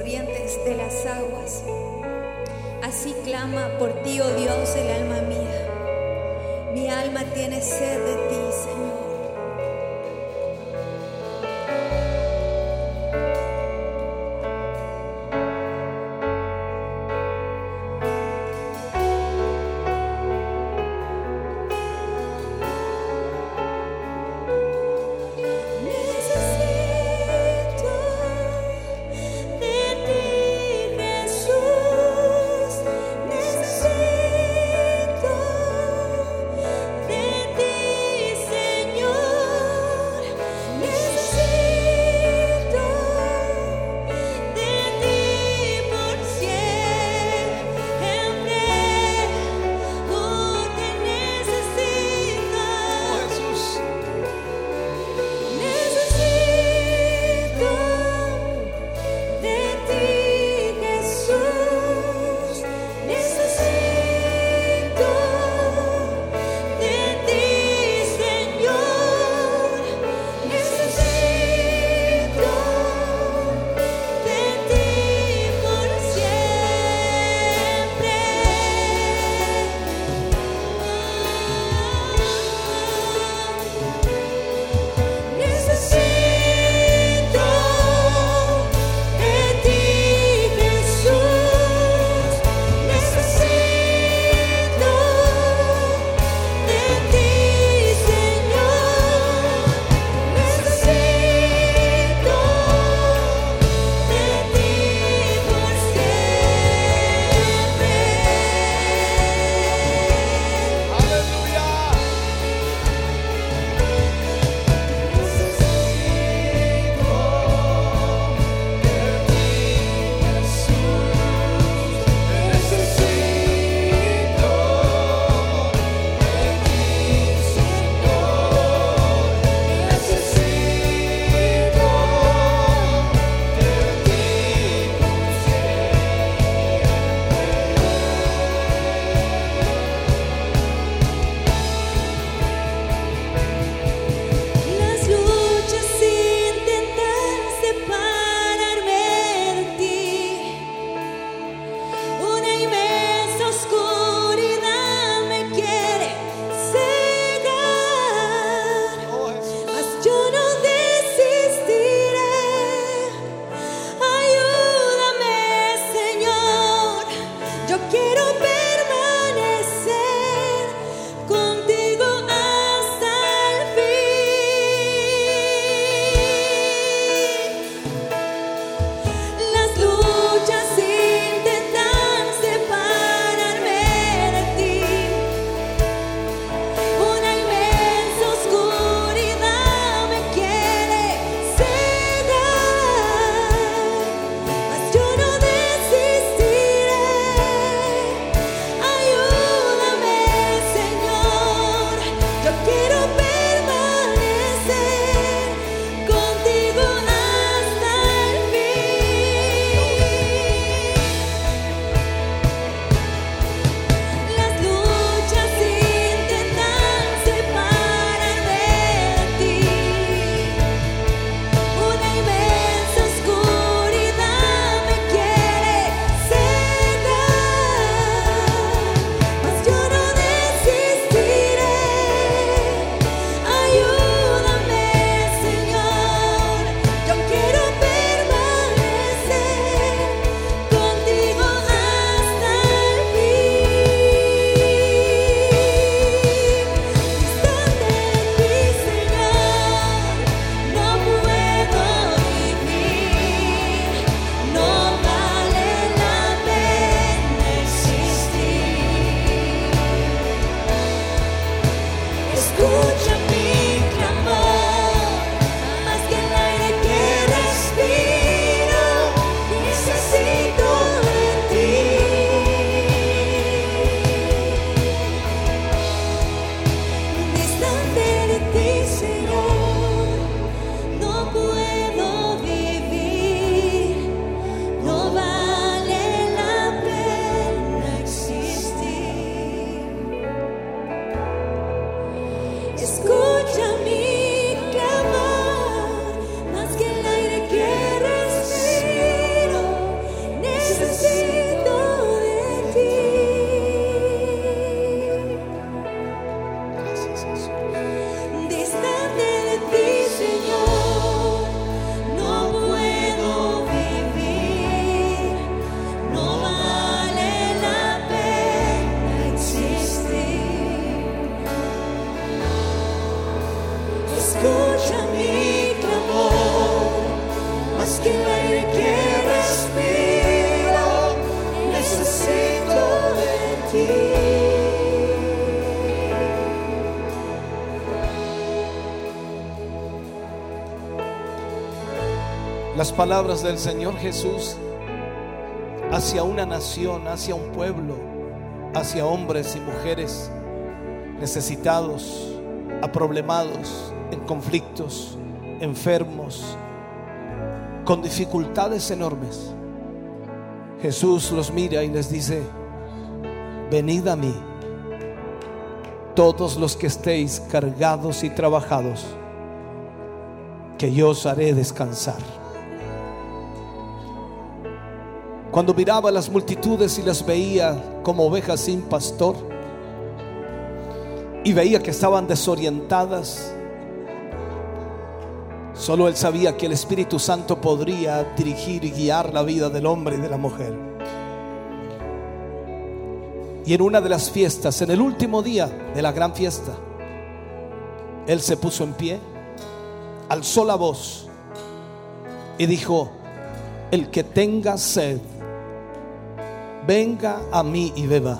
De las aguas. Así clama por ti, oh Dios, el alma mía. Mi alma tiene sed de ti, las palabras del Señor Jesús hacia una nación, hacia un pueblo, hacia hombres y mujeres necesitados, aproblemados, en conflictos, enfermos, con dificultades enormes. Jesús los mira y les dice, venid a mí, todos los que estéis cargados y trabajados, que yo os haré descansar. Cuando miraba a las multitudes y las veía como ovejas sin pastor, y veía que estaban desorientadas, solo él sabía que el Espíritu Santo podría dirigir y guiar la vida del hombre y de la mujer. Y en una de las fiestas, en el último día de la gran fiesta, él se puso en pie, alzó la voz y dijo, el que tenga sed, venga a mí y beba.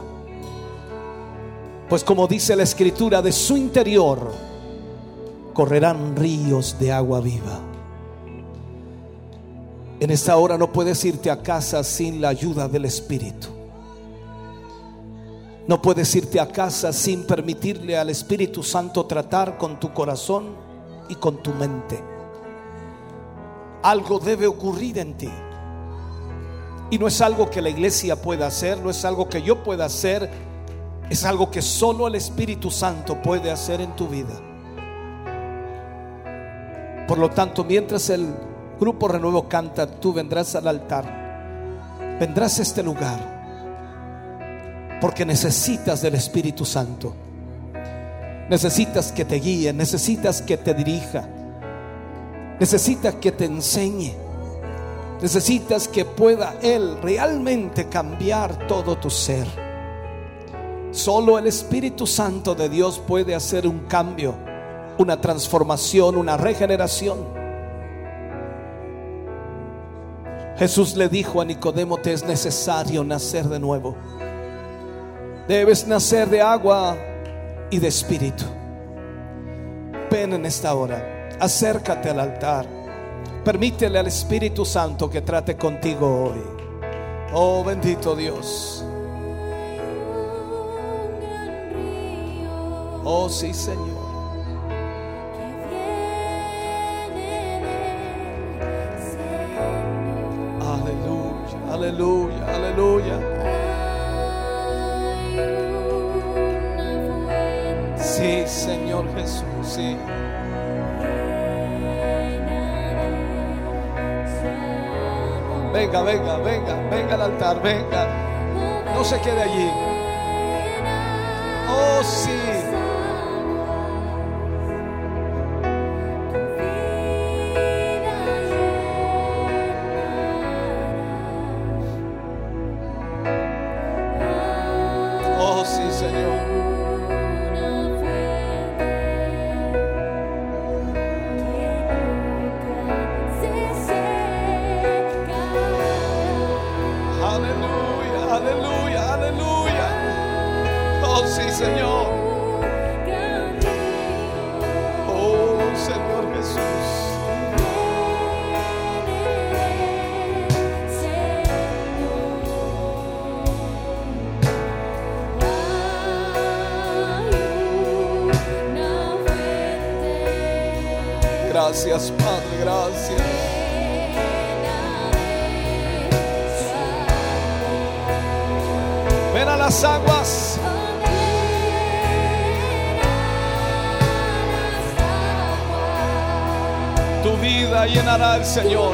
Pues como dice la escritura, de su interior correrán ríos de agua viva. En esta hora no puedes irte a casa sin la ayuda del Espíritu. No puedes irte a casa sin permitirle al Espíritu Santo tratar con tu corazón y con tu mente. Algo debe ocurrir en ti. Y no es algo que la iglesia pueda hacer, no es algo que yo pueda hacer, es algo que solo el Espíritu Santo puede hacer en tu vida. Por lo tanto, mientras el grupo Renuevo canta, tú vendrás al altar, vendrás a este lugar, porque necesitas del Espíritu Santo. Necesitas que te guíe, necesitas que te dirija, necesitas que te enseñe. Necesitas que pueda Él realmente cambiar todo tu ser. Solo el Espíritu Santo de Dios puede hacer un cambio, una transformación, una regeneración. Jesús le dijo a Nicodemo, te es necesario nacer de nuevo. Debes nacer de agua y de espíritu. Ven en esta hora, acércate al altar. Permítele al Espíritu Santo que trate contigo hoy. Oh bendito Dios. Oh sí, Señor. Aleluya, aleluya, aleluya. Sí, Señor Jesús, sí. Venga, venga, venga, venga al altar, venga. No se quede allí. Oh, sí. Llenará el Señor.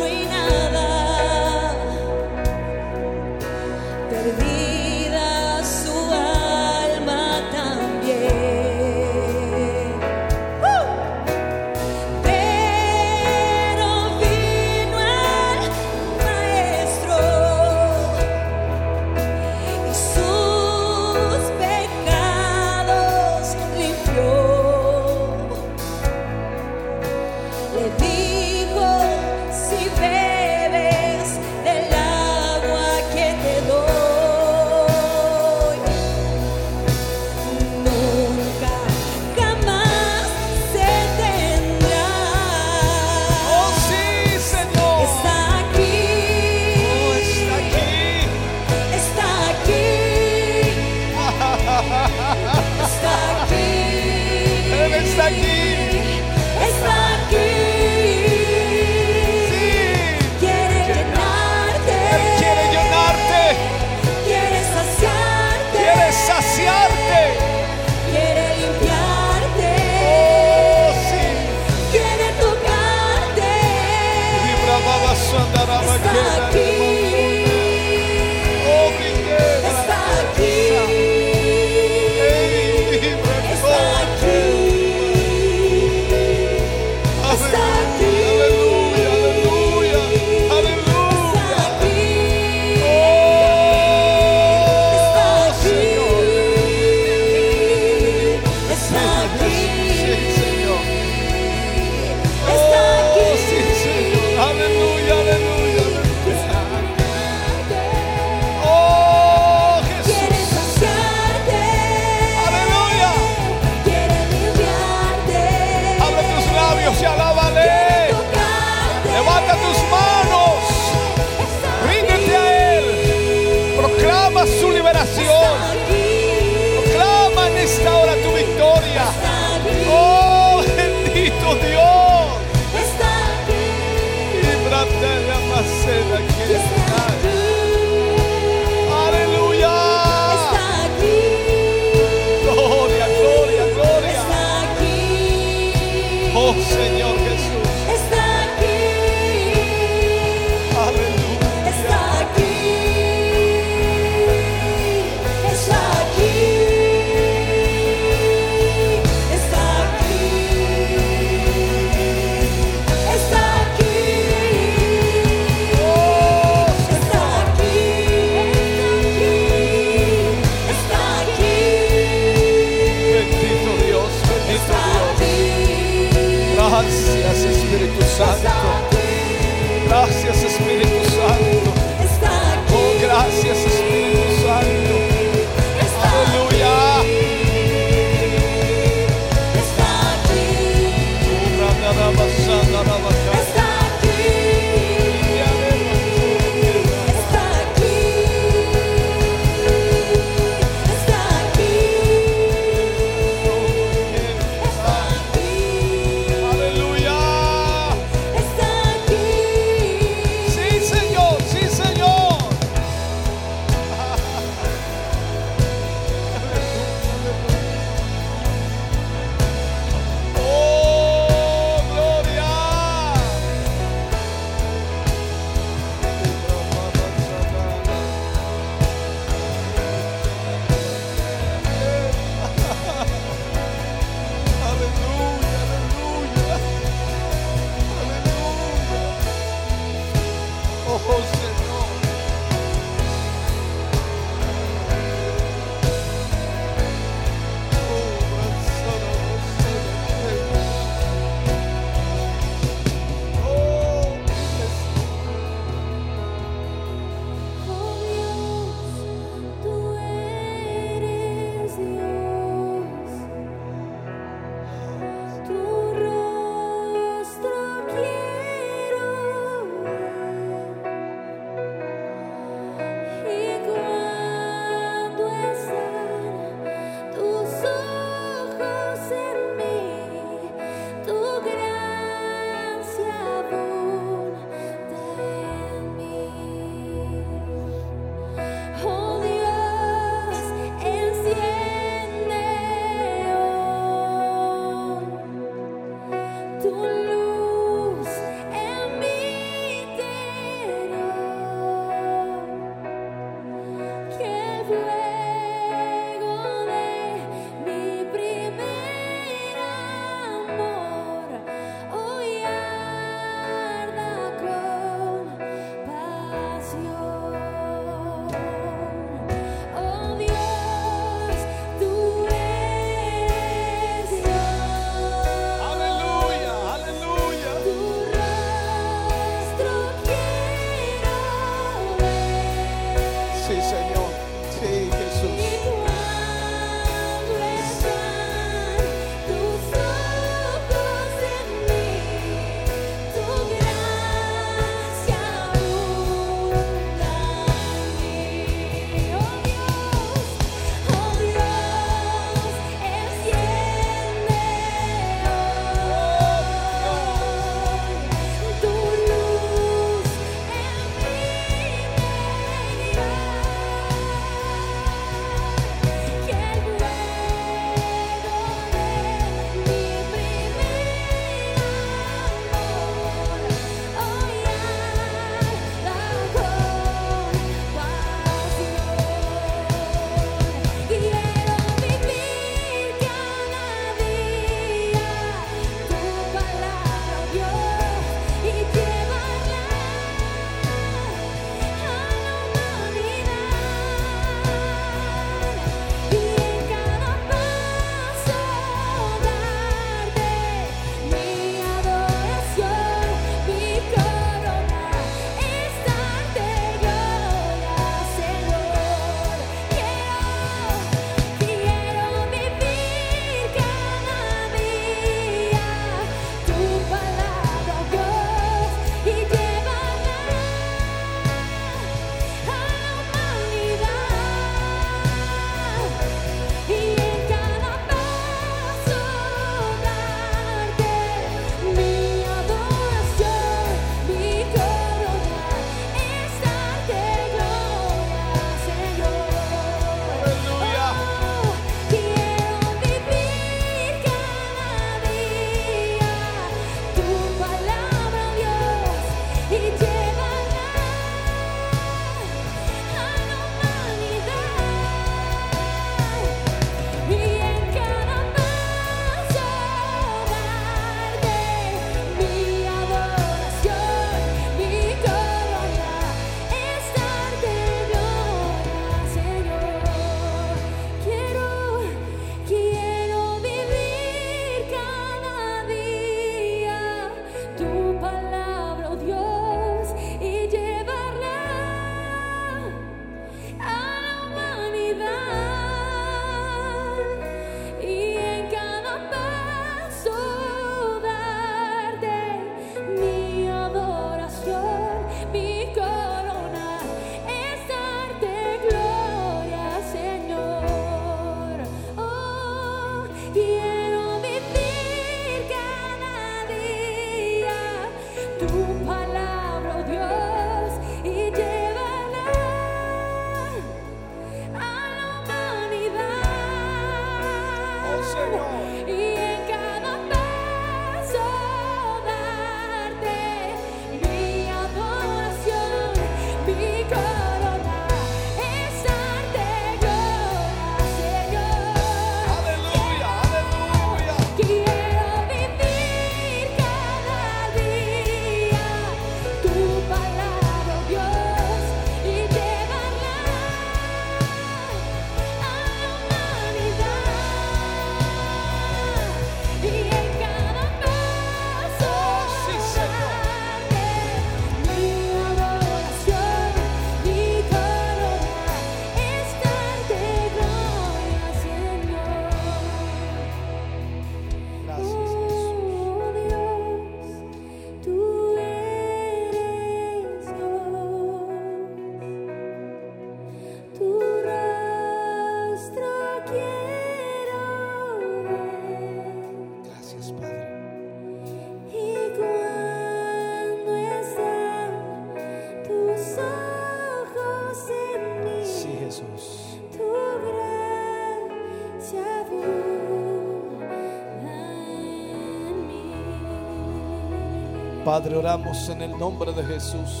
Padre, oramos en el nombre de Jesús,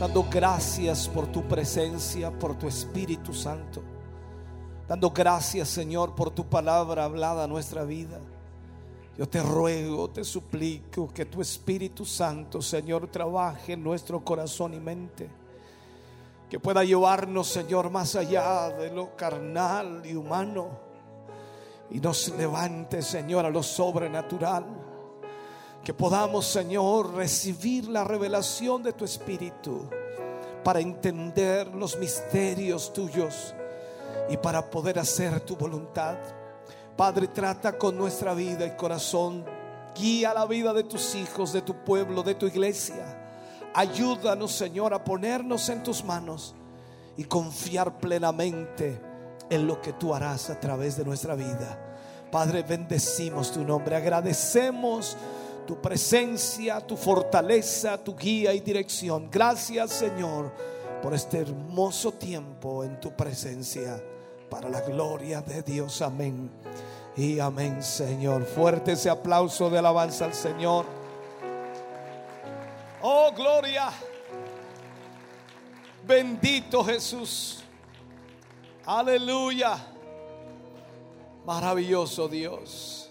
dando gracias por tu presencia, por tu Espíritu Santo, dando gracias, Señor, por tu palabra hablada a nuestra vida. Yo te ruego, te suplico que tu Espíritu Santo, Señor, trabaje en nuestro corazón y mente. Que pueda llevarnos, Señor, más allá de lo carnal y humano. Y nos levante, Señor, a lo sobrenatural que podamos, Señor, recibir la revelación de tu Espíritu para entender los misterios tuyos y para poder hacer tu voluntad. Padre, trata con nuestra vida y corazón. Guía la vida de tus hijos, de tu pueblo, de tu iglesia. Ayúdanos, Señor, a ponernos en tus manos y confiar plenamente en lo que tú harás a través de nuestra vida. Padre, bendecimos tu nombre, agradecemos tu presencia, tu fortaleza, tu guía y dirección. Gracias Señor por este hermoso tiempo en tu presencia, para la gloria de Dios. Amén. Y amén Señor. Fuerte ese aplauso de alabanza al Señor. Oh, gloria. Bendito Jesús. Aleluya. Maravilloso Dios.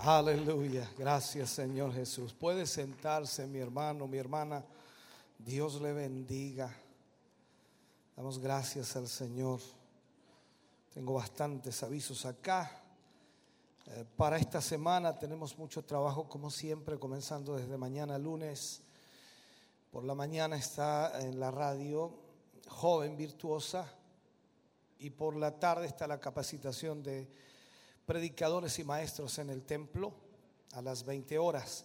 Aleluya. Gracias, Señor Jesús. Puede sentarse, mi hermano, mi hermana. Dios le bendiga. Damos gracias al Señor. Tengo bastantes avisos acá. Eh, para esta semana tenemos mucho trabajo, como siempre, comenzando desde mañana lunes. Por la mañana está en la radio Joven Virtuosa y por la tarde está la capacitación de predicadores y maestros en el templo a las 20 horas.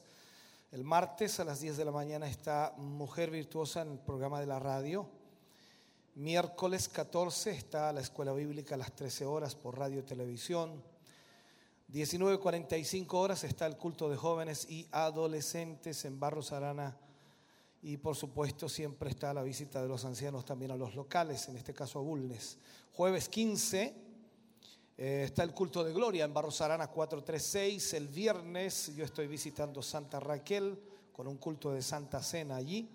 El martes a las 10 de la mañana está Mujer Virtuosa en el programa de la radio. Miércoles 14 está la Escuela Bíblica a las 13 horas por radio y televisión. 19.45 horas está el culto de jóvenes y adolescentes en Barros Arana. Y por supuesto siempre está la visita de los ancianos también a los locales, en este caso a Bulnes. Jueves 15 eh, está el culto de gloria en Barros Arana 436. El viernes yo estoy visitando Santa Raquel con un culto de Santa Cena allí.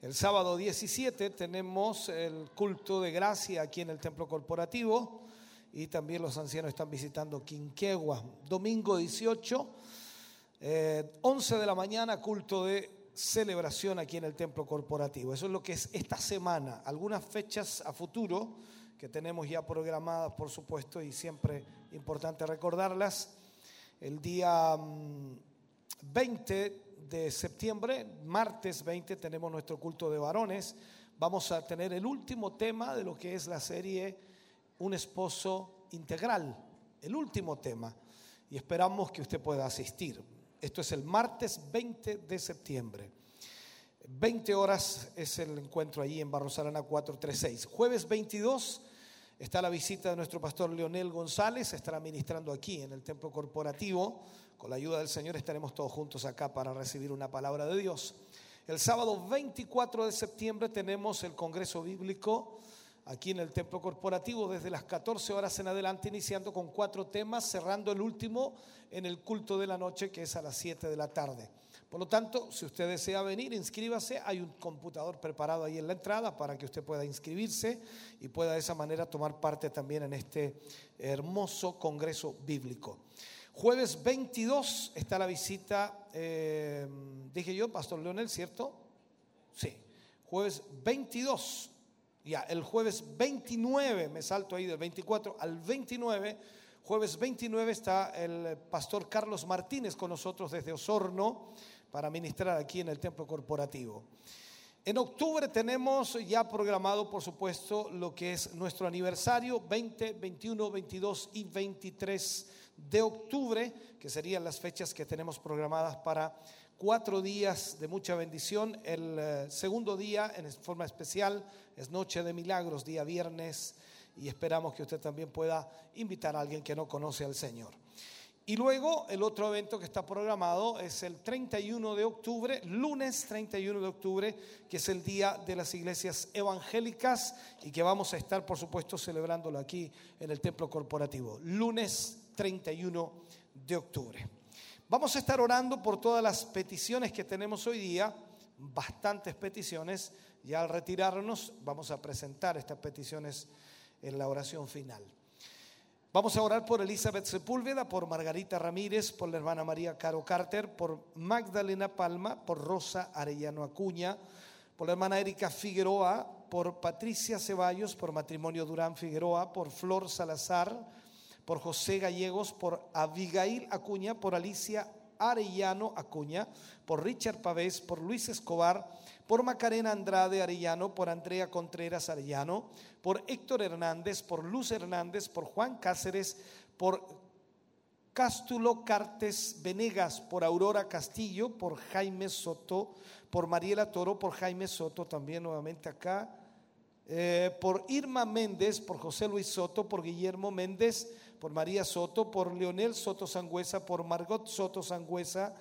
El sábado 17 tenemos el culto de gracia aquí en el templo corporativo y también los ancianos están visitando Quinquegua. Domingo 18, 11 eh, de la mañana, culto de celebración aquí en el templo corporativo. Eso es lo que es esta semana. Algunas fechas a futuro que tenemos ya programadas, por supuesto, y siempre importante recordarlas. El día 20 mm, de septiembre, martes 20, tenemos nuestro culto de varones. Vamos a tener el último tema de lo que es la serie Un esposo integral, el último tema. Y esperamos que usted pueda asistir. Esto es el martes 20 de septiembre. 20 horas es el encuentro allí en Barros Arana 436. Jueves 22 está la visita de nuestro pastor Leonel González, estará ministrando aquí en el templo corporativo. Con la ayuda del Señor estaremos todos juntos acá para recibir una palabra de Dios. El sábado 24 de septiembre tenemos el Congreso Bíblico aquí en el templo corporativo desde las 14 horas en adelante, iniciando con cuatro temas, cerrando el último en el culto de la noche que es a las 7 de la tarde. Por lo tanto, si usted desea venir, inscríbase. Hay un computador preparado ahí en la entrada para que usted pueda inscribirse y pueda de esa manera tomar parte también en este hermoso congreso bíblico. Jueves 22 está la visita, eh, dije yo, Pastor Leonel, ¿cierto? Sí. Jueves 22. Ya, el jueves 29, me salto ahí del 24 al 29. Jueves 29 está el pastor Carlos Martínez con nosotros desde Osorno para ministrar aquí en el templo corporativo. En octubre tenemos ya programado, por supuesto, lo que es nuestro aniversario 20, 21, 22 y 23 de octubre, que serían las fechas que tenemos programadas para cuatro días de mucha bendición. El eh, segundo día, en forma especial, es Noche de Milagros, día viernes, y esperamos que usted también pueda invitar a alguien que no conoce al Señor. Y luego el otro evento que está programado es el 31 de octubre, lunes 31 de octubre, que es el Día de las Iglesias Evangélicas y que vamos a estar, por supuesto, celebrándolo aquí en el Templo Corporativo. Lunes 31 de octubre. Vamos a estar orando por todas las peticiones que tenemos hoy día, bastantes peticiones. Ya al retirarnos vamos a presentar estas peticiones en la oración final. Vamos a orar por Elizabeth Sepúlveda, por Margarita Ramírez, por la hermana María Caro Carter, por Magdalena Palma, por Rosa Arellano Acuña, por la hermana Erika Figueroa, por Patricia Ceballos, por Matrimonio Durán Figueroa, por Flor Salazar, por José Gallegos, por Abigail Acuña, por Alicia Arellano Acuña, por Richard Pavés, por Luis Escobar, por Macarena Andrade Arellano, por Andrea Contreras Arellano, por Héctor Hernández, por Luz Hernández, por Juan Cáceres, por Cástulo Cartes Venegas, por Aurora Castillo, por Jaime Soto, por Mariela Toro, por Jaime Soto, también nuevamente acá, eh, por Irma Méndez, por José Luis Soto, por Guillermo Méndez, por María Soto, por Leonel Soto Sangüesa, por Margot Soto Sangüesa,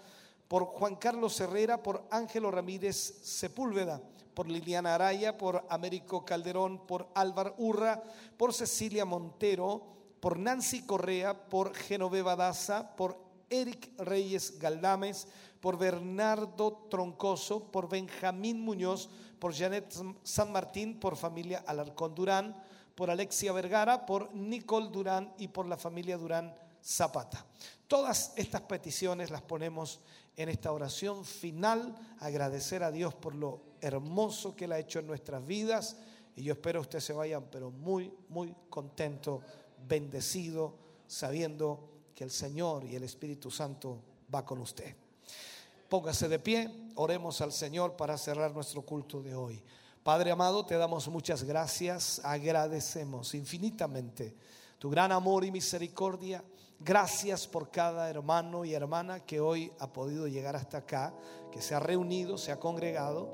por Juan Carlos Herrera, por Ángelo Ramírez Sepúlveda, por Liliana Araya, por Américo Calderón, por Álvaro Urra, por Cecilia Montero, por Nancy Correa, por Genoveva Daza, por Eric Reyes Galdames, por Bernardo Troncoso, por Benjamín Muñoz, por Janet San Martín, por familia Alarcón Durán, por Alexia Vergara, por Nicole Durán y por la familia Durán Zapata. Todas estas peticiones las ponemos en esta oración final, agradecer a Dios por lo hermoso que Él ha hecho en nuestras vidas. Y yo espero que ustedes se vayan, pero muy, muy contento, bendecido, sabiendo que el Señor y el Espíritu Santo va con usted. Póngase de pie, oremos al Señor para cerrar nuestro culto de hoy. Padre amado, te damos muchas gracias, agradecemos infinitamente tu gran amor y misericordia Gracias por cada hermano y hermana que hoy ha podido llegar hasta acá, que se ha reunido, se ha congregado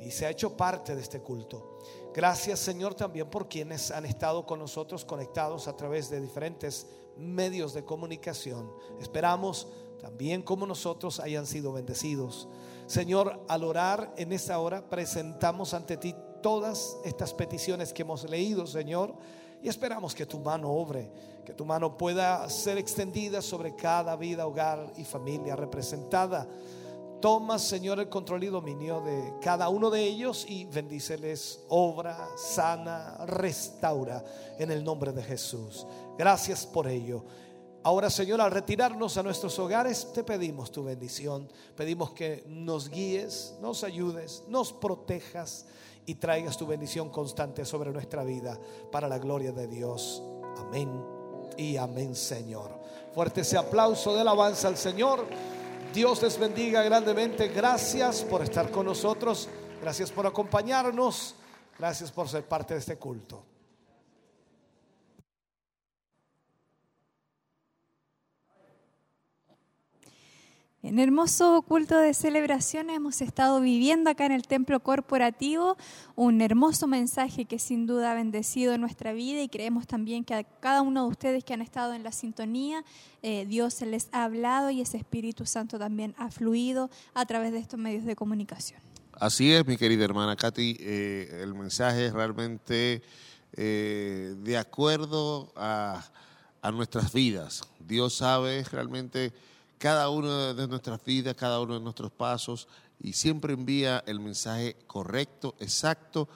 y se ha hecho parte de este culto. Gracias Señor también por quienes han estado con nosotros conectados a través de diferentes medios de comunicación. Esperamos también como nosotros hayan sido bendecidos. Señor, al orar en esta hora presentamos ante ti todas estas peticiones que hemos leído, Señor y esperamos que tu mano obre, que tu mano pueda ser extendida sobre cada vida, hogar y familia representada. Toma, Señor, el control y dominio de cada uno de ellos y bendíceles, obra, sana, restaura en el nombre de Jesús. Gracias por ello. Ahora, Señor, al retirarnos a nuestros hogares, te pedimos tu bendición. Pedimos que nos guíes, nos ayudes, nos protejas y traigas tu bendición constante sobre nuestra vida para la gloria de Dios. Amén y amén, Señor. Fuerte ese aplauso de alabanza al Señor. Dios les bendiga grandemente. Gracias por estar con nosotros. Gracias por acompañarnos. Gracias por ser parte de este culto. En hermoso culto de celebración hemos estado viviendo acá en el templo corporativo un hermoso mensaje que sin duda ha bendecido nuestra vida y creemos también que a cada uno de ustedes que han estado en la sintonía, eh, Dios les ha hablado y ese Espíritu Santo también ha fluido a través de estos medios de comunicación. Así es, mi querida hermana Katy, eh, el mensaje es realmente eh, de acuerdo a, a nuestras vidas. Dios sabe realmente cada uno de nuestras vidas, cada uno de nuestros pasos y siempre envía el mensaje correcto, exacto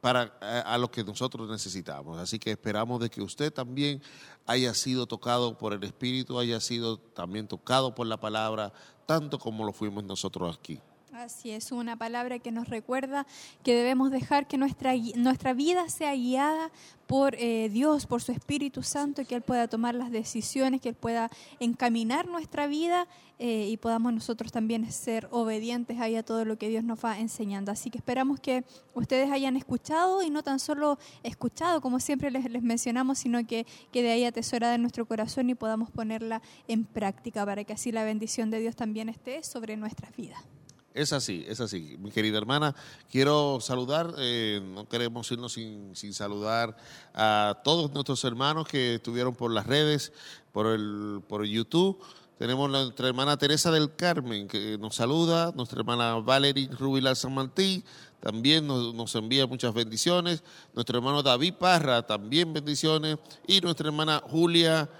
para a, lo que nosotros necesitamos. Así que esperamos de que usted también haya sido tocado por el Espíritu, haya sido también tocado por la palabra, tanto como lo fuimos nosotros aquí. Así es, una palabra que nos recuerda que debemos dejar que nuestra, nuestra vida sea guiada por eh, Dios, por su Espíritu Santo, que Él pueda tomar las decisiones, que Él pueda encaminar nuestra vida eh, y podamos nosotros también ser obedientes ahí a todo lo que Dios nos va enseñando. Así que esperamos que ustedes hayan escuchado y no tan solo escuchado, como siempre les, les mencionamos, sino que, que de ahí atesorada en nuestro corazón y podamos ponerla en práctica para que así la bendición de Dios también esté sobre nuestras vidas. Es así, es así. Mi querida hermana, quiero saludar, eh, no queremos irnos sin, sin, saludar a todos nuestros hermanos que estuvieron por las redes, por el por YouTube. Tenemos nuestra hermana Teresa del Carmen que nos saluda, nuestra hermana Valerie Rubilar San Martín también nos, nos, envía muchas bendiciones, nuestro hermano David Parra también bendiciones y nuestra hermana Julia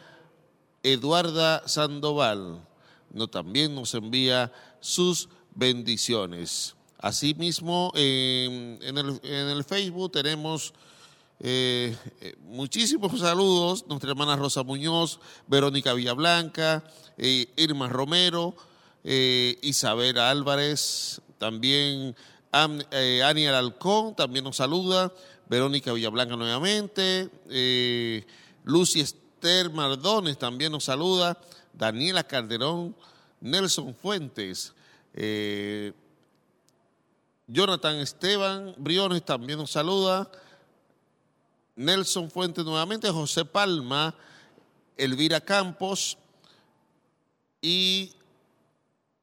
Eduarda Sandoval no, también nos envía sus bendiciones. Asimismo, en, el, Facebook tenemos eh, eh, muchísimos saludos. Nuestra hermana Rosa Muñoz, Verónica Villablanca, eh, Irma Romero, Isabel Álvarez, también Ani Alcón también nos saluda, Verónica Villablanca nuevamente, Lucy Esther Mardones también nos saluda, Daniela Calderón, Nelson Fuentes, eh, Jonathan Esteban Briones también nos saluda. Nelson Fuentes nuevamente, José Palma, Elvira Campos y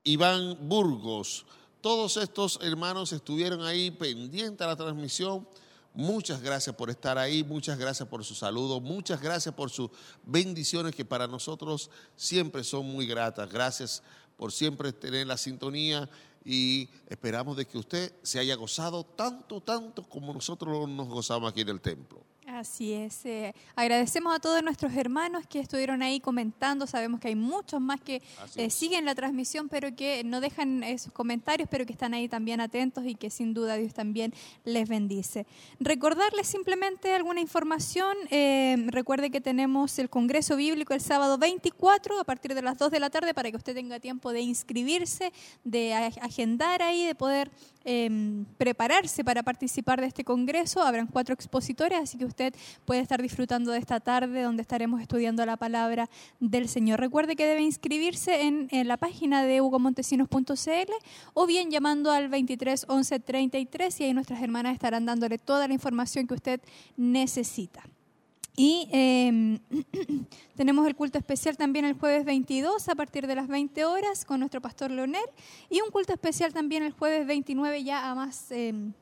Iván Burgos. Todos estos hermanos estuvieron ahí pendientes a la transmisión. Muchas gracias por estar ahí, muchas gracias por su saludo, muchas gracias por sus bendiciones que para nosotros siempre son muy gratas. Gracias por siempre tener la sintonía y esperamos de que usted se haya gozado tanto, tanto como nosotros nos gozamos aquí en el templo. Así es. Eh, agradecemos a todos nuestros hermanos que estuvieron ahí comentando. Sabemos que hay muchos más que eh, siguen la transmisión, pero que no dejan esos comentarios, pero que están ahí también atentos y que sin duda Dios también les bendice. Recordarles simplemente alguna información. Eh, recuerde que tenemos el Congreso Bíblico el sábado 24 a partir de las 2 de la tarde para que usted tenga tiempo de inscribirse, de agendar ahí, de poder Em, prepararse para participar de este congreso. Habrán cuatro expositores, así que usted puede estar disfrutando de esta tarde donde estaremos estudiando la palabra del Señor. Recuerde que debe inscribirse en, la página de hugomontesinos.cl o bien llamando al 23 11 33 y ahí nuestras hermanas estarán dándole toda la información que usted necesita. Y em, *clears throat* tenemos el culto especial también el jueves 22 a partir de las 20 horas con nuestro pastor Leonel y un culto especial también el jueves 29 ya a más, em,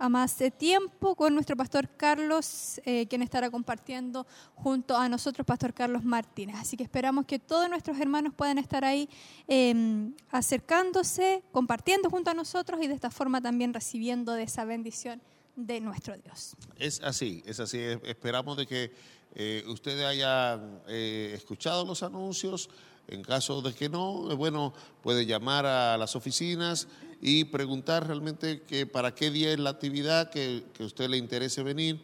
a más tiempo con nuestro pastor Carlos, eh, quien estará compartiendo junto a nosotros, pastor Carlos Martínez. Así que esperamos que todos nuestros hermanos puedan estar ahí em, acercándose, compartiendo junto a nosotros y de esta forma también recibiendo de esa bendición de nuestro Dios. Es así, es así. Esperamos de que eh, ustedes hayan eh, escuchado los anuncios. En caso de que no, bueno, puede llamar a las oficinas y preguntar realmente que para qué día es la actividad que, que a usted le interese venir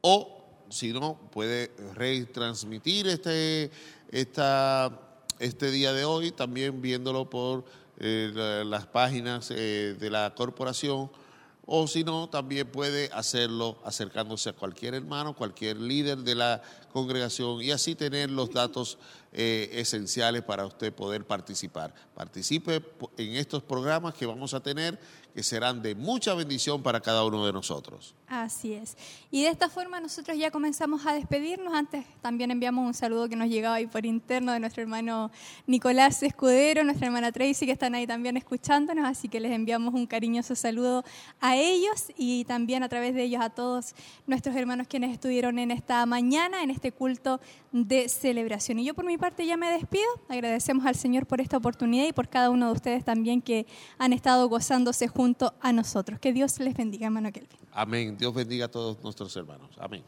o si no, puede retransmitir este, esta, este día de hoy, también viéndolo por eh, las páginas eh, de la corporación, o si no, también puede hacerlo acercándose a cualquier hermano, cualquier líder de la congregación y así tener los datos eh, esenciales para usted poder participar. Participe en estos programas que vamos a tener que serán de mucha bendición para cada uno de nosotros. Así es. Y de esta forma nosotros ya comenzamos a despedirnos. Antes también enviamos un saludo que nos llegaba ahí por interno de nuestro hermano Nicolás Escudero, nuestra hermana Tracy, que están ahí también escuchándonos, así que les enviamos un cariñoso saludo a ellos y también a través de ellos a todos nuestros hermanos quienes estuvieron en esta mañana, en este culto de celebración. Y yo por mi parte ya me despido. Agradecemos al Señor por esta oportunidad y por cada uno de ustedes también que han estado gozándose junto a nosotros. Que Dios les bendiga, hermano Kelvin. Amén. Dios bendiga a todos nuestros hermanos. Amén.